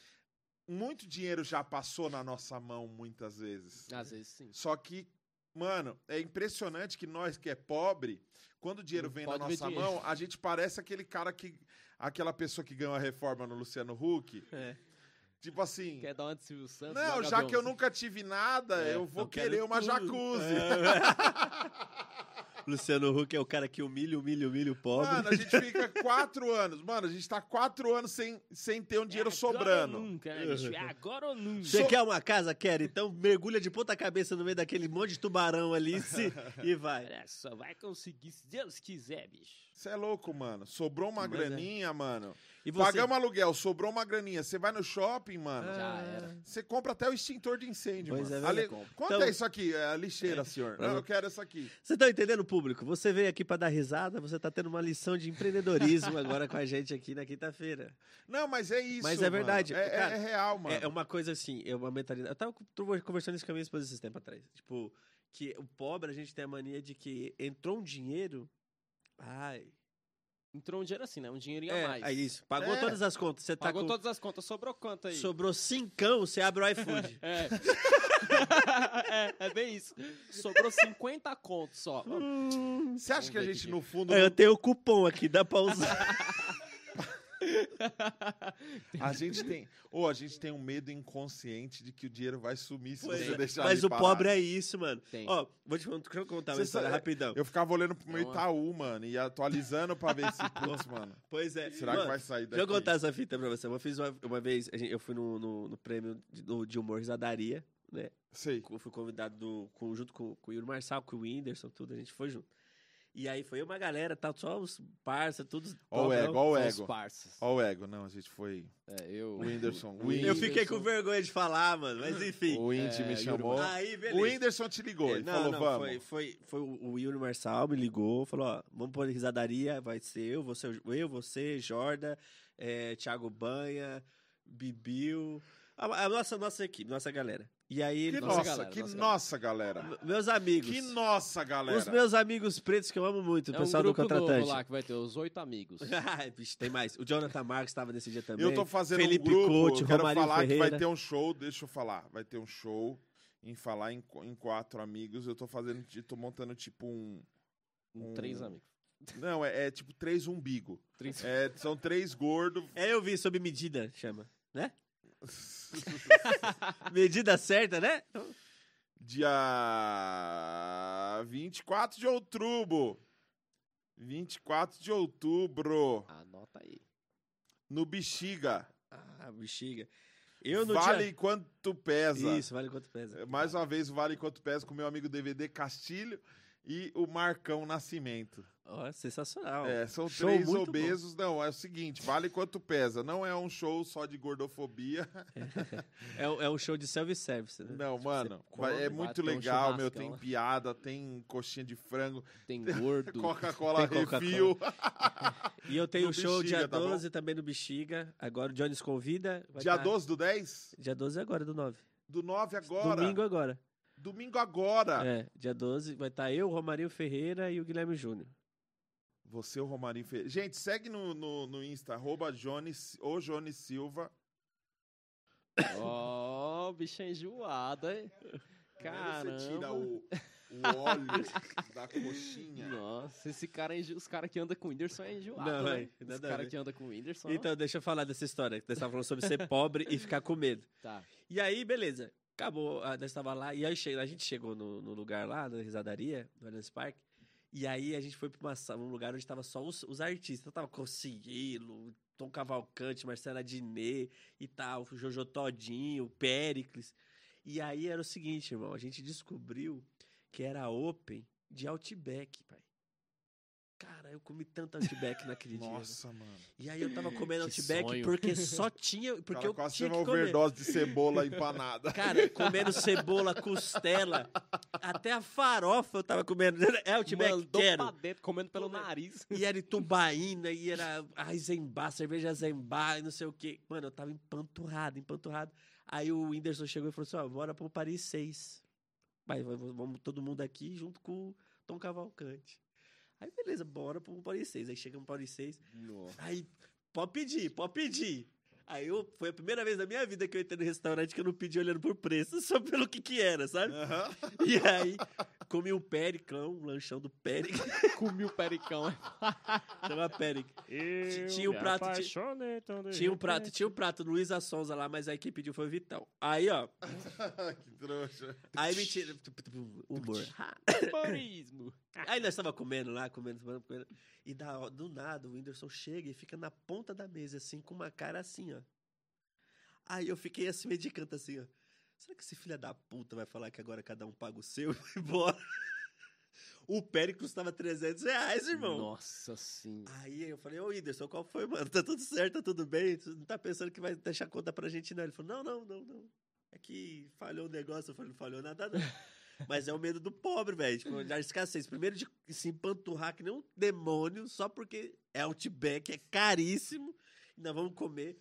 Muito dinheiro já passou na nossa mão muitas vezes. Às vezes sim. Só que, mano, é impressionante que nós que é pobre, quando o dinheiro vem na pode nossa dinheiro. mão, a gente parece aquele cara que. Aquela pessoa que ganhou a reforma no Luciano Huck. É. Tipo assim. Quer dar uma de Silvio Santos? Não, já que eu nunca tive nada, É, eu vou querer uma tudo. jacuzzi. Luciano Huck é o cara que humilha, humilha, humilha o pobre. Mano, a gente fica quatro anos. Mano, a gente tá quatro anos sem, sem ter um dinheiro É agora sobrando. ou nunca, né, bicho? É agora ou nunca. Você So- quer uma casa? Quer? Então mergulha de ponta cabeça no meio daquele monte de tubarão ali se- e vai. Olha só, vai conseguir se Deus quiser, bicho. Você é louco, mano. Sobrou uma Mas é. graninha, mano. E você? Pagamos aluguel, sobrou uma graninha. Você vai no shopping, mano. Já era. Você compra até o extintor de incêndio, Pois mano. é, verdade. Quanto Então- é isso aqui? É a lixeira, senhor. Não, eu quero essa aqui. Você tá entendendo, público? Você veio aqui pra dar risada, você tá tendo uma lição de empreendedorismo agora com a gente aqui na quinta-feira. Não, mas é isso. Mas é mano. verdade, É, é- cara, é real, mano. É, é uma coisa assim, é uma mentalidade. Eu tava co- conversando isso com a minha esposa esses tempos atrás. Tipo, que o pobre, a gente tem a mania de que entrou um dinheiro. Ai. Entrou um dinheiro assim, né? Um dinheirinho É, a mais. é isso. Pagou É. todas as contas. Você tá Pagou com. todas as contas, sobrou quanto aí? Sobrou cincão, você abre o iFood. É. é, é bem isso. Sobrou 50 contos só. Você acha que a gente, aqui. no fundo, Aí eu tenho o cupom aqui, dá pra usar. a gente tem. Ou a gente tem um medo inconsciente de que o dinheiro vai sumir se Pois você é. deixar Mas o parado. pobre é isso, mano. Tem. Ó, vou te deixa eu contar uma Você história sabe- rapidão. Eu ficava olhando pro meu Itaú, mano, e atualizando pra ver se, putz, mano. Pois é. Será Mano, que vai sair daqui? Deixa eu contar essa fita pra você. Eu fiz uma, uma vez, eu fui no, no, no prêmio de, de humor Risadaria, né? Sei. Eu fui convidado do, com, junto com, com o Yuri Marçal, com o Whindersson, tudo, a gente foi junto. E aí foi uma galera, tal, só os parça, todos. Ó o ego, ó o ego. Ó o ego. Não, a gente foi. É, eu... O Whindersson. O Whindersson, Eu fiquei com vergonha de falar, mano, mas enfim. o Indy É, me Yuri chamou. Aí, beleza. O Whindersson te ligou, É, ele falou, vamos. Foi, foi, foi o o Yuri Marçal, me ligou, falou, ó, vamos pôr risadaria, vai ser eu, você, eu, você, Jorda, é, Thiago Banha, Bibiu, a, a nossa, nossa equipe, nossa galera. E aí, Que ele Nossa galera, que nossa nossa galera. "M- meus amigos, Que nossa galera. os meus amigos pretos que eu amo muito, o É um pessoal do grupo novo contratante. lá que vai ter os oito amigos. Ai, bicho, tem mais. O Jonathan Marques estava nesse dia também. Eu tô fazendo Felipe um grupo, Couto, eu quero Romarinho falar que Ferreira. vai ter um show, deixa eu falar. Vai ter um show em falar em, em quatro amigos. Eu tô fazendo, tô montando tipo um... Com Um- três amigos. Não, é, é tipo três umbigo. Três... É, são três gordos. É, eu vi, sob medida, chama, né? medida certa, né? Dia 24 de outubro. 24 de outubro. Anota aí. No Bexiga. Ah, bexiga. Eu no vale dia... quanto pesa. Isso, vale quanto pesa. Mais uma vez, o Vale Quanto Pesa com meu amigo DVD Castilho. E o Marcão Nascimento. Ó, sensacional. É, são Show três obesos. Não, é o seguinte, vale quanto pesa. Não é um show só de gordofobia. É, um- é um show de self-service, né? Não, mano, come, é muito ter um legal, meu. Tem lá. piada, tem coxinha de frango, Tem gordo. Coca-Cola Tem Coca-Cola. refil. E eu tenho um show Bexiga, dia tá bom? 12 também no Bexiga. Agora o Jones convida. Dia tá- 12 do 10? Dia 12 agora, do 9. Do 9 agora. Domingo agora. Domingo agora. É, dia 12 vai estar eu, o Romarinho Ferreira e o Guilherme Júnior. Você, o Romarinho Ferreira. Gente, segue no, no, no Insta, arroba Jones, o Jones Silva. Ó, bicho é enjoado, hein? Aí Você tira Caramba. o, o óleo da coxinha. Nossa, esse cara é os caras que andam com o Whindersson é enjoado, Não, né? é, Os caras que andam com o Whindersson... Então, deixa eu falar dessa história. que Nós estávamos falando sobre ser pobre e ficar com medo. Tá. E aí, beleza. Acabou, ah, nós estava lá, e aí a gente chegou no, no lugar lá, na risadaria, no Allianz Parque, e aí a gente foi para um lugar onde tava só os, os artistas. Tava Consiglilo, Tom Cavalcante, Marcela Diné e tal, Jojo Todinho, o Péricles. E aí era o seguinte, irmão, a gente descobriu que era open de Outback, pai. Cara, eu comi tanto Outback naquele dia. Nossa, mano. E aí eu tava comendo Que Outback sonho. porque só tinha. Porque Cara, eu quase tinha uma comer. overdose de cebola empanada. Cara, comendo cebola, costela, até a farofa eu tava comendo. É Outback, Mandou quero. pra dentro, comendo pelo nariz. E era Itubaína, e era Eisenbar, cerveja Eisenbar, e não sei o quê. Mano, eu tava empanturrado, empanturrado. Aí o Whindersson chegou e falou assim, ó, bora pro Paris 6. Vai, vai, vamos todo mundo aqui junto com o Tom Cavalcante. Aí beleza, bora pro Paris 6. Aí chegamos pro Paris 6. Aí, pode pedir, pode pedir. Aí eu, foi a primeira vez na minha vida que eu entrei no restaurante que eu não pedi olhando por preço, só pelo que que era, sabe? Aham. E aí, comi um pericão, um lanchão do Peric, Comi o pericão. chama Peric. Tinha um prato, apaixonei de Tinha um prato, tinha um prato do Luísa Sonza lá, mas aí quem pediu foi o Vitão. Aí, ó, que trouxa. aí mentira, humor. Humorismo. Aí nós tava comendo lá, comendo, comendo, comendo. E da, do nada, o Whindersson chega e fica na ponta da mesa, assim, com uma cara assim, ó. Aí eu fiquei assim, meio de canto, assim, ó. Será que esse filho da puta vai falar que agora cada um paga o seu e vai embora? O Pérez custava 300 reais, irmão. Nossa sim. Aí eu falei, ô Whindersson, qual foi, mano? Tá tudo certo, tá tudo bem? Tu não tá pensando que vai deixar conta pra gente, não? Ele falou, não, não, não, não. É que falhou o negócio. Eu falei, não falhou nada, não. Mas é o medo do pobre, velho. Tipo, da escassez. Primeiro de se empanturrar que nem um demônio, só porque é Outback, é caríssimo. E nós vamos comer.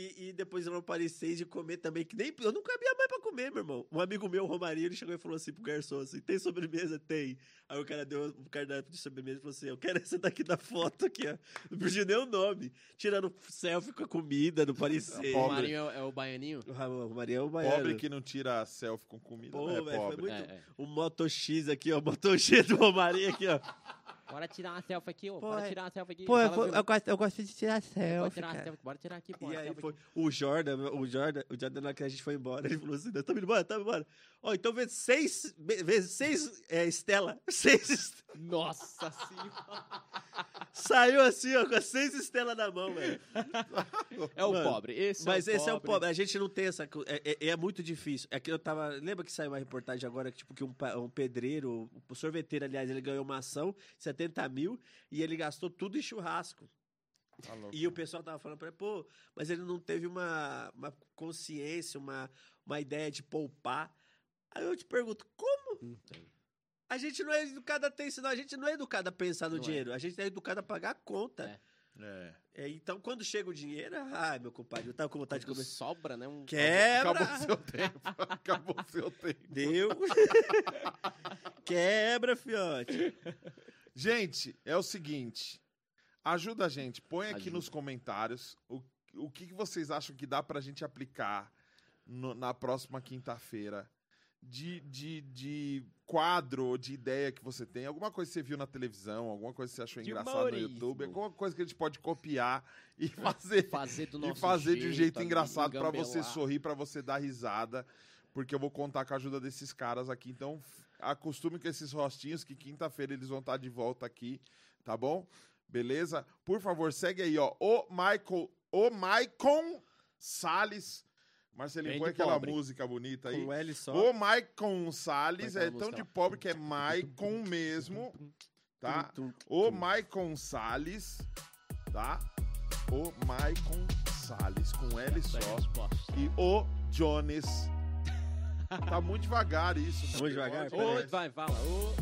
E, e depois eu não aparecer de comer também, que nem. Eu não cabia mais pra comer, meu irmão. Um amigo meu, o Romarinho, ele chegou e falou assim pro garçom assim: tem sobremesa? Tem. Aí o cara deu o cardápio de sobremesa e falou assim: eu quero essa daqui da foto aqui, ó. Não pediu nem o nome. Tirando selfie com a comida, não parecer. O Pobre. Marinho é, é o baianinho? O o Romarinho é o baiano. Pobre que não tira selfie com comida. Pô, não é velho, foi pobre. muito- É, é. O Moto X aqui, ó. Moto X do Romarinho aqui, ó. Bora tirar uma selfie aqui, ó. Pô, Bora é- tirar uma selfie aqui. Pô, eu, viu? gosto, eu gosto de tirar Bora selfie. tirar uma cara. selfie. Bora tirar aqui, pô. E aí foi aqui. o Jordan, o Jordan, o Jordan, na que a gente foi embora, ele falou assim: estamos indo embora, estamos embora. Ó, então vê seis, vê seis é, Estela, seis. est- Nossa senhora. Saiu assim, ó, com as seis estrelas na mão, velho. É o Mano, pobre. Esse Mas é o esse é o pobre. A gente não tem essa. É, é- é muito difícil. É que eu tava. Lembra que saiu uma reportagem agora que, tipo, que um, um pedreiro, um sorveteiro, aliás, ele ganhou uma ação, 70 mil, e ele gastou tudo em churrasco. Tá. E o pessoal tava falando pra ele, pô, mas ele não teve uma, uma consciência, uma, uma ideia de poupar. Aí eu te pergunto, como? Tem. A gente não é educado a ter isso, não. A gente não é educado a pensar no Não é. dinheiro. A gente é educado a pagar a conta. É. É. É, então, quando chega o dinheiro, ai, meu compadre, eu tava com vontade de Quando comer. sobra, né? Um... Quebra! Acabou seu tempo. Acabou seu tempo. Deu. Quebra, fiote. Gente, é o seguinte. Ajuda a gente. Põe aqui Ajuda. nos comentários o, o que, que vocês acham que dá pra gente aplicar no- na próxima quinta-feira. De, de, de quadro ou de ideia que você tem. Alguma coisa que você viu na televisão, alguma coisa que você achou De engraçada no. YouTube. Alguma coisa que a gente pode copiar e fazer Fazer do nosso e fazer de um jeito engraçado pra você sorrir, pra você dar risada, porque eu vou contar com a ajuda desses caras aqui. Então, acostume com esses rostinhos que quinta-feira eles vão estar de volta aqui, tá bom? Beleza? Por favor, segue aí, ó, o Michael, o Maicon Salles. Marcelinho, põe aquela pobre. música bonita aí. Com L só. O Maicon Salles é tão de pobre que é Maicon mesmo, tá? O Maicon Salles, tá? O Maicon Salles, com L é só. E o Jones. Tá muito devagar isso. Muito devagar? Ô, vai, fala. Ô,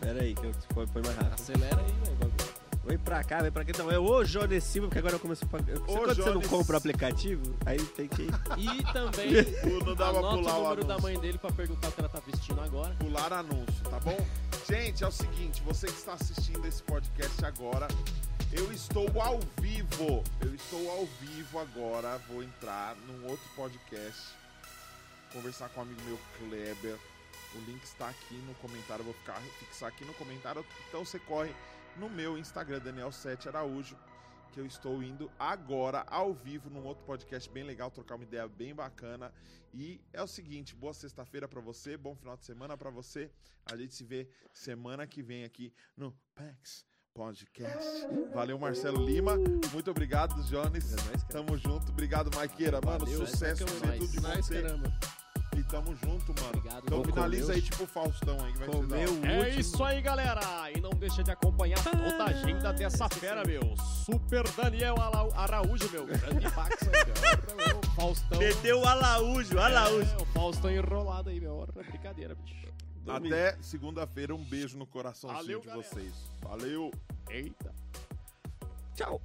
Pera aí, que eu põe mais rápido. acelera aí, velho. Vem pra cá, vem pra cá. Então, é o Jones Silva, porque agora começou a pagar. Sabe quando você não compra o aplicativo? Aí tem que. E também Não dá pra anota pular o o número da anúncio. mãe dele pra perguntar o que ela tá vestindo agora. pular anúncio, tá bom? Gente, é o seguinte, você que está assistindo esse podcast agora, eu estou ao vivo. Eu estou ao vivo agora. Vou entrar num outro podcast, conversar com um amigo meu, Kleber. O link está aqui no comentário. Vou ficar, fixar aqui no comentário. Então você corre no meu Instagram, Daniel7 Araújo. Que eu estou indo agora ao vivo num outro podcast bem legal, trocar uma ideia bem bacana. E é o seguinte, boa sexta-feira pra você, bom final de semana pra você. A gente se vê semana que vem aqui no PAX Podcast. Valeu, Marcelo Lima. Muito obrigado, Jones. É nóis. Tamo junto. Obrigado, Maiqueira. Mano, Valeu, sucesso é nóis. tudo de Nice, você. caramba. E tamo junto, mano. Obrigado, Então finaliza aí, tipo o Faustão aí, que vai ser É último. isso aí, galera. E não deixa de acompanhar toda a agenda dessa fera, meu. Super Daniel Araújo, meu. Grande Pax Faustão. Meteu o Alaújo, Alaújo. É, o Faustão enrolado aí, meu. Brincadeira, bicho. Até segunda-feira, um beijo no coraçãozinho Valeu, de galera. vocês. Valeu! Eita. Tchau.